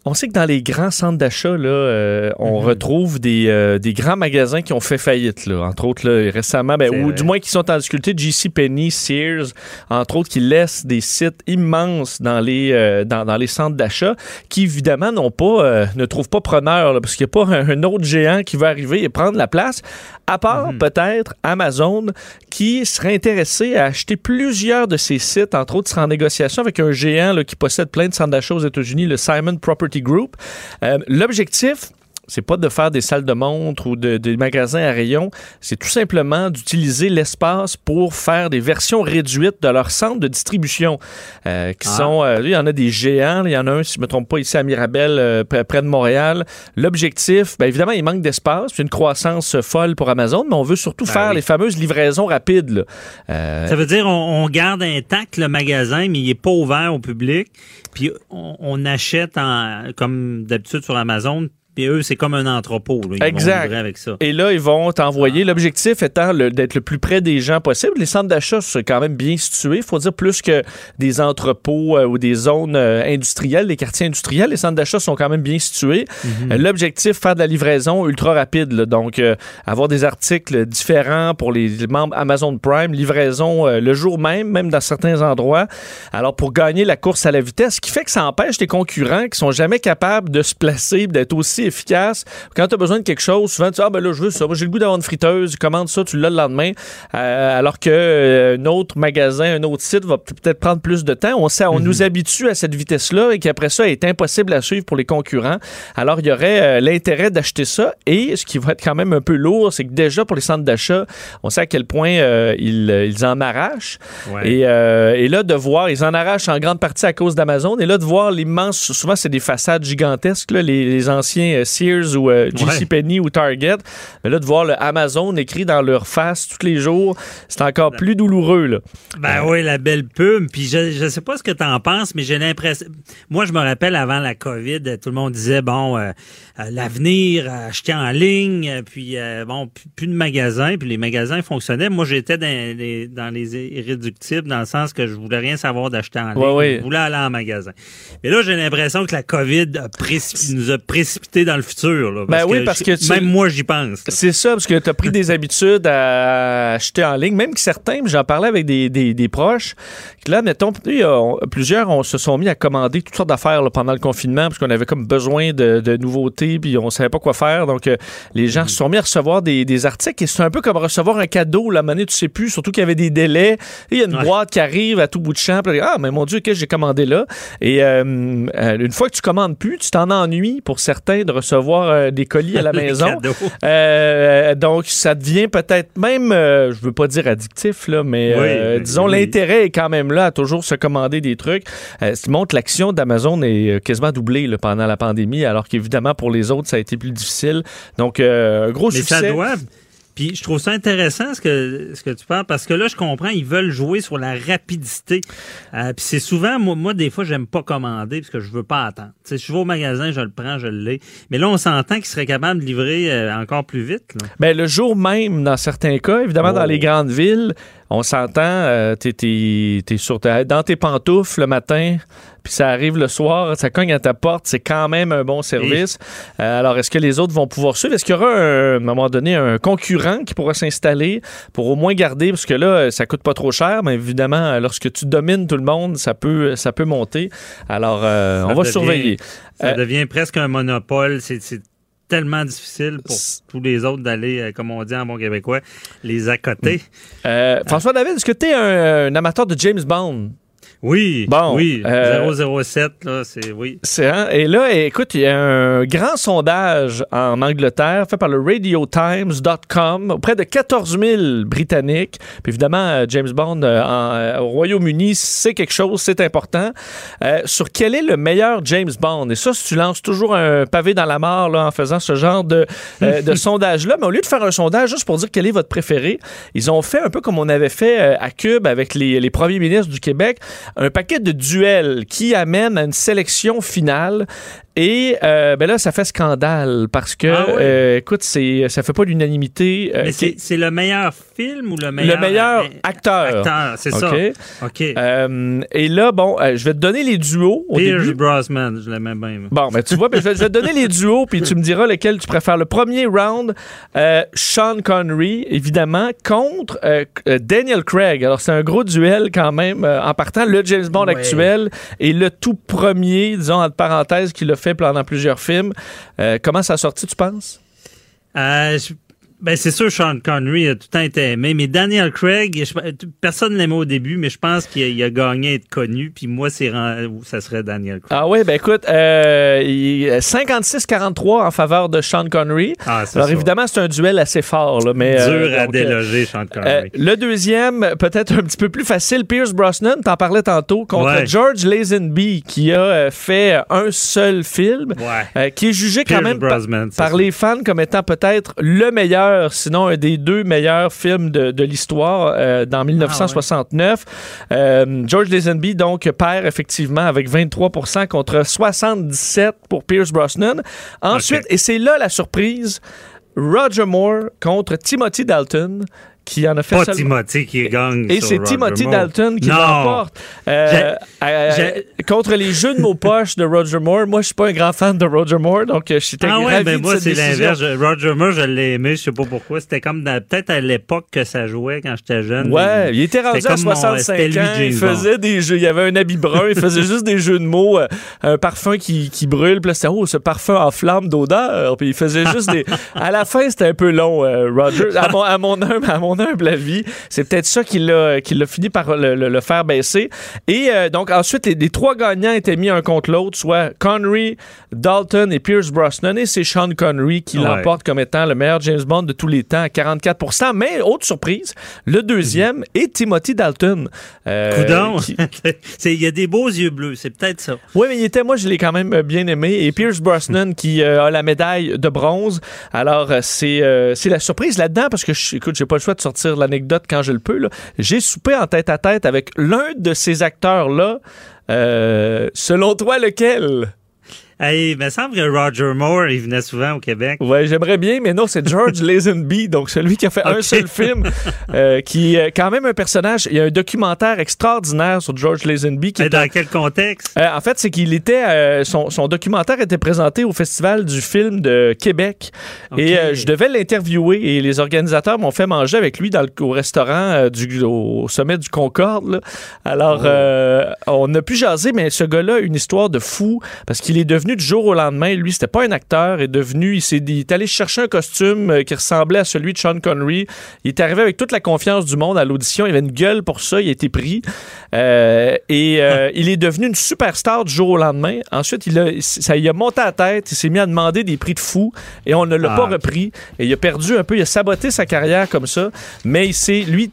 on sait que dans les grands centres d'achat, là, euh, on mhm. retrouve des, euh, des, grands magasins qui ont fait faillite, là. entre autres là, récemment, ben, ou du moins qui sont en difficulté, JC Penney, Sears, entre autres, qui laissent des sites immenses dans les, euh, dans, dans, les centres d'achat, qui évidemment n'ont pas, ne trouvent pas preneur, parce qu'il n'y a pas un, autre géant qui va arriver et prendre la place, à part mhm. peut-être Amazon, qui serait intéressé à acheter plusieurs de ces sites, entre autres, sera en négociation avec un géant là, qui possède plein de centres d'achat aux États-Unis, le Simon Property Group. Euh, l'objectif, c'est pas de faire des salles de montre ou de, des magasins à rayons, c'est tout simplement d'utiliser l'espace pour faire des versions réduites de leur centre de distribution. Euh, qui ah. sont, euh, il y en a des géants, il y en a un, si je me trompe pas, ici à Mirabel, euh, près de Montréal. L'objectif, bien évidemment, il manque d'espace, c'est une croissance folle pour Amazon, mais on veut surtout ben faire les fameuses livraisons rapides. Ça veut dire on, garde intact le magasin, mais il est pas ouvert au public. Puis on, on achète en, comme d'habitude sur Amazon puis eux, c'est comme un entrepôt. Ils exact. Vont avec ça. Et là, ils vont t'envoyer. L'objectif étant d'être le plus près des gens possible. Les centres d'achat sont quand même bien situés. Il faut dire plus que des entrepôts euh, ou des zones euh, industrielles, des quartiers industriels. Les centres d'achat sont quand même bien situés. Mhm. Euh, l'objectif, faire de la livraison ultra rapide. Donc, avoir des articles différents pour les membres Amazon Prime, livraison le jour même, même dans certains endroits. Alors, pour gagner la course à la vitesse, ce qui fait que ça empêche les concurrents qui sont jamais capables de se placer, d'être aussi efficace. Quand tu as besoin de quelque chose, souvent tu dis Ah, ben là, je veux ça. Moi, j'ai le goût d'avoir une friteuse. Commande ça, tu l'as le lendemain. Euh, alors qu'un euh, autre magasin, un autre site va peut-être prendre plus de temps. On, sait, on mhm. nous habitue à cette vitesse-là et qu'après ça, elle est impossible à suivre pour les concurrents. Alors, il y aurait euh, l'intérêt d'acheter ça. Et ce qui va être quand même un peu lourd, c'est que déjà pour les centres d'achat, on sait à quel point ils, ils, en arrachent. Et, et, là, de voir, ils en arrachent en grande partie à cause d'Amazon. Et là, de voir l'immense, souvent, c'est des façades gigantesques, là, les, les anciens euh, Sears ou euh, JCPenney ou Target. Mais là, de voir le Amazon écrit dans leur face tous les jours, c'est encore plus douloureux. Là. Ben oui, la belle pub. Puis je, je sais pas ce que tu en penses, mais j'ai l'impression. Moi, je me rappelle avant la COVID, tout le monde disait bon, euh, euh, l'avenir, euh, acheter en ligne, euh, puis bon, plus, de magasins, puis les magasins fonctionnaient. Moi, j'étais dans les, dans les irréductibles, dans le sens que je voulais rien savoir d'acheter en ligne. Ouais, ouais. Je voulais aller en magasin. Mais là, j'ai l'impression que la COVID a nous a précipité dans le futur. Là, Ben oui, parce que tu- même moi, j'y pense. C'est ça, parce que tu as pris des habitudes à acheter en ligne, même que certains, j'en parlais avec des, des, des proches, que là, mettons, plusieurs on se sont mis à commander toutes sortes d'affaires pendant le confinement, parce qu'on avait comme besoin de, de nouveautés, puis on savait pas quoi faire. Donc, euh, les gens se sont mis à recevoir des, des articles, et c'est un peu comme recevoir un cadeau, la monnaie, tu sais plus, surtout qu'il y avait des délais. Il y a une boîte qui arrive à tout bout de champ, puis ah, mais mon Dieu, qu'est-ce que j'ai commandé là? Et euh, euh, une fois que tu commandes plus, tu t'en ennuies pour certains de recevoir euh, des colis à la maison. cadeaux. Euh, donc, ça devient peut-être même, euh, je veux pas dire addictif, là, mais Oui, euh, disons, oui. l'intérêt est quand même là à toujours se commander des trucs. Euh, ce qui montre que l'action d'Amazon est euh, quasiment doublée là, pendant la pandémie, alors qu'évidemment, pour les autres, ça a été plus difficile. Donc, euh, un gros Mais succès. ça doit. Puis je trouve ça intéressant ce que ce que tu parles parce que là je comprends ils veulent jouer sur la rapidité. Euh, puis c'est souvent moi, moi des fois j'aime pas commander parce que je veux pas attendre. Tu sais je vais au magasin je le prends je l'ai. Mais là on s'entend qu'ils seraient capables de livrer euh, encore plus vite. Là. Ben, le jour même, dans certains cas, évidemment, dans Oh. les grandes villes, on s'entend, euh, t'es, t'es- t'es sur ta- dans tes pantoufles le matin, puis ça arrive le soir, ça cogne à ta porte, c'est quand même un bon service. Euh, alors, est-ce que les autres vont pouvoir suivre? Est-ce qu'il y aura, un- à un moment donné, un concurrent qui pourra s'installer pour au moins garder, parce que là, ça coûte pas trop cher, mais évidemment, lorsque tu domines tout le monde, ça peut, ça peut monter. Alors, euh, on va devient- surveiller. Ça Euh, devient presque un monopole. C'est c'est tellement difficile pour tous les autres d'aller, euh, comme on dit en bon québécois, les à côté. Euh, François David, est-ce que tu es un, un amateur de James Bond? Oui, Bon, oui. euh, 007, là, c'est oui. C'est hein? Et là, écoute, il y a un grand sondage en Angleterre fait par le RadioTimes.com auprès de 14 000 Britanniques. Puis évidemment, euh, James Bond euh, en- euh, au Royaume-Uni, c'est quelque chose, c'est important. Euh, sur quel est le meilleur James Bond? Et ça, si tu lances toujours un pavé dans la mare là, en faisant ce genre de, euh, de sondage-là, mais au lieu de faire un sondage juste pour dire quel est votre préféré, ils ont fait un peu comme on avait fait à Cube avec les, les premiers ministres du Québec, un paquet de duels qui amène à une sélection finale. Et euh, ben là, ça fait scandale parce que, Ah euh, écoute, c'est, ça fait pas l'unanimité. euh, Mais qui- c'est le meilleur film ou le meilleur... le meilleur euh, acteur. acteur, c'est ça. OK? OK. Euh, et là, bon, euh, je vais te donner les duos au Pierce début. Brosnan, je l'aimais bien. moi. Bon, ben tu vois, ben, je, vais, je vais te donner les duos, puis tu me diras lequel tu préfères. Le premier round, euh, Sean Connery, évidemment, contre Daniel Craig. Alors, c'est un gros duel quand même, euh, en partant, le James Bond Ouais. actuel et le tout premier, disons, entre parenthèses, qu'il a fait pendant plusieurs films. Euh, comment ça a sorti, tu penses? Euh, je- ben c'est sûr, Sean Connery a tout le temps été aimé, mais Daniel Craig, je- personne ne l'aimait au début, mais je pense qu'il a, gagné à être connu, puis moi, c'est ça serait Daniel Craig. Ah oui, ben écoute, euh, il- 56-43 en faveur de Sean Connery. Ah, c'est Alors ça. évidemment, c'est un duel assez fort, là, mais... Dur euh, à donc, euh, déloger, Sean Connery. Euh, le deuxième, peut-être un petit peu plus facile, Pierce Brosnan, t'en parlais tantôt, contre Ouais. George Lazenby, qui a fait un seul film, Ouais. qui est jugé quand même Brosnan, par ça. les fans comme étant peut-être le meilleur, sinon un des deux meilleurs films de, de l'histoire euh, dans 1969. Euh, George Lazenby, donc, perd effectivement avec 23% contre 77% pour Pierce Brosnan. Ensuite, et c'est là la surprise, Roger Moore contre Timothy Dalton, qui en a fait Pas Timothy qui gagne. et c'est Timothy Moore. Dalton qui l'emporte. Euh, euh, contre les jeux de mots poches de Roger Moore. Moi, je suis pas un grand fan de Roger Moore, donc euh, j'étais Ah ravi ouais, ben de moi, c'est l'inverse. Je- Roger Moore, je l'ai aimé, je sais pas pourquoi. C'était comme peut-être à l'époque que ça jouait quand j'étais jeune. Ouais, il était rendu C'était à comme mon- 65 c'était lui, ans. Il faisait des jeux. Il y avait un habit brun. Il faisait juste des jeux de mots. euh, un parfum qui, qui brûle. Puis là, c'était, oh, ce parfum en flamme d'odeur. Puis il faisait juste des. À la fin, c'était un peu long, euh, Roger. À mon, à mon à mon humble avis. C'est peut-être ça qui l'a, qui l'a fini par le, le- le faire baisser. Et euh, donc, ensuite, les, les trois gagnants étaient mis un contre l'autre, soit Connery, Dalton et Pierce Brosnan. Et c'est Sean Connery qui Ouais. l'emporte comme étant le meilleur James Bond de tous les temps à 44% Mais, autre surprise, le deuxième est Timothy Dalton. Euh, Coudon. Il y a des beaux yeux bleus, c'est peut-être ça. oui, mais il était, moi, je l'ai quand même euh, bien aimé. Et Pierce Brosnan qui euh, a la médaille de bronze. Alors, c'est c'est la surprise là-dedans parce que, je, écoute, j'ai pas le choix de sortir l'anecdote quand je le peux. J'ai soupé en tête à tête avec l'un de ces acteurs-là. Euh, selon toi, lequel? Hey, il me semble que Roger Moore, il venait souvent au Québec. Ouais, j'aimerais bien, mais non, c'est George Lazenby, donc celui qui a fait un seul film, euh, qui est quand même un personnage. Il y a un documentaire extraordinaire sur George Lazenby. Qui Mais dans un- quel contexte? Euh, en fait, c'est qu'il était. euh, son, son documentaire était présenté au Festival du film de Québec. Et je devais l'interviewer et les organisateurs m'ont fait manger avec lui dans le, au restaurant du, au sommet du Concorde. là. Alors, euh, on a pu jaser, mais ce gars-là a une histoire de fou parce qu'il est devenu du jour au lendemain. Lui, c'était pas un acteur. Il est devenu. Il, s'est, il est allé chercher un costume euh, qui ressemblait à celui de Sean Connery. Il est arrivé avec toute la confiance du monde à l'audition. Il avait une gueule pour ça. Il a été pris. Euh, et euh, il est devenu une superstar du jour au lendemain. Ensuite, il a, ça il a monté à la tête. Il s'est mis à demander des prix de fou et on ne l'a Ah, pas ok. repris. Et il a perdu un peu. Il a saboté sa carrière comme ça. Mais il s'est, lui,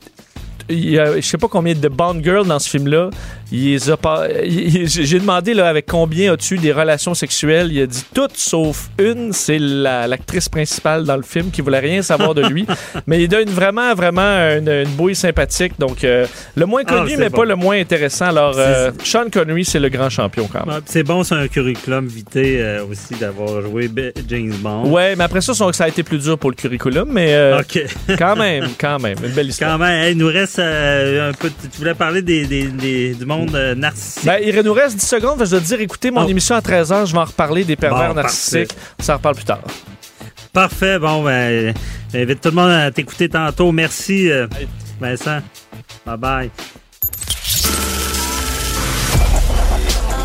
il y a, je sais pas combien de Bond Girls dans ce film-là. J'ai demandé là, avec combien as-tu des relations sexuelles? Il a dit toutes sauf une. C'est la- l'actrice principale dans le film qui voulait rien savoir de lui. Mais il donne vraiment, vraiment une, une bouille sympathique. Donc, euh, le moins Ah, connu, mais bon. pas le moins intéressant. Alors, euh, Sean Connery, c'est le grand champion quand même. Ouais, C'est bon, c'est un curriculum vitae euh, aussi d'avoir joué James Bond. Ouais, mais après ça, ça a été plus dur pour le curriculum, mais euh, quand même, quand même, une belle histoire. Quand même, hey, il nous reste euh, un peu. Tu voulais parler des, des- des- du monde euh, narcissique. Ben, il nous reste 10 secondes. Je dois te dire, écoutez mon Oh. émission à 13h. Je vais en reparler des pervers Bon, narcissiques. On s'en reparle plus tard. Parfait. Bon, ben, j'invite tout le monde à t'écouter tantôt. Merci, euh, Vincent. Bye bye.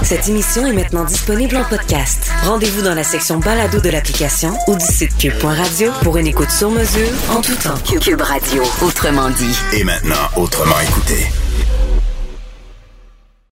Cette émission est maintenant disponible en podcast. Rendez-vous dans la section balado de l'application ou du site cube.radio pour une écoute sur mesure en tout temps. Cube Radio, autrement dit. Et maintenant, autrement écouté.